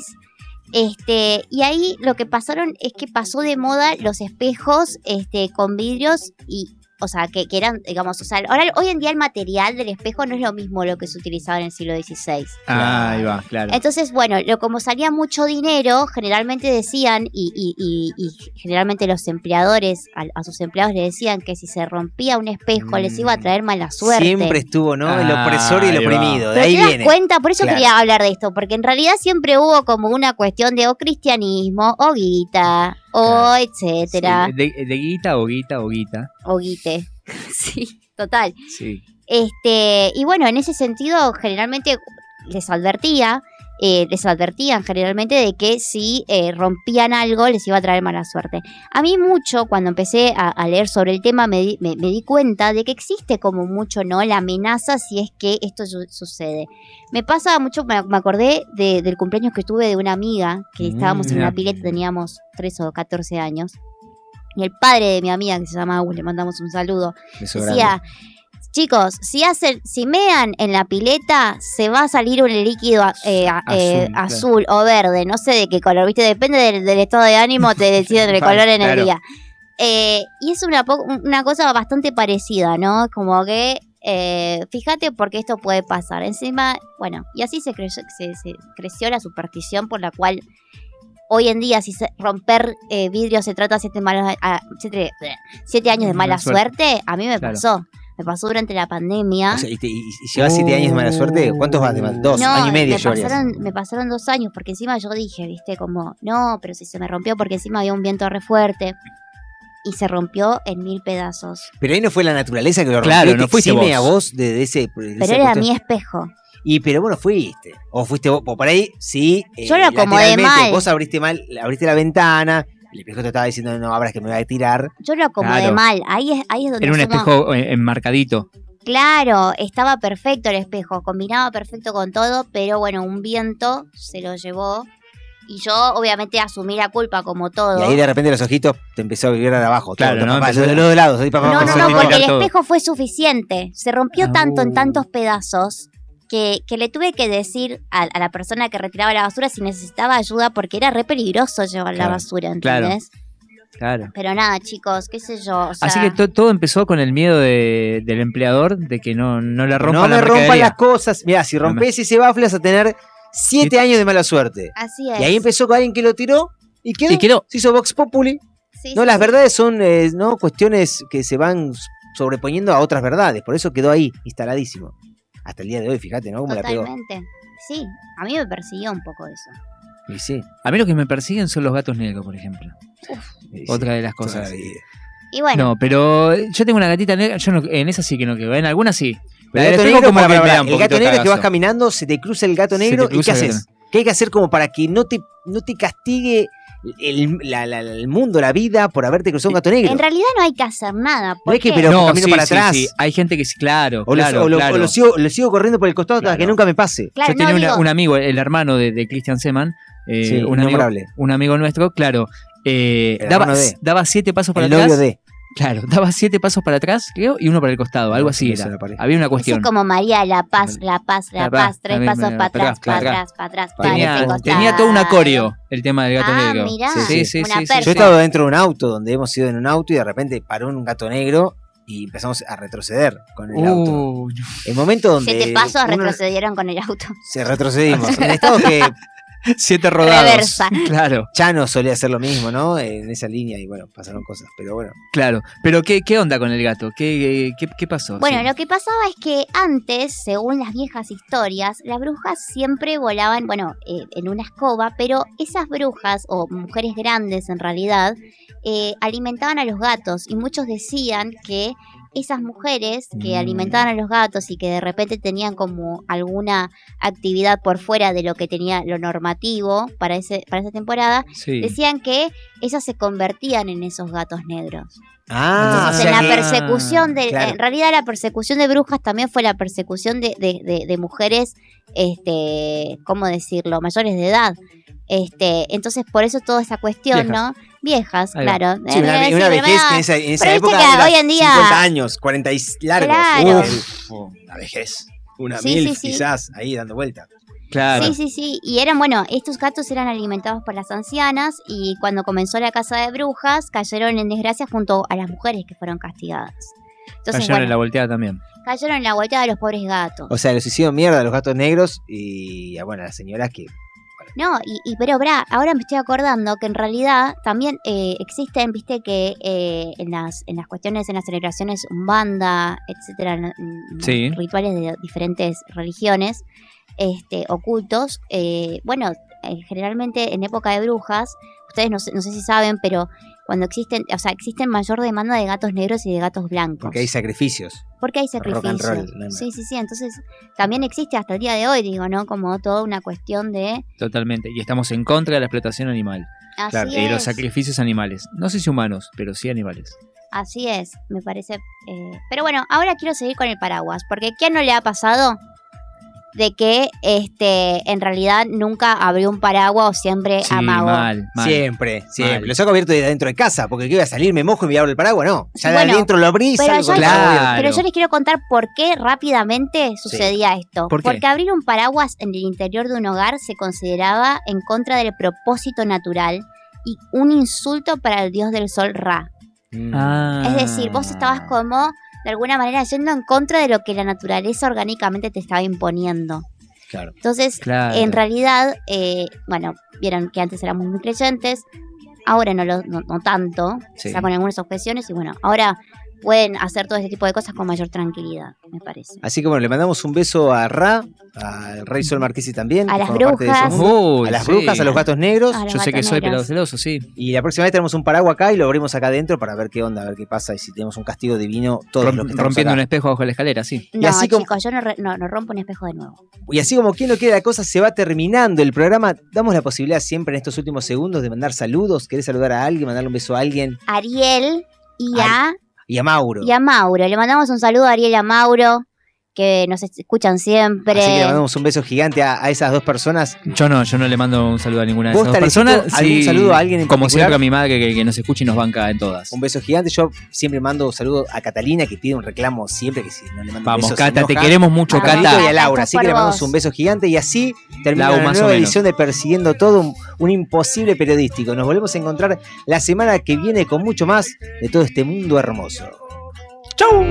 Este, y ahí lo que pasaron es que pasó de moda los espejos este, con vidrios y, o sea, que, que eran, digamos, o sea, ahora, hoy en día el material del espejo no es lo mismo lo que se utilizaba en el siglo XVI. Ah, ahí va, claro. Entonces, bueno, lo, como salía mucho dinero, generalmente decían, y, y- y- y generalmente los empleadores a, a sus empleados le decían que si se rompía un espejo les iba a traer mala suerte. Siempre estuvo, ¿no? El Ah, opresor y el ahí va. oprimido. De ahí te das viene. cuenta, por eso Claro. quería hablar de esto, porque en realidad siempre hubo como una cuestión de o cristianismo, o guita, o etcétera, Sí, de, de guita o guita o guita. o guite. <laughs> sí, total. Sí. Este, y bueno, en ese sentido, generalmente les advertía, eh, les advertían generalmente de que si eh, rompían algo les iba a traer mala suerte. A mí mucho, cuando empecé a, a leer sobre el tema, me di, me- me di cuenta de que existe como mucho, ¿no? La amenaza si es que esto su- sucede. Me pasa mucho, me, me acordé de- del cumpleaños que tuve de una amiga, que Mm, estábamos en una pileta, teníamos 13 o 14 años. Y el padre de mi amiga, que se llama Agus, le mandamos un saludo, Beso decía, chicos, si hacen, si mean en la pileta, se va a salir un líquido eh, a- eh, Azul, claro. azul o verde, no sé de qué color, viste, depende del, del estado de ánimo, te deciden <laughs> el color en el día. Eh, y es una, cosa bastante parecida, ¿no? Como que, eh, fíjate porque esto puede pasar. Encima, bueno, y así se creció, se, se creció la superstición por la cual hoy en día si se- romper eh, vidrio se trata de siete, malos- a- siete, siete años de mala Mala suerte. suerte, a mí me Claro. pasó. Me pasó durante la pandemia. O sea, y, te- y- y llevas 7 años de mala suerte. ¿Cuántos vas de mal? Dos. No, año y medio me pasaron, me pasaron dos años, porque encima yo dije, viste, como, no, pero si se me rompió porque encima había un viento re fuerte. Y se rompió en mil pedazos. Pero ahí no fue la naturaleza que lo rompió. Claro, no fuiste vos. a vos de, de ese. de Pero era cuestión. mi espejo. Y pero bueno, fuiste. O fuiste vos. O por ahí, sí. eh, Yo lo acomodé mal. Vos abriste mal, abriste la ventana. El espejo te estaba diciendo, no abras que me va a tirar. Yo lo acomodé Claro. mal. Ahí es, ahí es donde Era un somos- espejo eh, enmarcadito. Claro, estaba perfecto el espejo, combinaba perfecto con todo, pero bueno, un viento se lo llevó. Y yo obviamente asumí la culpa como todo. Y ahí de repente los ojitos te empezó a vivir de abajo. Claro, todo, ¿no? papá, de los dos lados. ahí, papá, No, no, no, porque el espejo fue suficiente. Se rompió tanto en tantos pedazos que, que le tuve que decir a, a la persona que retiraba la basura si necesitaba ayuda porque era re peligroso llevar la basura, claro. ¿entendés? Claro. Pero nada, chicos, qué sé yo. o sea, Así que to- todo empezó con el miedo de- del empleador de que no, no le rompa No la me rompan las cosas. Mira, si rompes ese bafle vas a tener 7 años de mala suerte. Así es. Y ahí empezó con alguien que lo tiró y quedó. Y quedó. Se hizo Vox Populi. Sí, no, sí, las sí. verdades son eh, no cuestiones que se van sobreponiendo a otras verdades. Por eso quedó ahí, instaladísimo. Hasta el día de hoy, fíjate, ¿no? Cómo la pegó. Totalmente. Sí, a mí me persiguió un poco eso. Y sí. A mí lo que me persiguen son los gatos negros, por ejemplo. Sí, Otra de las cosas. la. Y bueno, No, pero yo tengo una gatita negra, yo no- en esa sí que no quedo, en algunas sí. Pero La el gato negro, como la un el gato negro es que vas caminando, se te cruza el gato negro y ¿qué haces? ¿Qué hay que hacer como para que no te, no te castigue el, la- la- la- el mundo, la vida, por haberte cruzado un gato negro? en realidad no hay que hacer nada. No hay que, pero No, camino sí, para sí, atrás. sí. Hay gente que sí, claro, O, lo- claro, o lo, claro. o lo sigo, lo sigo corriendo por el costado hasta Claro. que nunca me pase. Claro, Yo tenía no, una- digo- un amigo, el hermano de, de Christian Seman, eh, Sí, un, amigo, un amigo nuestro, claro, eh, daba, daba siete pasos para El atrás. de. Claro, daba siete pasos para atrás, creo, y uno para el costado, algo así era. Había una cuestión. es como María, la paz, la paz, la La paz, paz. Tres pasos para para atrás, atrás, para atrás, para atrás, Tenía, todo un acorio el tema del gato Ah, negro. mirá, sí, sí, sí. Yo he estado dentro de un auto donde hemos ido en un auto y de repente paró un gato negro y empezamos a retroceder con el auto. El momento donde Siete pasos uno- retrocedieron con el auto. se retrocedimos. <laughs> en estados que siete rodados. Reversa. <laughs> Claro, Chano solía hacer lo mismo, ¿no? En esa línea y bueno, pasaron cosas, pero bueno. claro. Pero ¿qué, qué onda con el gato? ¿Qué, qué, qué pasó? Bueno, Sí. lo que pasaba es que antes, según las viejas historias, las brujas siempre volaban, bueno, eh, en una escoba, pero esas brujas, o mujeres grandes en realidad, eh, alimentaban a los gatos y muchos decían que esas mujeres que Mm. alimentaban a los gatos y que de repente tenían como alguna actividad por fuera de lo que tenía lo normativo para, ese, para esa temporada, Sí. decían que esas se convertían en esos gatos negros. Ah, Entonces, o sea en la que- persecución de. claro. En realidad, la persecución de brujas también fue la persecución de, de, de- de mujeres, este, ¿cómo decirlo? Mayores de edad. Este, entonces, por eso toda esa cuestión, Viejas. ¿no? Viejas, claro. Sí, una, Eh, una vejez que en esa, en época que era hoy en día- 50 años, 40 y largos. Claro. Uf, una vejez. Una Sí, mil sí, sí. quizás ahí dando vuelta. Claro. Sí, sí, sí. Y eran, bueno, estos gatos eran alimentados por las ancianas y cuando comenzó la casa de brujas, cayeron en desgracia junto a las mujeres que fueron castigadas. Entonces, Cayeron en la volteada también. cayeron en la vuelta de los pobres gatos. O sea, los hicieron mierda a los gatos negros y a, bueno, a las señoras que No, y, y pero bra, ahora me estoy acordando que en realidad también eh, existen, viste que eh, en las en las cuestiones, en las celebraciones umbanda, etcétera, en- en Sí. rituales de diferentes religiones, este, ocultos, eh, bueno, eh, generalmente en época de brujas, ustedes no, no sé si saben, pero cuando existen, o sea, existen mayor demanda de gatos negros y de gatos blancos. porque hay sacrificios. Porque hay Rock and sacrificios. roll. Sí, sí, sí. Entonces, también existe hasta el día de hoy, digo, ¿no? Como toda una cuestión de. Totalmente. Y estamos en contra de la explotación animal. Así Claro, y los sacrificios animales. No sé si humanos, pero sí animales. Así es, me parece. eh, Pero bueno, ahora quiero seguir con el paraguas, porque ¿quién no le ha pasado de que este en realidad nunca abrió un paraguas o siempre Sí, amagó? mal, mal. Siempre, siempre. Mal. Lo saco abierto de adentro de casa, porque ¿qué voy a salir? ¿Me mojo y me abro el paraguas? No. Ya de Bueno, adentro lo abrí Pero salgo yo, abierto. pero yo les quiero contar por qué rápidamente sucedía esto. ¿Por? Porque abrir un paraguas en el interior de un hogar se consideraba en contra del propósito natural y un insulto para el dios del sol Ra. Mm. Ah. Es decir, vos estabas como, de alguna manera, yendo en contra de lo que la naturaleza orgánicamente te estaba imponiendo. Claro. Entonces, Claro. en realidad, eh, bueno, vieron que antes éramos muy creyentes, ahora no, lo, no, no tanto, Sí. o sea, con algunas objeciones, y bueno, ahora pueden hacer todo este tipo de cosas con mayor tranquilidad, me parece. Así que bueno, le mandamos un beso a Ra, al Rey Sol Marquesi también. A las brujas. Uy, a las sí. brujas, a los gatos negros. Los Yo sé que soy pero celoso, sí. Y la próxima vez tenemos un paraguas acá y lo abrimos acá adentro para ver qué onda, a ver qué pasa y si tenemos un castigo divino todos Romp- los que estamos rompiendo un espejo bajo la escalera, sí. Y No, así como- chicos, yo no, re- no, no rompo un espejo de nuevo. Y así como quien no quiere la cosa, se va terminando el programa. Damos la posibilidad siempre en estos últimos segundos de mandar saludos. ¿Querés saludar a alguien, mandarle un beso a alguien? Ariel y a, Y a Mauro. y a Mauro. Le mandamos un saludo a Ariel a Mauro, que nos escuchan siempre. Así que le mandamos un beso gigante a, a esas dos personas. Yo no, yo no le mando un saludo a ninguna de ¿Vos, esas dos personas. algún Sí, saludo a alguien en Como particular? siempre a mi madre que, que nos escucha y nos banca en todas. Un beso gigante. Yo siempre mando un saludo a Catalina, que pide un reclamo siempre, que si no le mando Vamos, besos Cata, te queremos mucho, A Cata. Y a Laura. Así que le mandamos vos. un beso gigante. Y así termina o nueva edición de Persiguiendo Todo, un, un imposible periodístico. Nos volvemos a encontrar la semana que viene con mucho más de todo este mundo hermoso. ¡Chau!